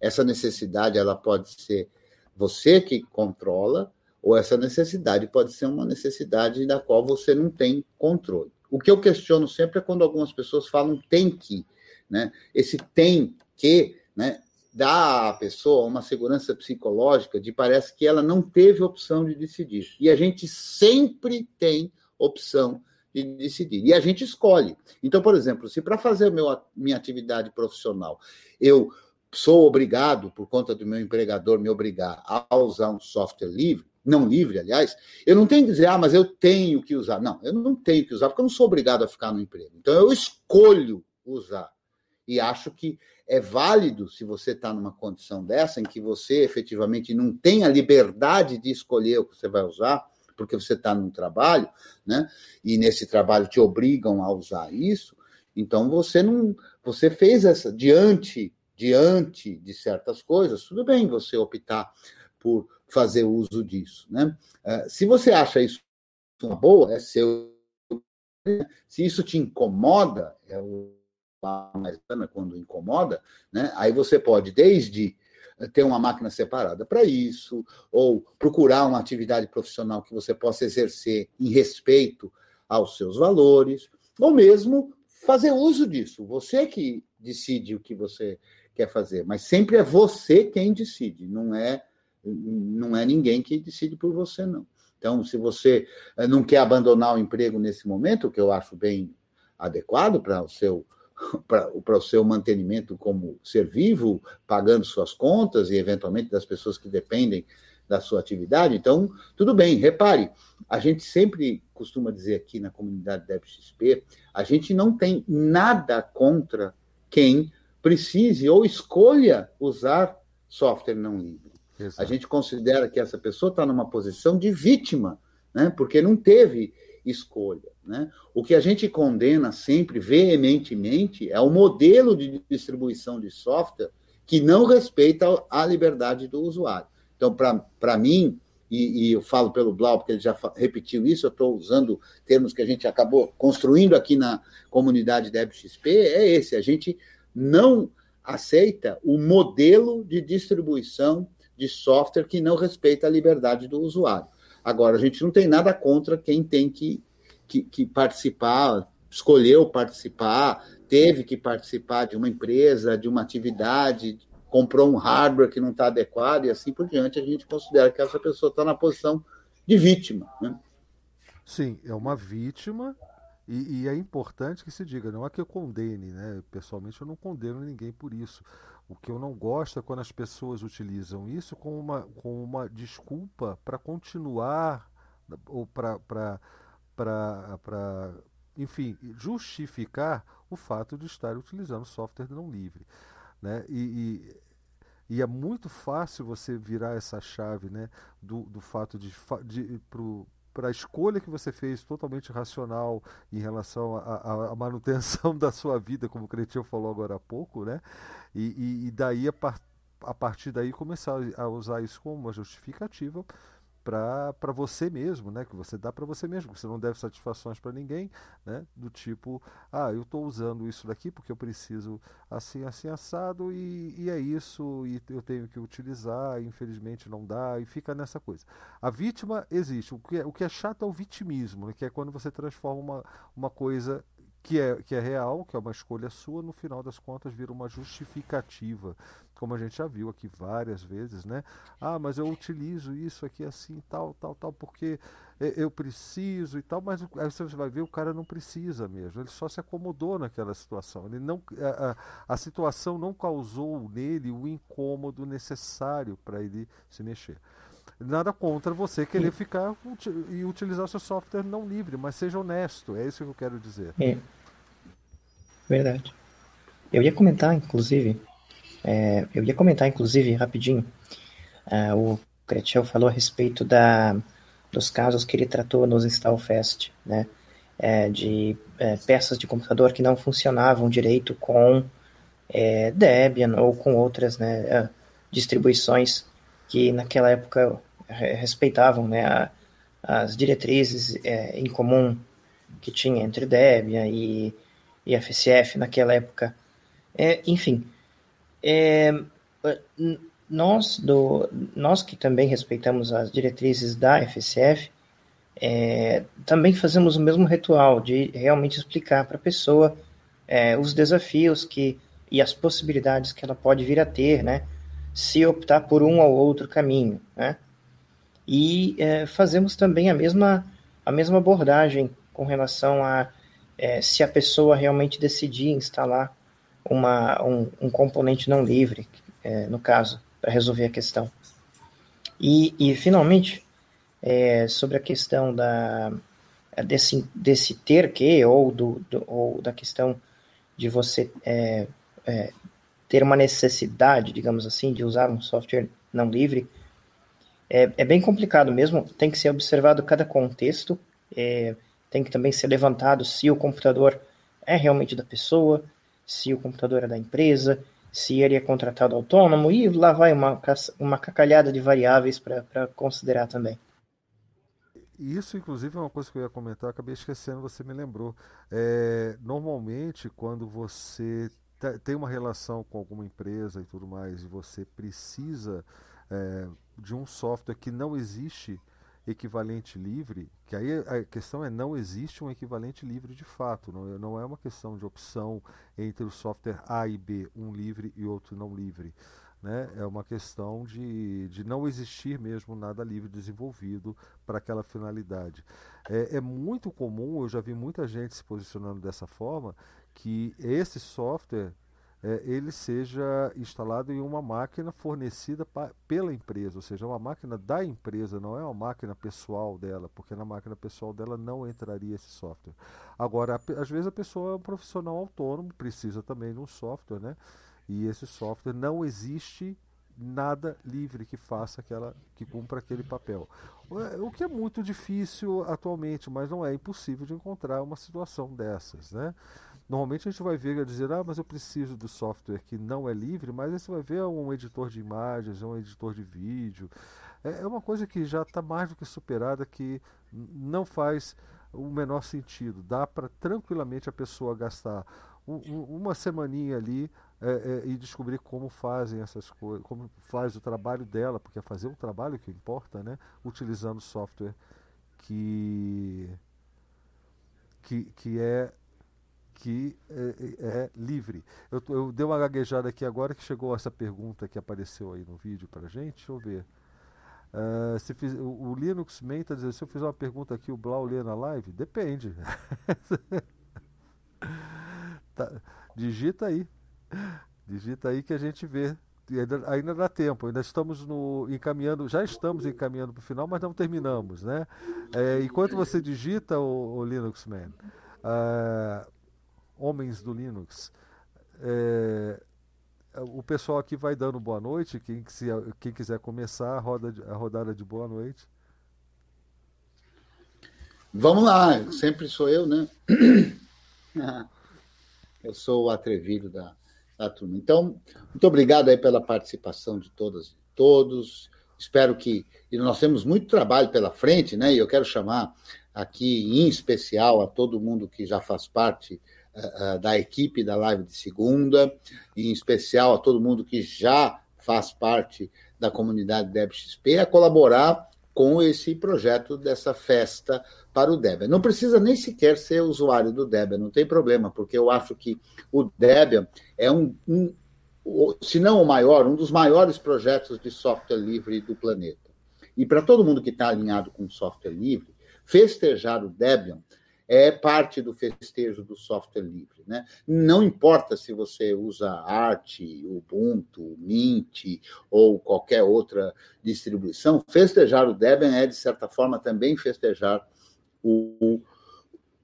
Essa necessidade ela pode ser você que controla, ou essa necessidade pode ser uma necessidade da qual você não tem controle. O que eu questiono sempre é quando algumas pessoas falam tem que, né? Esse tem que, né, dá à pessoa uma segurança psicológica de parece que ela não teve opção de decidir. E a gente sempre tem opção de decidir. E a gente escolhe. Então, por exemplo, se para fazer meu, minha atividade profissional eu sou obrigado, por conta do meu empregador me obrigar a usar um software livre, não livre, aliás, eu não tenho que dizer, ah, mas eu tenho que usar. Não, eu não tenho que usar, porque eu não sou obrigado a ficar no emprego. Então, eu escolho usar. E acho que é válido se você está numa condição dessa, em que você efetivamente não tem a liberdade de escolher o que você vai usar, porque você está num trabalho, né? E nesse trabalho te obrigam a usar isso. Então você não, você fez essa diante diante de certas coisas, tudo bem você optar por fazer uso disso, né? Eh, se você acha isso uma boa, é seu. Se isso te incomoda, é o mais quando incomoda, né? Aí você pode desde ter uma máquina separada para isso, ou procurar uma atividade profissional que você possa exercer em respeito aos seus valores, ou mesmo fazer uso disso. Você que decide o que você quer fazer, mas sempre é você quem decide, não é não é ninguém que decide por você não. Então, se você eh, não quer abandonar o emprego nesse momento, que eu acho bem adequado para o seu *laughs* para o seu mantenimento como ser vivo, pagando suas contas e, eventualmente, das pessoas que dependem da sua atividade. Então, tudo bem, repare, a gente sempre costuma dizer aqui na comunidade da XP, a gente não tem nada contra quem precise ou escolha usar software não livre. Exato. A gente considera que essa pessoa está numa posição de vítima, né? porque não teve escolha. Né? O que a gente condena sempre, veementemente, é o modelo de distribuição de software que não respeita a liberdade do usuário. Então, para mim, e, e, eu falo pelo Blau, porque ele já repetiu isso, eu estou usando termos que a gente acabou construindo aqui na comunidade DebXP, é esse, a gente não aceita o modelo de distribuição de software que não respeita a liberdade do usuário. Agora, a gente não tem nada contra quem tem que, que, que participar, escolheu participar, teve que participar de uma empresa, de uma atividade, comprou um hardware que não está adequado e assim por diante, a gente considera que essa pessoa está na posição de vítima. Né? Sim, é uma vítima e, e, é importante que se diga, não é que eu condene, né? Pessoalmente eu não condeno ninguém por isso. O que eu não gosto é quando as pessoas utilizam isso como uma, como uma desculpa para continuar ou para, enfim, justificar o fato de estar utilizando software não livre. Né? E, e, e é muito fácil você virar essa chave né, do, do fato de, de pro, para a escolha que você fez totalmente racional em relação à manutenção *laughs* da sua vida, como o Cretinho falou agora há pouco, né? E, e, e daí, a, par, a partir daí, começar a usar isso como uma justificativa para você mesmo, né? Que você dá para você mesmo, que você não deve satisfações para ninguém, né? Do tipo, ah, eu estou usando isso daqui porque eu preciso assim, assim assado e, e é isso e eu tenho que utilizar, infelizmente não dá e fica nessa coisa. A vítima existe. O que é, o que é chato é o vitimismo, né? que é quando você transforma uma, uma coisa que é, que é real, que é uma escolha sua, no final das contas vira uma justificativa como a gente já viu aqui várias vezes, né? Ah, mas eu utilizo isso aqui assim, tal, tal, tal, porque eu preciso e tal, mas aí você vai ver o cara não precisa mesmo, ele só se acomodou naquela situação. Ele não, a, a, a situação não causou nele o incômodo necessário para ele se mexer. Nada contra você querer ficar e utilizar seu software não livre, mas seja honesto, é isso que eu quero dizer. É. Verdade. Eu ia comentar, inclusive, é, eu ia comentar, inclusive, rapidinho, é, o Cretiel falou a respeito da, dos casos que ele tratou nos Installfest, né, é, de é, peças de computador que não funcionavam direito com é, Debian ou com outras né, é, distribuições que naquela época respeitavam né, a, as diretrizes em comum que tinha entre Debian e, e FCF naquela época. É, enfim, é, nós, do, nós que também respeitamos as diretrizes da FCF, é, também fazemos o mesmo ritual de realmente explicar para a pessoa é, os desafios que e as possibilidades que ela pode vir a ter, né, se optar por um ou outro caminho, né? E é, fazemos também a mesma a mesma abordagem com relação a é, se a pessoa realmente decidir instalar uma, um, um componente não livre, é, no caso, para resolver a questão. E, e finalmente, é, sobre a questão da, desse, desse ter que, ou, do, do ou da questão de você é, é, ter uma necessidade, digamos assim, de usar um software não livre, é, é bem complicado mesmo, tem que ser observado cada contexto, é, tem que também ser levantado se o computador é realmente da pessoa, se o computador é da empresa, se ele é contratado autônomo, e lá vai uma, uma cacalhada de variáveis para considerar também. Isso, inclusive, é uma coisa que eu ia comentar, acabei esquecendo, você me lembrou. É, normalmente, quando você tem uma relação com alguma empresa e tudo mais, e você precisa é, de um software que não existe equivalente livre, que aí a questão é não existe um equivalente livre de fato, não, é, não é uma questão de opção entre o software A e B, um livre e outro não livre. Né? É uma questão de, de não existir mesmo nada livre desenvolvido para aquela finalidade. É, é muito comum, eu já vi muita gente se posicionando dessa forma, que esse software é, ele seja instalado em uma máquina fornecida pa, pela empresa, ou seja, uma máquina da empresa, não é uma máquina pessoal dela, porque na máquina pessoal dela não entraria esse software. Agora, às vezes a pessoa é um profissional autônomo, precisa também de um software, né? E esse software não existe nada livre que faça aquela que cumpra aquele papel. O que é muito difícil atualmente, mas não é impossível de encontrar uma situação dessas, né? Normalmente a gente vai ver dizer, ah, mas eu preciso do software que não é livre, mas aí você vai ver um editor de imagens, um editor de vídeo. É, é uma coisa que já está mais do que superada, que não faz o menor sentido. Dá para tranquilamente a pessoa gastar um, uma semaninha ali é, é, e descobrir como fazem essas coisas, como faz o trabalho dela, porque é fazer um trabalho que importa, né? Utilizando software que que, que é que é, é, é livre. Eu, eu, dei uma gaguejada aqui agora que chegou essa pergunta que apareceu aí no vídeo para gente. Deixa eu ver. Uh, se fiz, o, o, Linux Man está dizendo: se eu fizer uma pergunta aqui, o Blau lê na live? Depende. *laughs* tá, digita aí. Digita aí que a gente vê. Ainda, ainda dá tempo, ainda estamos no, encaminhando, já estamos encaminhando para o final, mas não terminamos, né? É, enquanto você digita o, o Linux Man, uh, homens do Linux. É, o pessoal aqui vai dando boa noite. Quem, quem quiser começar a, roda, a rodada de boa noite. Vamos lá, sempre sou eu, né? *coughs* Eu sou o atrevido da, da turma. Então, muito obrigado aí pela participação de todas e todos. Espero que. E nós temos muito trabalho pela frente, né? E eu quero chamar aqui, em especial, a todo mundo que já faz parte da equipe da live de segunda, em especial a todo mundo que já faz parte da comunidade DebXP, a colaborar com esse projeto dessa festa para o Debian. Não precisa nem sequer ser usuário do Debian, não tem problema, porque eu acho que o Debian é um, um se não o maior, um dos maiores projetos de software livre do planeta. E para todo mundo que está alinhado com software livre, festejar o Debian é parte do festejo do software livre. Né? Não importa se você usa Art, Ubuntu, Mint ou qualquer outra distribuição, festejar o Debian é, de certa forma, também festejar o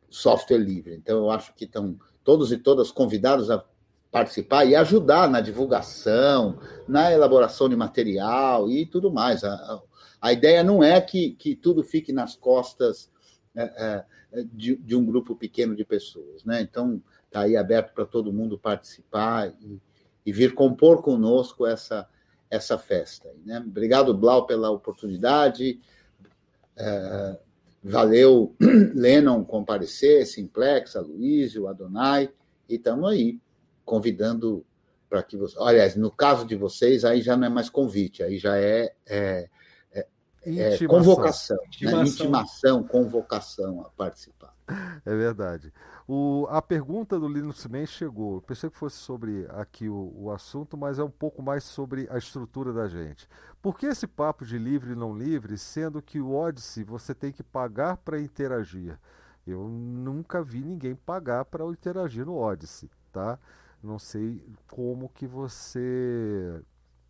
software livre. Então, eu acho que estão todos e todas convidados a participar e ajudar na divulgação, na elaboração de material e tudo mais. A, a ideia não é que, que tudo fique nas costas é, é, de, de, um grupo pequeno de pessoas. Né? Então, está aí aberto para todo mundo participar e, e, vir compor conosco essa, essa festa. Né? Obrigado, Blau, pela oportunidade. É, valeu, *clears throat* Lennon, comparecer, Simplex, Aloysio, Adonai E estamos aí convidando para que você. Aliás, no caso de vocês, aí já não é mais convite, aí já é, é, é, é convocação, intimação. Né? intimação, convocação a participar. É verdade. O, a pergunta do Linux Man chegou. Eu pensei que fosse sobre aqui o, o, assunto, mas é um pouco mais sobre a estrutura da gente. Por que esse papo de livre e não livre, sendo que o Odyssey você tem que pagar para interagir? Eu nunca vi ninguém pagar para interagir no Odyssey, tá? Não sei como que você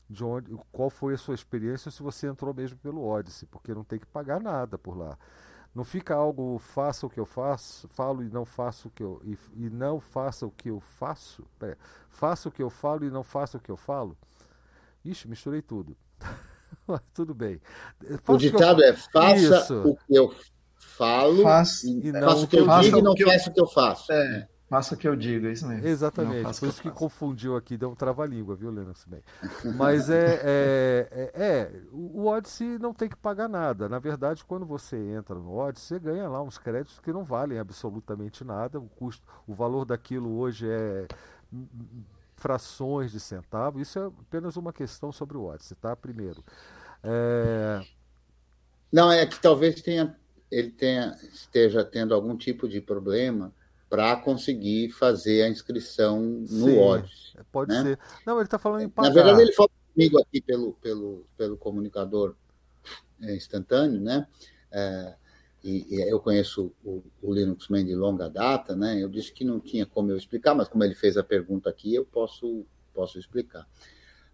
de onde, qual foi a sua experiência se você entrou mesmo pelo Odyssey, porque não tem que pagar nada por lá. Não fica algo faça o que eu faço, falo e não faço o que eu e, e não faça o que eu faço. Pera, faça o que eu falo e não faça o que eu falo. Ixi, misturei tudo. *laughs* tudo bem. Faço o ditado eu... é faça Isso. o que eu falo, faço, e, não, faça o que eu digo e não faça o que eu faço. É. Faça o que eu digo, é isso mesmo. Exatamente, por isso que, que confundiu aqui, deu um trava-língua, viu, Lennox? Bem. Mas é, é, é, é, o Odyssey não tem que pagar nada. Na verdade, quando você entra no Odyssey, você ganha lá uns créditos que não valem absolutamente nada. O custo, o valor daquilo hoje é frações de centavo. Isso é apenas uma questão sobre o Odyssey, tá? Primeiro. É... Não, é que talvez tenha, ele tenha, esteja tendo algum tipo de problema para conseguir fazer a inscrição no Sim, Odyssey. Pode né? ser. Não, ele está falando em pagar. Na verdade, ele falou comigo aqui pelo, pelo, pelo comunicador é, instantâneo, né? É, e, e, eu conheço o, o Linux Man de longa data, né? Eu disse que não tinha como eu explicar, mas como ele fez a pergunta aqui, eu posso, posso explicar.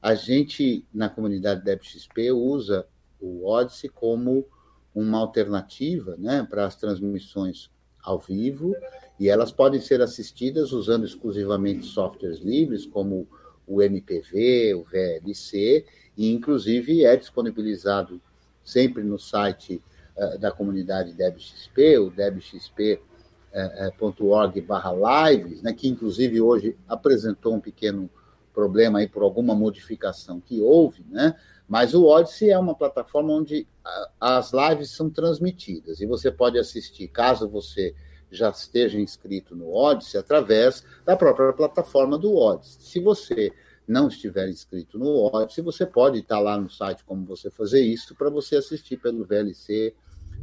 A gente, na comunidade DebXP, usa o Odyssey como uma alternativa né, para as transmissões ao vivo e elas podem ser assistidas usando exclusivamente softwares livres, como o MPV, o VLC, e inclusive é disponibilizado sempre no site uh, da comunidade DebXP, o debxp.org barra lives, né, que inclusive hoje apresentou um pequeno problema aí por alguma modificação que houve, né? Mas o Odyssey é uma plataforma onde as lives são transmitidas e você pode assistir, caso você já esteja inscrito no Odyssey através da própria plataforma do Odyssey. Se você não estiver inscrito no Odyssey, você pode estar lá no site como você fazer isso para você assistir pelo VLC,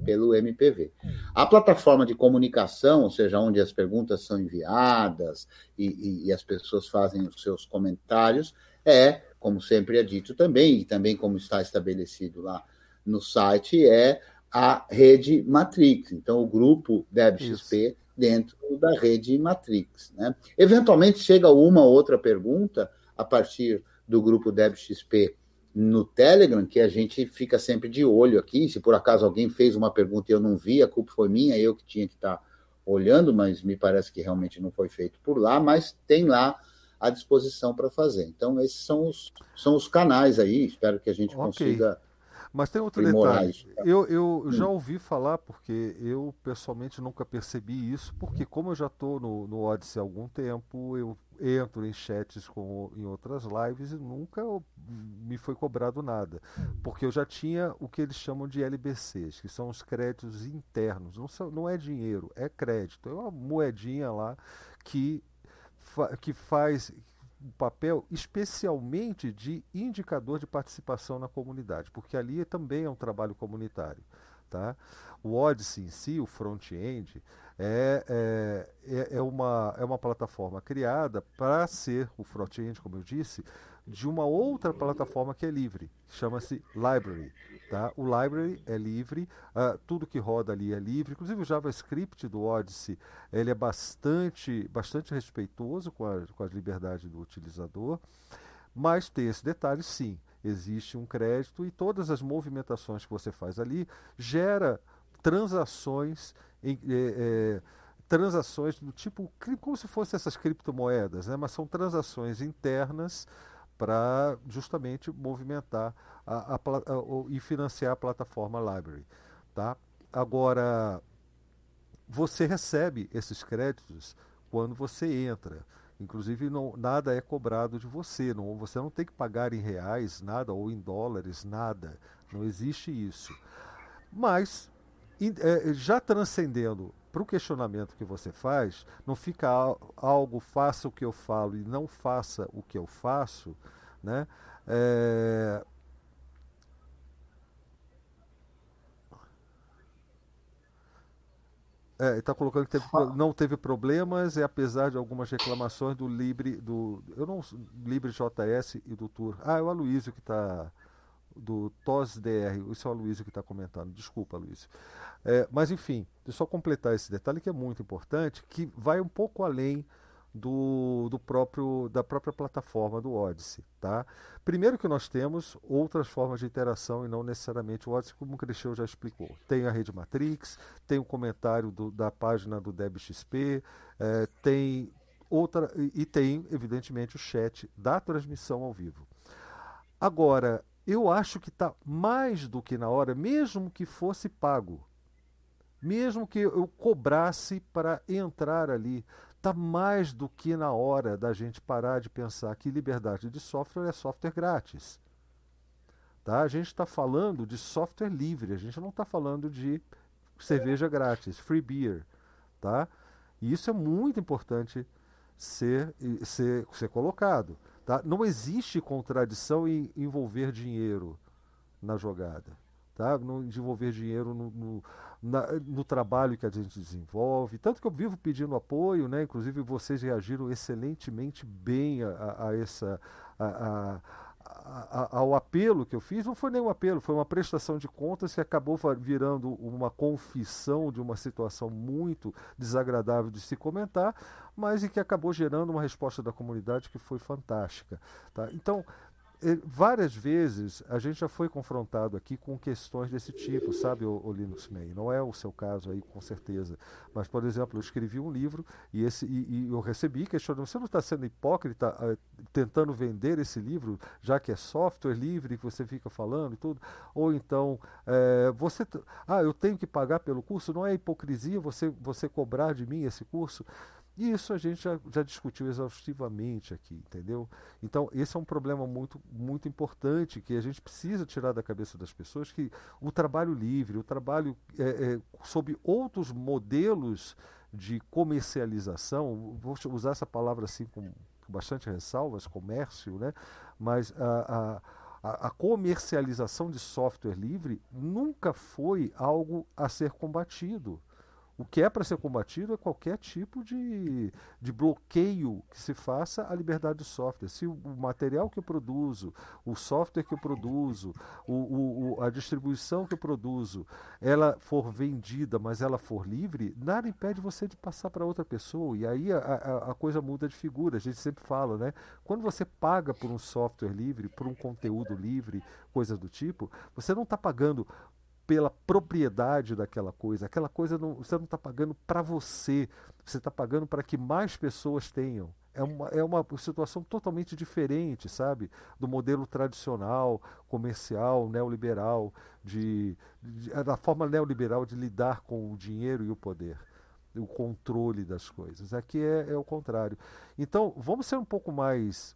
pelo MPV. A plataforma de comunicação, ou seja, onde as perguntas são enviadas e, e, e as pessoas fazem os seus comentários, é, como sempre é dito também, e também como está estabelecido lá no site, é a rede Matrix. Então, o grupo DebXP dentro da rede Matrix. Né? Eventualmente chega uma ou outra pergunta a partir do grupo DebXP no Telegram, que a gente fica sempre de olho aqui. Se por acaso alguém fez uma pergunta e eu não vi, a culpa foi minha, eu que tinha que estar olhando, mas me parece que realmente não foi feito por lá, mas tem lá à disposição para fazer. Então, esses são os, são os canais aí, espero que a gente okay. consiga mas tem outro detalhe. Eu, eu já ouvi falar, porque eu pessoalmente nunca percebi isso, porque como eu já estou no, no Odyssey há algum tempo, eu entro em chats com, em outras lives e nunca me foi cobrado nada. Porque eu já tinha o que eles chamam de LBCs, que são os créditos internos. Não, são, não é dinheiro, é crédito. É uma moedinha lá que, que faz papel especialmente de indicador de participação na comunidade, porque ali também é um trabalho comunitário. Tá? O Odyssey em si, o front-end, é, é, é, é uma, é uma plataforma criada para ser o front-end, como eu disse, de uma outra plataforma que é livre, chama-se Library. Tá? O Library é livre, uh, tudo que roda ali é livre, inclusive o JavaScript do Odyssey ele é bastante, bastante respeitoso com, a, com as liberdades do utilizador, mas tem esse detalhe sim, existe um crédito e todas as movimentações que você faz ali gera transações em, é, é, transações do tipo como se fossem essas criptomoedas, né? mas são transações internas para justamente movimentar a, a, a, e financiar a plataforma Library. Tá? Agora, você recebe esses créditos quando você entra. Inclusive, não, nada é cobrado de você. Não, você não tem que pagar em reais nada ou em dólares nada. Não existe isso. Mas, é, já transcendendo para o questionamento que você faz, não fica algo faça o que eu falo e não faça o que eu faço, né? É... É, está colocando que teve, não teve problemas, e apesar de algumas reclamações do Libre, do eu não Libre JS e do Tour. Ah, é o Aloysio que está do TOS-DR, isso é o Aloysio que está comentando, desculpa, Aloysio. É, mas enfim, deixa eu só completar esse detalhe que é muito importante, que vai um pouco além do, do próprio da própria plataforma do Odyssey, tá? Primeiro que nós temos outras formas de interação e não necessariamente o Odyssey, como o já explicou. Tem a rede Matrix, tem o comentário do, da página do DebXP, é, tem outra e tem evidentemente o chat da transmissão ao vivo. Agora, eu acho que está mais do que na hora, mesmo que fosse pago, mesmo que eu cobrasse para entrar ali, está mais do que na hora da gente parar de pensar que liberdade de software é software grátis. Tá? A gente está falando de software livre, a gente não está falando de cerveja grátis, free beer. Tá? E isso é muito importante ser, ser, ser colocado. Tá? Não existe contradição em envolver dinheiro na jogada. Tá? Não envolver dinheiro no, no, na, no, trabalho que a gente desenvolve. Tanto que eu vivo pedindo apoio, né? inclusive vocês reagiram excelentemente bem a, a, a essa. A, ao apelo que eu fiz, não foi nem um apelo, foi uma prestação de contas que acabou virando uma confissão de uma situação muito desagradável de se comentar, mas e que acabou gerando uma resposta da comunidade que foi fantástica. Tá? Então, várias vezes a gente já foi confrontado aqui com questões desse tipo, sabe, o, o, Linux May. Não é o seu caso aí, com certeza. Mas, por exemplo, eu escrevi um livro e, esse, e, e eu recebi questionando: você não está sendo hipócrita uh, tentando vender esse livro, já que é software livre que você fica falando e tudo? Ou então, é, você. Ah, eu tenho que pagar pelo curso? Não é hipocrisia você, você cobrar de mim esse curso? E isso a gente já, já, discutiu exaustivamente aqui, entendeu? Então, esse é um problema muito, muito importante que a gente precisa tirar da cabeça das pessoas, que o trabalho livre, o trabalho é, é, sob outros modelos de comercialização, vou usar essa palavra assim com, bastante ressalvas, comércio, né? mas a, a, a comercialização de software livre nunca foi algo a ser combatido. O que é para ser combatido é qualquer tipo de, de bloqueio que se faça à liberdade do software. Se o material que eu produzo, o software que eu produzo, o, o, a distribuição que eu produzo, ela for vendida, mas ela for livre, nada impede você de passar para outra pessoa. E aí a, a, a coisa muda de figura. A gente sempre fala, né? Quando você paga por um software livre, por um conteúdo livre, coisas do tipo, você não está pagando pela propriedade daquela coisa. Aquela coisa não, você não está pagando para você, você está pagando para que mais pessoas tenham. É uma, é uma situação totalmente diferente, sabe? Do modelo tradicional, comercial, neoliberal, de, de, da forma neoliberal de lidar com o dinheiro e o poder, o controle das coisas. Aqui é, é o contrário. Então, vamos ser um pouco mais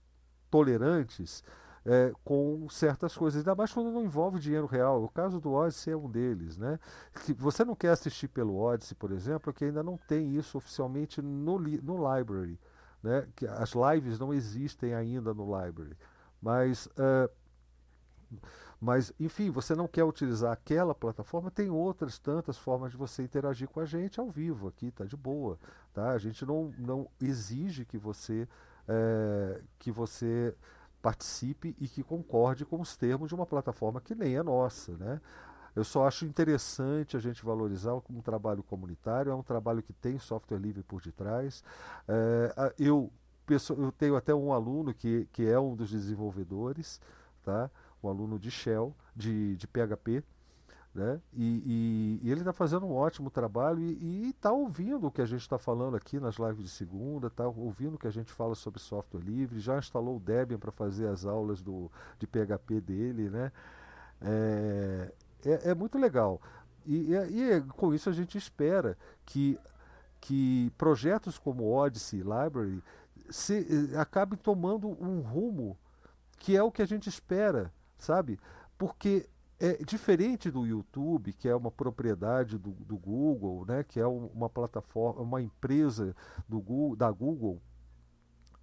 tolerantes é, com certas coisas, ainda mais quando não envolve dinheiro real. O caso do Odyssey é um deles. Né? Que você não quer assistir pelo Odyssey, por exemplo, que ainda não tem isso oficialmente no, no library. Né? Que as lives não existem ainda no library. Mas. Uh, mas, enfim, você não quer utilizar aquela plataforma, tem outras tantas formas de você interagir com a gente ao vivo aqui, tá de boa. Tá? A gente não, não exige que você, é, que você participe e que concorde com os termos de uma plataforma que nem é nossa, né? Eu só acho interessante a gente valorizar um trabalho comunitário, é um trabalho que tem software livre por detrás. É, eu, eu tenho até um aluno que, que é um dos desenvolvedores, tá? um aluno de Shell, de, de PHP, né? E, e, e ele está fazendo um ótimo trabalho e está ouvindo o que a gente está falando aqui nas lives de segunda, está ouvindo o que a gente fala sobre software livre, já instalou o Debian para fazer as aulas do, de PHP dele. Né? É, é, é muito legal. E, e, com isso a gente espera que, que projetos como Odyssey Library se, eh, acabem tomando um rumo que é o que a gente espera, sabe? Porque é diferente do YouTube, que é uma propriedade do, do Google, né, que é uma plataforma, uma empresa do Google, da Google.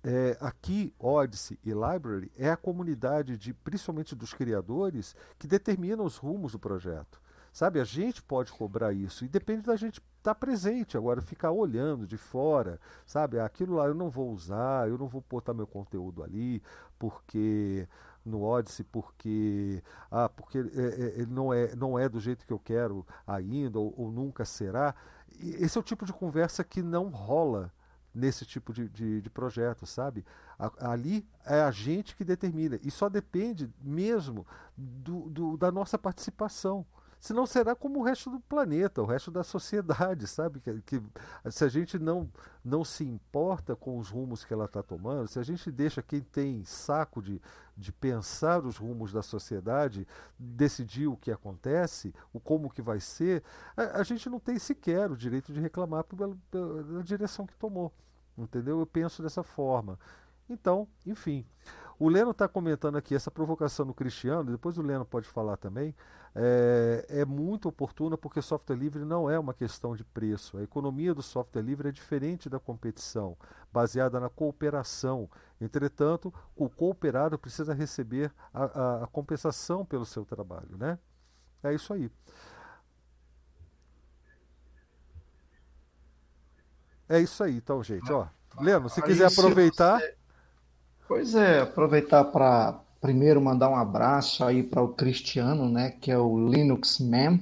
É, aqui, Odyssey e Library é a comunidade de, principalmente dos criadores, que determina os rumos do projeto. Sabe, a gente pode cobrar isso e depende da gente estar tá presente. Agora, ficar olhando de fora, sabe, aquilo lá eu não vou usar, eu não vou botar meu conteúdo ali, porque no Odyssey porque ah, porque é, é, ele não é, não é do jeito que eu quero ainda ou, ou nunca será. Esse é o tipo de conversa que não rola nesse tipo de, de, de projeto, sabe? A, ali é a gente que determina e só depende mesmo do, do da nossa participação senão será como o resto do planeta, o resto da sociedade, sabe? Que, que se a gente não, não se importa com os rumos que ela está tomando, se a gente deixa quem tem saco de, de pensar os rumos da sociedade decidir o que acontece, o como que vai ser, a, a gente não tem sequer o direito de reclamar pela, pela direção que tomou. Entendeu? Eu penso dessa forma. Então, enfim. O Leno está comentando aqui essa provocação no Cristiano, depois o Leno pode falar também, é, é, muito oportuna porque software livre não é uma questão de preço. A economia do software livre é diferente da competição, baseada na cooperação. Entretanto, o cooperado precisa receber a, a, a compensação pelo seu trabalho. Né? É isso aí. É isso aí, então, gente. Ó, Leno, se quiser aproveitar. Pois é, aproveitar para primeiro mandar um abraço aí para o Cristiano, né, que é o Linux Man.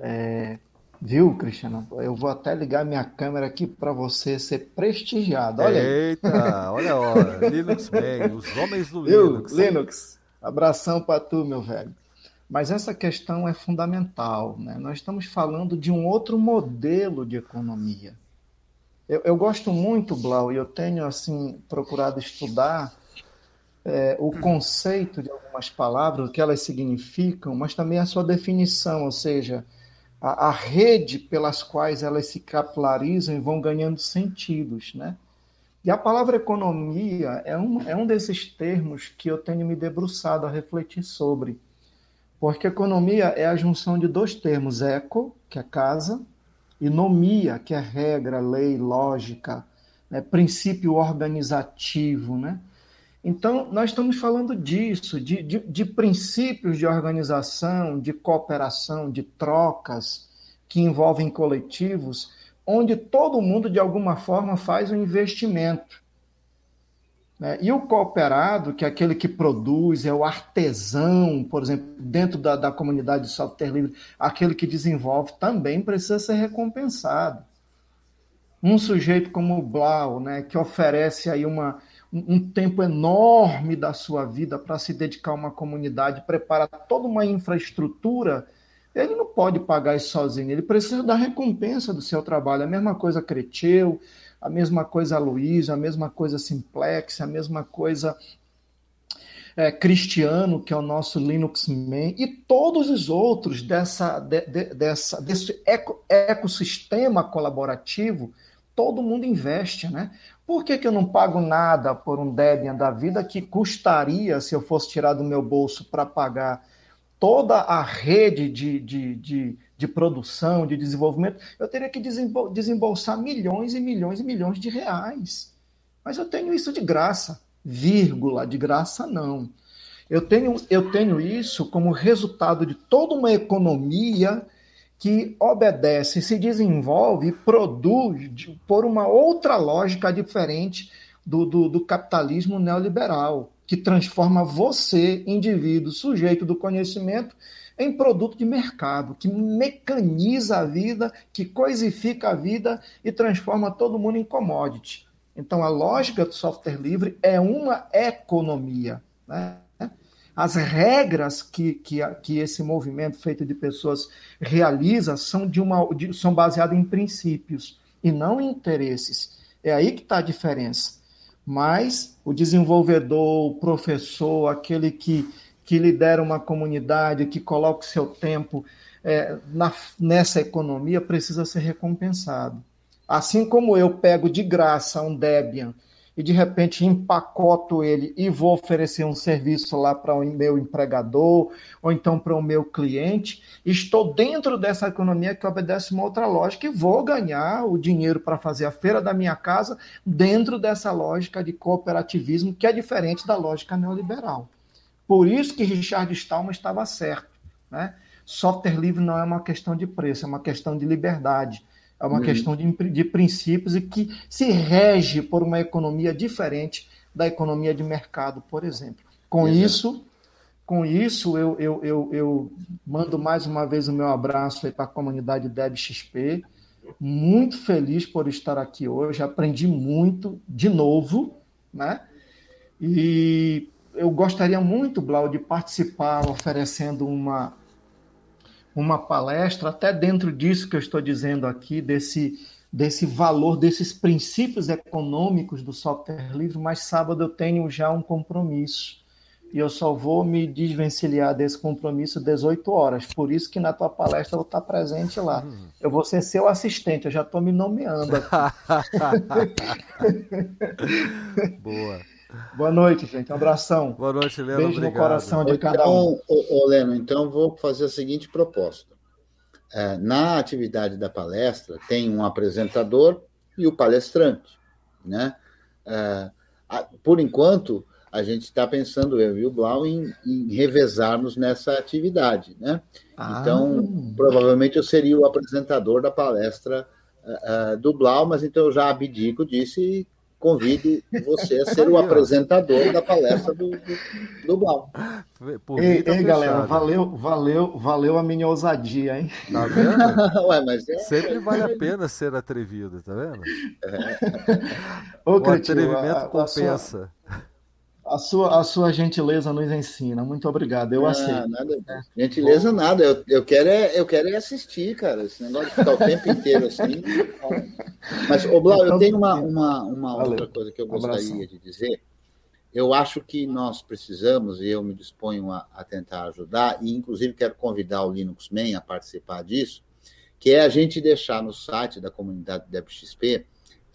É, viu, Cristiano? Eu vou até ligar minha câmera aqui para você ser prestigiado. Olha Eita, olha a hora. *laughs* Linux Man, os homens do viu, Linux. Linux, abração para tu, meu velho. Mas essa questão é fundamental, né? Nós estamos falando de um outro modelo de economia. Eu, eu gosto muito, Blau, e eu tenho assim procurado estudar é, o conceito de algumas palavras, o que elas significam, mas também a sua definição, ou seja, a, a rede pelas quais elas se capilarizam e vão ganhando sentidos, né? E a palavra economia é um, é um desses termos que eu tenho me debruçado a refletir sobre. Porque economia é a junção de dois termos, eco, que é casa, e nomia, que é regra, lei, lógica, né, princípio organizativo. Né? Então, nós estamos falando disso, de, de, de princípios de organização, de cooperação, de trocas que envolvem coletivos, onde todo mundo, de alguma forma, faz um investimento. Né? E o cooperado, que é aquele que produz, é o artesão, por exemplo, dentro da, da comunidade de software livre, aquele que desenvolve, também precisa ser recompensado. Um sujeito como o Blau, né, que oferece aí uma, um tempo enorme da sua vida para se dedicar a uma comunidade, prepara toda uma infraestrutura, ele não pode pagar isso sozinho, ele precisa da recompensa do seu trabalho. A mesma coisa Creteu, a mesma coisa Luiz, a mesma coisa Simplex, a mesma coisa é, Cristiano, que é o nosso Linux Man, e todos os outros dessa, de, de, dessa, desse eco, ecossistema colaborativo, todo mundo investe, né? Por que, que eu não pago nada por um Debian da vida que custaria, se eu fosse tirar do meu bolso para pagar toda a rede de, de, de, de produção, de desenvolvimento, eu teria que desembolsar milhões e milhões e milhões de reais. Mas eu tenho isso de graça, vírgula, de graça não. Eu tenho, eu tenho isso como resultado de toda uma economia que obedece, se desenvolve, produz de, por uma outra lógica diferente do, do, do capitalismo neoliberal, que transforma você, indivíduo, sujeito do conhecimento, em produto de mercado, que mecaniza a vida, que coisifica a vida e transforma todo mundo em commodity. Então, a lógica do software livre é uma economia. Né? As regras que, que, que esse movimento feito de pessoas realiza são, de uma, de, são baseadas em princípios e não em interesses. É aí que está a diferença. Mas o desenvolvedor, o professor, aquele que que lidera uma comunidade, que coloca o seu tempo é, na, nessa economia, precisa ser recompensado. Assim como eu pego de graça um Debian e de repente empacoto ele e vou oferecer um serviço lá para o meu empregador ou então para o meu cliente, estou dentro dessa economia que obedece uma outra lógica e vou ganhar o dinheiro para fazer a feira da minha casa dentro dessa lógica de cooperativismo que é diferente da lógica neoliberal. Por isso que Richard Stallman estava certo, né? Software livre não é uma questão de preço, é uma questão de liberdade é uma uhum. questão de, de princípios e que se rege por uma economia diferente da economia de mercado, por exemplo. Com Exato. isso, com isso eu, eu, eu, eu, mando mais uma vez o meu abraço para a comunidade DebXP. Muito feliz por estar aqui hoje, aprendi muito de novo, né? E eu gostaria muito, Blau, de participar oferecendo uma, uma palestra, até dentro disso que eu estou dizendo aqui, desse, desse valor, desses princípios econômicos do software livre, mas sábado eu tenho já um compromisso. E eu só vou me desvencilhar desse compromisso 18 horas. Por isso que na tua palestra eu vou estar presente lá. Eu vou ser seu assistente, eu já estou me nomeando aqui. *laughs* Boa. Boa noite, gente. Um abração. Boa noite, Leno. Beijo Obrigado. no coração de cada então, um. Ô, ô, Leno, então vou fazer a seguinte proposta. É, na atividade da palestra, tem um apresentador e o palestrante. Né? É, por enquanto, a gente está pensando, eu e o Blau, em, em revezarmos nessa atividade. Né? Ah. Então, provavelmente eu seria o apresentador da palestra uh, uh, do Blau, mas então eu já abdico disso e convido você a ser o apresentador da palestra do, do, do Blau. Ei, tá ei galera, valeu, valeu, valeu a minha ousadia, hein? Tá vendo? *laughs* Ué, mas é, Sempre vale a pena ser atrevido, tá vendo? É. Ô, o atrevimento a, compensa. A sua... A sua, a sua gentileza nos ensina. Muito obrigado. Eu ah, aceito. Nada, gentileza Bom. nada. Eu, eu, quero é, eu quero é assistir, cara. Esse negócio de ficar o tempo inteiro assim. *laughs* Mas, ô Blau, eu então, tenho uma, uma, uma outra coisa que eu gostaria Abração. de dizer. Eu acho que nós precisamos, e eu me disponho a, a, tentar ajudar, e inclusive quero convidar o Linux Man a participar disso, que é a gente deixar no site da comunidade DebXP,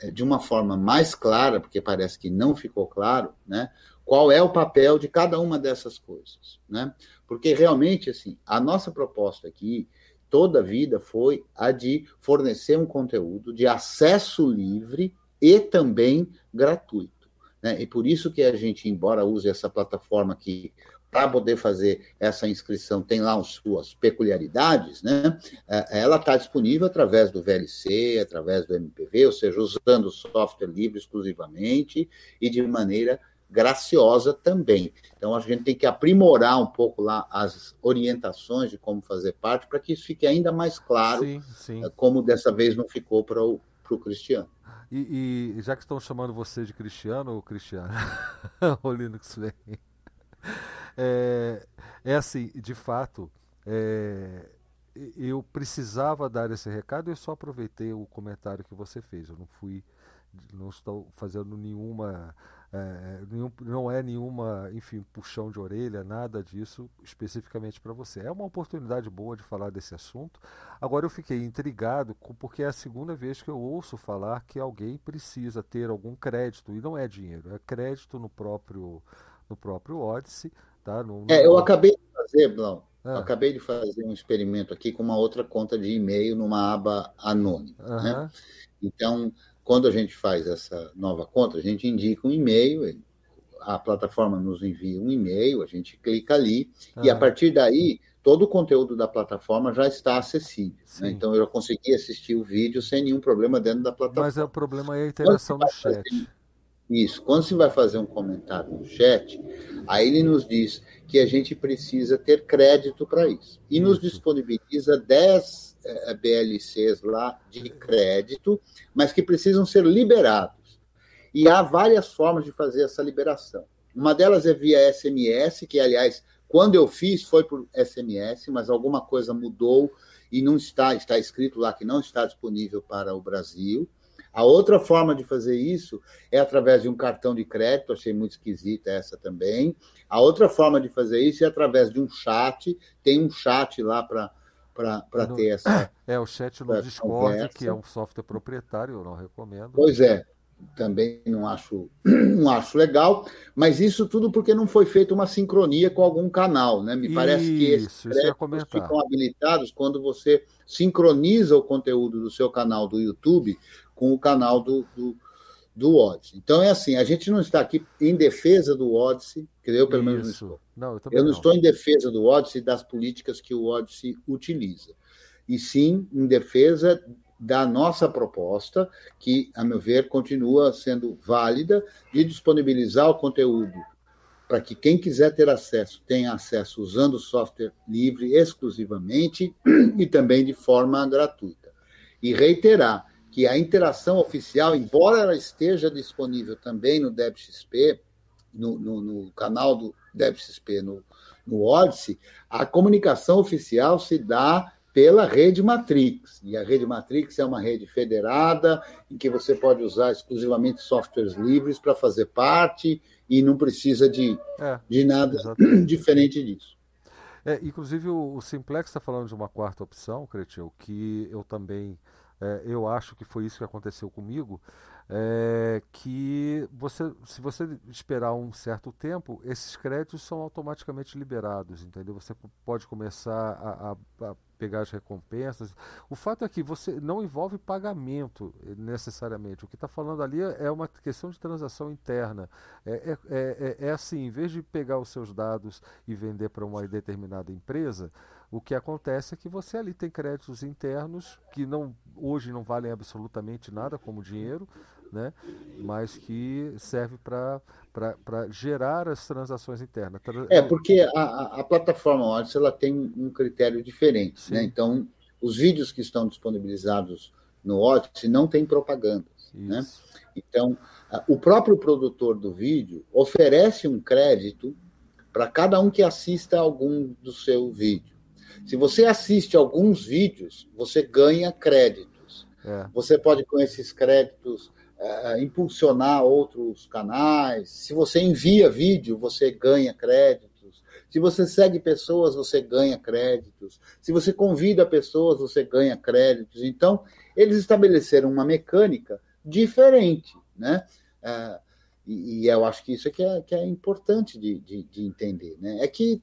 eh, de uma forma mais clara, porque parece que não ficou claro, né? Qual é o papel de cada uma dessas coisas, né? Porque realmente, assim, a nossa proposta aqui, toda a vida, foi a de fornecer um conteúdo de acesso livre e também gratuito. Né? E por isso que a gente, embora use essa plataforma aqui para poder fazer essa inscrição, tem lá as suas peculiaridades, né? É, ela está disponível através do VLC, através do MPV, ou seja, usando software livre exclusivamente e de maneira graciosa também. Então a gente tem que aprimorar um pouco lá as orientações de como fazer parte para que isso fique ainda mais claro, sim, sim. Eh, como dessa vez não ficou para o Cristiano. E, e, já que estão chamando você de Cristiano ou Cristiano, *laughs* o Linux vem. *laughs* É, é assim, de fato, é, eu precisava dar esse recado e eu só aproveitei o comentário que você fez. Eu não fui, não estou fazendo nenhuma é, nenhum, não é nenhuma, enfim, puxão de orelha, nada disso especificamente para você. É uma oportunidade boa de falar desse assunto. Agora eu fiquei intrigado com, porque é a segunda vez que eu ouço falar que alguém precisa ter algum crédito e não é dinheiro, é crédito no próprio no próprio Odyssey, tá? No, no... É, eu acabei de fazer, Blau. É. Acabei de fazer um experimento aqui com uma outra conta de e-mail numa aba anônima. Né? Então, quando a gente faz essa nova conta, a gente indica um e-mail, a plataforma nos envia um e-mail, a gente clica ali, ah. e a partir daí, todo o conteúdo da plataforma já está acessível. Né? Então, eu já consegui assistir o vídeo sem nenhum problema dentro da plataforma. Mas é o problema é a interação no chat. Isso. Quando você vai fazer um comentário no chat, aí ele nos diz que a gente precisa ter crédito para isso. E nos disponibiliza 10 é, é, BLCs lá de crédito, mas que precisam ser liberados. E há várias formas de fazer essa liberação. Uma delas é via SMS, que, aliás, quando eu fiz foi por SMS, mas alguma coisa mudou e não está, está escrito lá que não está disponível para o Brasil. A outra forma de fazer isso é através de um cartão de crédito, achei muito esquisita essa também. A outra forma de fazer isso é através de um chat, tem um chat lá para para ter *clears throat* essa. É, o chat no Discord, conversa. que é um software proprietário, eu não recomendo. Pois é. também não acho, *clears throat* não acho legal, mas isso tudo porque não foi feita uma sincronia com algum canal, né? Me Isso, parece que esses créditos ficam habilitados quando você sincroniza o conteúdo do seu canal do YouTube com o canal do, do, do Odyssey. Então é assim, a gente não está aqui em defesa do Odyssey, que eu pelo menos não Isso. estou. Não, eu Eu não não. estou em defesa do Odyssey e das políticas que o Odyssey utiliza, e sim em defesa da nossa proposta, que, a meu ver, continua sendo válida, de disponibilizar o conteúdo para que quem quiser ter acesso tenha acesso usando o software livre exclusivamente *clears throat* e também de forma gratuita. E reiterar que a interação oficial, embora ela esteja disponível também no DebXP, no, no, no canal do DebXP no, no Odyssey, a comunicação oficial se dá pela rede Matrix. E a rede Matrix é uma rede federada, em que você pode usar exclusivamente softwares livres para fazer parte e não precisa de, É, de nada exatamente. *clears throat* diferente disso. É, inclusive o, o Simplex está falando de uma quarta opção, Cretil, que eu também é, eu acho que foi isso que aconteceu comigo, é, que você, se você esperar um certo tempo, esses créditos são automaticamente liberados, entendeu? Você pode começar a, a- a pegar as recompensas. O fato é que você não envolve pagamento eh, necessariamente. O que está falando ali é uma questão de transação interna. É, é, é, é- é assim, em vez de pegar os seus dados e vender para uma determinada empresa, o que acontece é que você ali tem créditos internos que não hoje não valem absolutamente nada como dinheiro, né? mas que serve para gerar as transações internas. É, porque a, a- plataforma Odyssey ela tem um critério diferente. Sim. Né? Então, os vídeos que estão disponibilizados no Odyssey não têm propagandas. Né? Então, o próprio produtor do vídeo oferece um crédito para cada um que assista algum do seu vídeo. Se você assiste alguns vídeos, você ganha créditos. É. Você pode, com esses créditos, eh, impulsionar outros canais. Se você envia vídeo, você ganha créditos. Se você segue pessoas, você ganha créditos. Se você convida pessoas, você ganha créditos. Então, eles estabeleceram uma mecânica diferente, né? Ah, e, eu acho que isso é que é, que é importante de, de, de entender, né? É que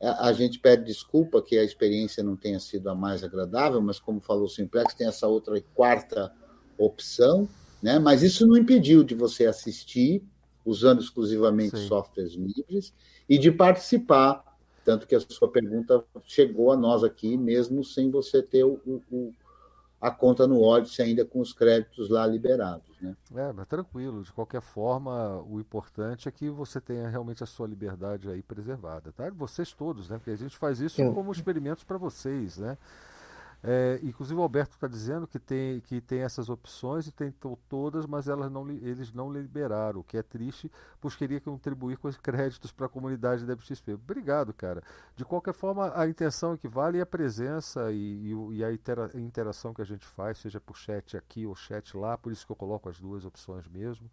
a gente pede desculpa que a experiência não tenha sido a mais agradável, mas como falou o Simplex, tem essa outra quarta opção, né? Mas isso não impediu de você assistir usando exclusivamente Sim. softwares livres e de participar, tanto que a sua pergunta chegou a nós aqui mesmo sem você ter o, o- a conta no Odyssey ainda com os créditos lá liberados, né? É, mas tranquilo. De qualquer forma, o importante é que você tenha realmente a sua liberdade aí preservada, tá? Vocês todos, né? Porque a gente faz isso como experimentos para vocês, né? É, inclusive o Alberto está dizendo que tem, que tem essas opções e tentou todas, mas elas não, eles não liberaram, o que é triste, pois queria contribuir com os créditos para a comunidade da XP. Obrigado, cara. De qualquer forma, a intenção é que vale a presença e, e e a intera- interação que a gente faz, seja por chat aqui ou chat lá, por isso que eu coloco as duas opções mesmo.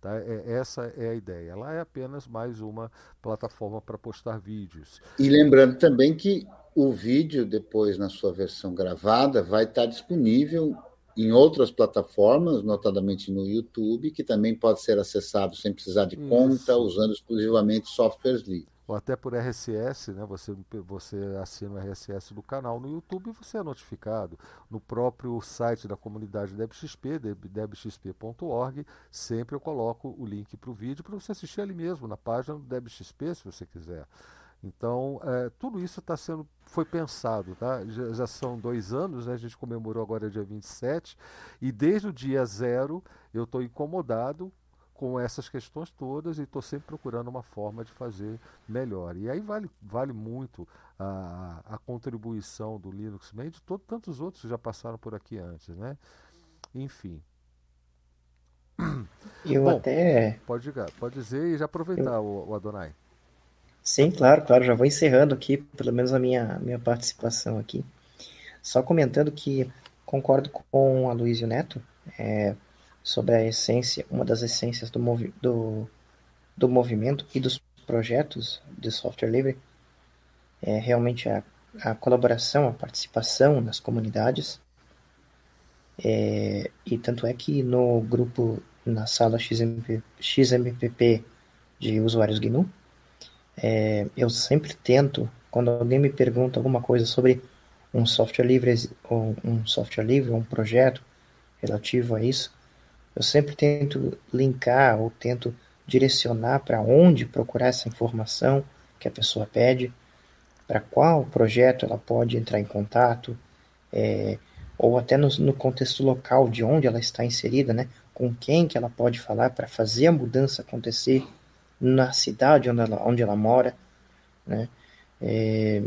Tá? É, essa é a ideia. Ela é apenas mais uma plataforma para postar vídeos. E lembrando também que o vídeo, depois na sua versão gravada, vai estar disponível em outras plataformas, notadamente no YouTube, que também pode ser acessado sem precisar de Isso. conta, usando exclusivamente softwares livres. Ou até por RSS, né? Você, você assina o RSS do canal no YouTube e você é notificado. No próprio site da comunidade DebXP, deb- debxp.org, sempre eu coloco o link para o vídeo para você assistir ali mesmo, na página do DebXP, se você quiser. Então, é, tudo isso está sendo, foi pensado, tá? Já, já são dois anos, né? A gente comemorou agora dia 27, e desde o dia zero eu estou incomodado com essas questões todas e estou sempre procurando uma forma de fazer melhor. E aí vale, vale muito a, a contribuição do Linux Mint, de todo, tantos outros que já passaram por aqui antes, né? Enfim, Eu Bom. até. pode, pode dizer e já aproveitar o, o Adonai. Sim, claro, claro. Já vou encerrando aqui, pelo menos a minha, minha participação aqui. Só comentando que concordo com a Luiz e o Neto é, sobre a essência, uma das essências do, movi do, do movimento e dos projetos de software livre é realmente a, a colaboração, a participação nas comunidades. É, e tanto é que no grupo, na sala XMP, XMPP de usuários GNU, é, eu sempre tento, quando alguém me pergunta alguma coisa sobre um software livre, ou um software livre, um projeto relativo a isso, eu sempre tento linkar ou tento direcionar para onde procurar essa informação que a pessoa pede, para qual projeto ela pode entrar em contato, é, ou até no, no, contexto local de onde ela está inserida, né? com quem que ela pode falar para fazer a mudança acontecer na cidade onde ela, onde ela mora. Né? É,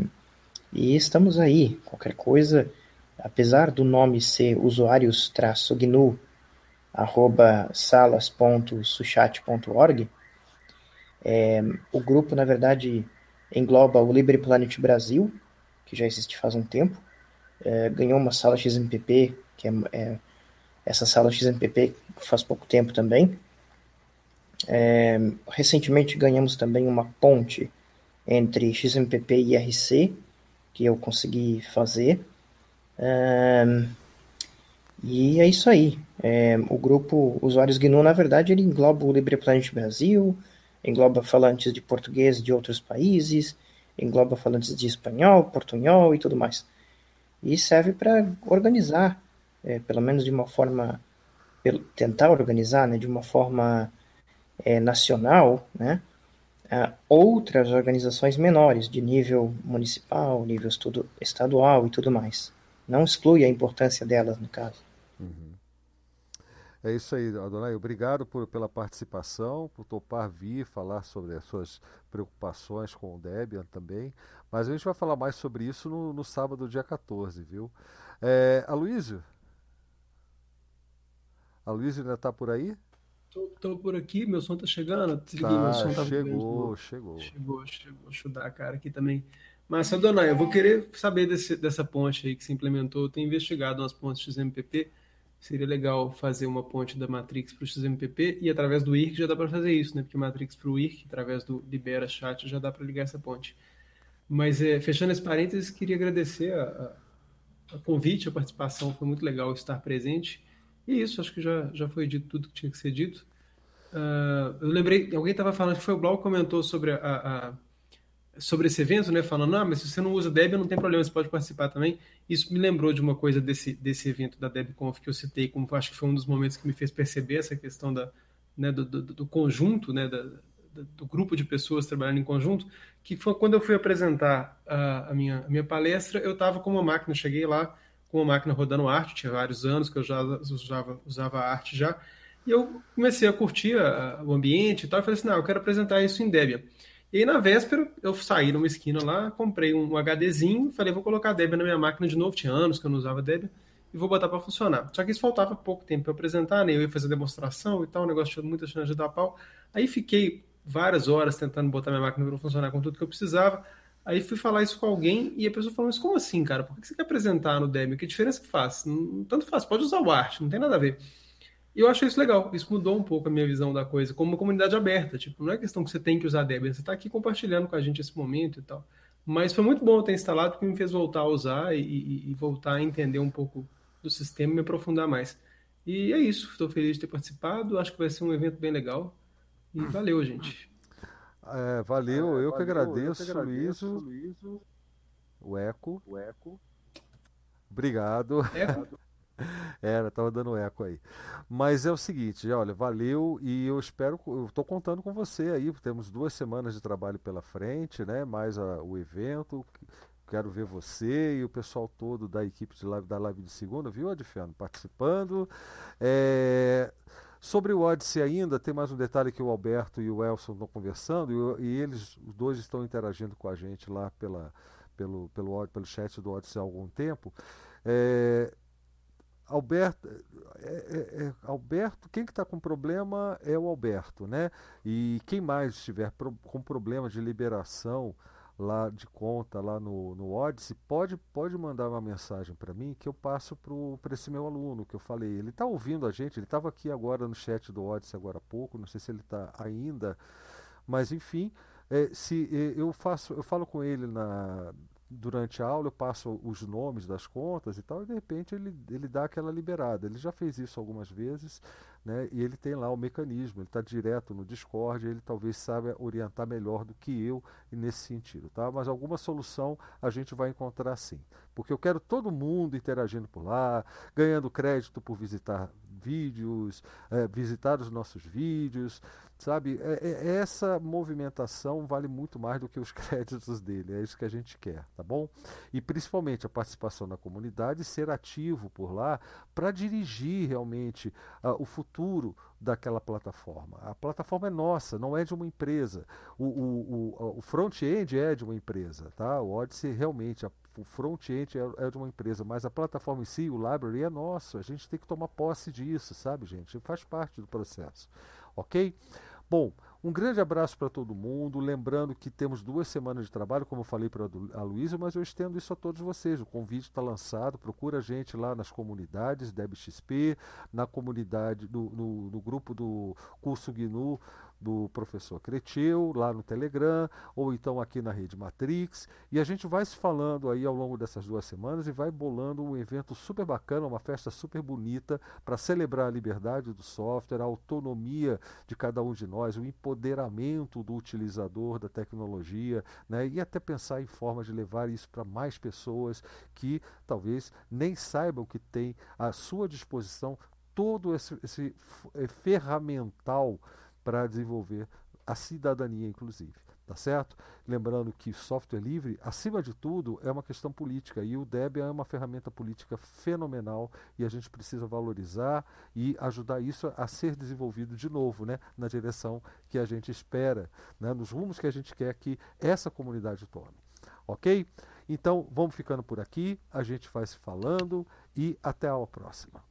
e estamos aí, qualquer coisa, apesar do nome ser usuários-gnu arroba salas.suchat.org, é, o grupo, na verdade, engloba o Libre Planet Brasil, que já existe faz um tempo, é, ganhou uma sala XMPP, que é, é, essa sala XMPP faz pouco tempo também. É, recentemente ganhamos também uma ponte entre XMPP e IRC, que eu consegui fazer. É, e é isso aí. É, o grupo Usuários GNU, na verdade, ele engloba o LibrePlanet Brasil, engloba falantes de português de outros países, engloba falantes de espanhol, portunhol e tudo mais. E serve para organizar, é, pelo menos de uma forma, tentar organizar né, de uma forma é, nacional, né, outras organizações menores, de nível municipal, nível estudo, estadual e tudo mais. Não exclui a importância delas, no caso. Uhum. É isso aí, Adonai. Obrigado por, pela participação, por topar vir falar sobre as suas preocupações com o Debian também. Mas a gente vai falar mais sobre isso no, no sábado, dia 14, viu? É, Aloysio? Aloysio ainda está por aí? Estou por aqui, meu som está chegando. Desliguei tá, meu som. Tá chegou, chegou. Chegou, chegou. Deixa eu dar a cara aqui também. Mas, Adonai, eu vou querer saber desse, dessa ponte aí que se implementou. Eu tenho investigado umas pontes XMPP seria legal fazer uma ponte da Matrix para o XMPP e através do IRC já dá para fazer isso, né? Porque Matrix para o IRC, através do Libera Chat, já dá para ligar essa ponte. Mas é, fechando esse parênteses, queria agradecer a, a, a, convite, a participação, foi muito legal estar presente. E isso, acho que já, já foi dito tudo que tinha que ser dito. Uh, eu lembrei, alguém estava falando que foi o Blau que comentou sobre a, a sobre esse evento, né, falando, ah, mas se você não usa Debian, não tem problema, você pode participar também. Isso me lembrou de uma coisa desse, desse evento da DebConf que eu citei, como acho que foi um dos momentos que me fez perceber essa questão da, né, do, do, do, conjunto, né, da, do grupo de pessoas trabalhando em conjunto, que foi quando eu fui apresentar a, a minha, a minha palestra, eu estava com uma máquina, cheguei lá com uma máquina rodando arte, tinha vários anos que eu já usava, usava arte já, e eu comecei a curtir a, o ambiente e tal, e falei assim, não, eu quero apresentar isso em Debian. E aí, na véspera, eu saí numa esquina lá, comprei um HDzinho, falei, vou colocar a Debian na minha máquina de novo, tinha anos que eu não usava Debian, e vou botar para funcionar. Só que isso faltava pouco tempo para apresentar, né? Eu ia fazer demonstração e tal, o negócio tinha muita chance de dar pau. Aí fiquei várias horas tentando botar minha máquina para funcionar com tudo que eu precisava. Aí fui falar isso com alguém e a pessoa falou: Mas como assim, cara? Por que você quer apresentar no Debian? Que diferença que faz? Não, tanto faz, pode usar o Art, não tem nada a ver. E eu acho isso legal. Isso mudou um pouco a minha visão da coisa, como uma comunidade aberta. Tipo, não é questão que você tem que usar Debian, você está aqui compartilhando com a gente esse momento e tal. Mas foi muito bom eu ter instalado, porque me fez voltar a usar e, e, e voltar a entender um pouco do sistema e me aprofundar mais. E é isso. Estou feliz de ter participado. Acho que vai ser um evento bem legal. E valeu, gente. É, valeu, é, eu, valeu que agradeço, eu que agradeço, Luiz. O Eco. O Eco. Obrigado. Eco. *laughs* *laughs* Era, tava dando eco aí. Mas é o seguinte, olha, valeu e eu espero, eu tô contando com você aí, temos duas semanas de trabalho pela frente, né? Mais a, o evento. Quero ver você e o pessoal todo da equipe de live, da live de segunda, viu, Adfiano? Participando. É... Sobre o Odyssey ainda, tem mais um detalhe que o Alberto e o Elson estão conversando e, e eles, os dois estão interagindo com a gente lá pela, pelo, pelo, pelo chat do Odyssey há algum tempo. É, Alberto, é, é, é, Alberto, quem que está com problema é o Alberto, né? E quem mais estiver pro, com problema de liberação lá de conta lá no, no Odyssey, pode, pode mandar uma mensagem para mim que eu passo para esse meu aluno que eu falei. Ele está ouvindo a gente, ele estava aqui agora no chat do Odyssey agora há pouco, não sei se ele está ainda, mas enfim, é, se é, eu faço, eu falo com ele na durante a aula eu passo os nomes das contas e tal, e de repente ele, ele dá aquela liberada. Ele já fez isso algumas vezes, né? E ele tem lá o mecanismo, ele está direto no Discord, ele talvez saiba orientar melhor do que eu nesse sentido, tá? Mas alguma solução a gente vai encontrar sim. Porque eu quero todo mundo interagindo por lá, ganhando crédito por visitar vídeos, é, visitar os nossos vídeos, sabe? É, é, essa movimentação vale muito mais do que os *laughs* créditos dele, é isso que a gente quer, tá bom? E principalmente a participação na comunidade, ser ativo por lá para dirigir realmente uh, o futuro daquela plataforma. A plataforma é nossa, não é de uma empresa. O, o, o, o front-end é de uma empresa, tá? O Odyssey realmente, a o front-end é, é, de uma empresa, mas a plataforma em si, o library é nosso. A gente tem que tomar posse disso, sabe, gente? Faz parte do processo. Ok? Bom, um grande abraço para todo mundo. Lembrando que temos duas semanas de trabalho, como eu falei para a Luísa, mas eu estendo isso a todos vocês. O convite está lançado. Procura a gente lá nas comunidades DebXP, na comunidade, no, no, no grupo do curso GNU do professor Creteu, lá no Telegram, ou então aqui na Rede Matrix. E a gente vai se falando aí ao longo dessas duas semanas e vai bolando um evento super bacana, uma festa super bonita para celebrar a liberdade do software, a autonomia de cada um de nós, o empoderamento do utilizador da tecnologia, né? e até pensar em formas de levar isso para mais pessoas que talvez nem saibam que tem à sua disposição todo esse, esse ferramental para desenvolver a cidadania, inclusive. Tá certo? Lembrando que software livre, acima de tudo, é uma questão política e o Debian é uma ferramenta política fenomenal e a gente precisa valorizar e ajudar isso a ser desenvolvido de novo, né, na direção que a gente espera, né, nos rumos que a gente quer que essa comunidade tome. Ok? Então, vamos ficando por aqui, a gente vai se falando e até a próxima.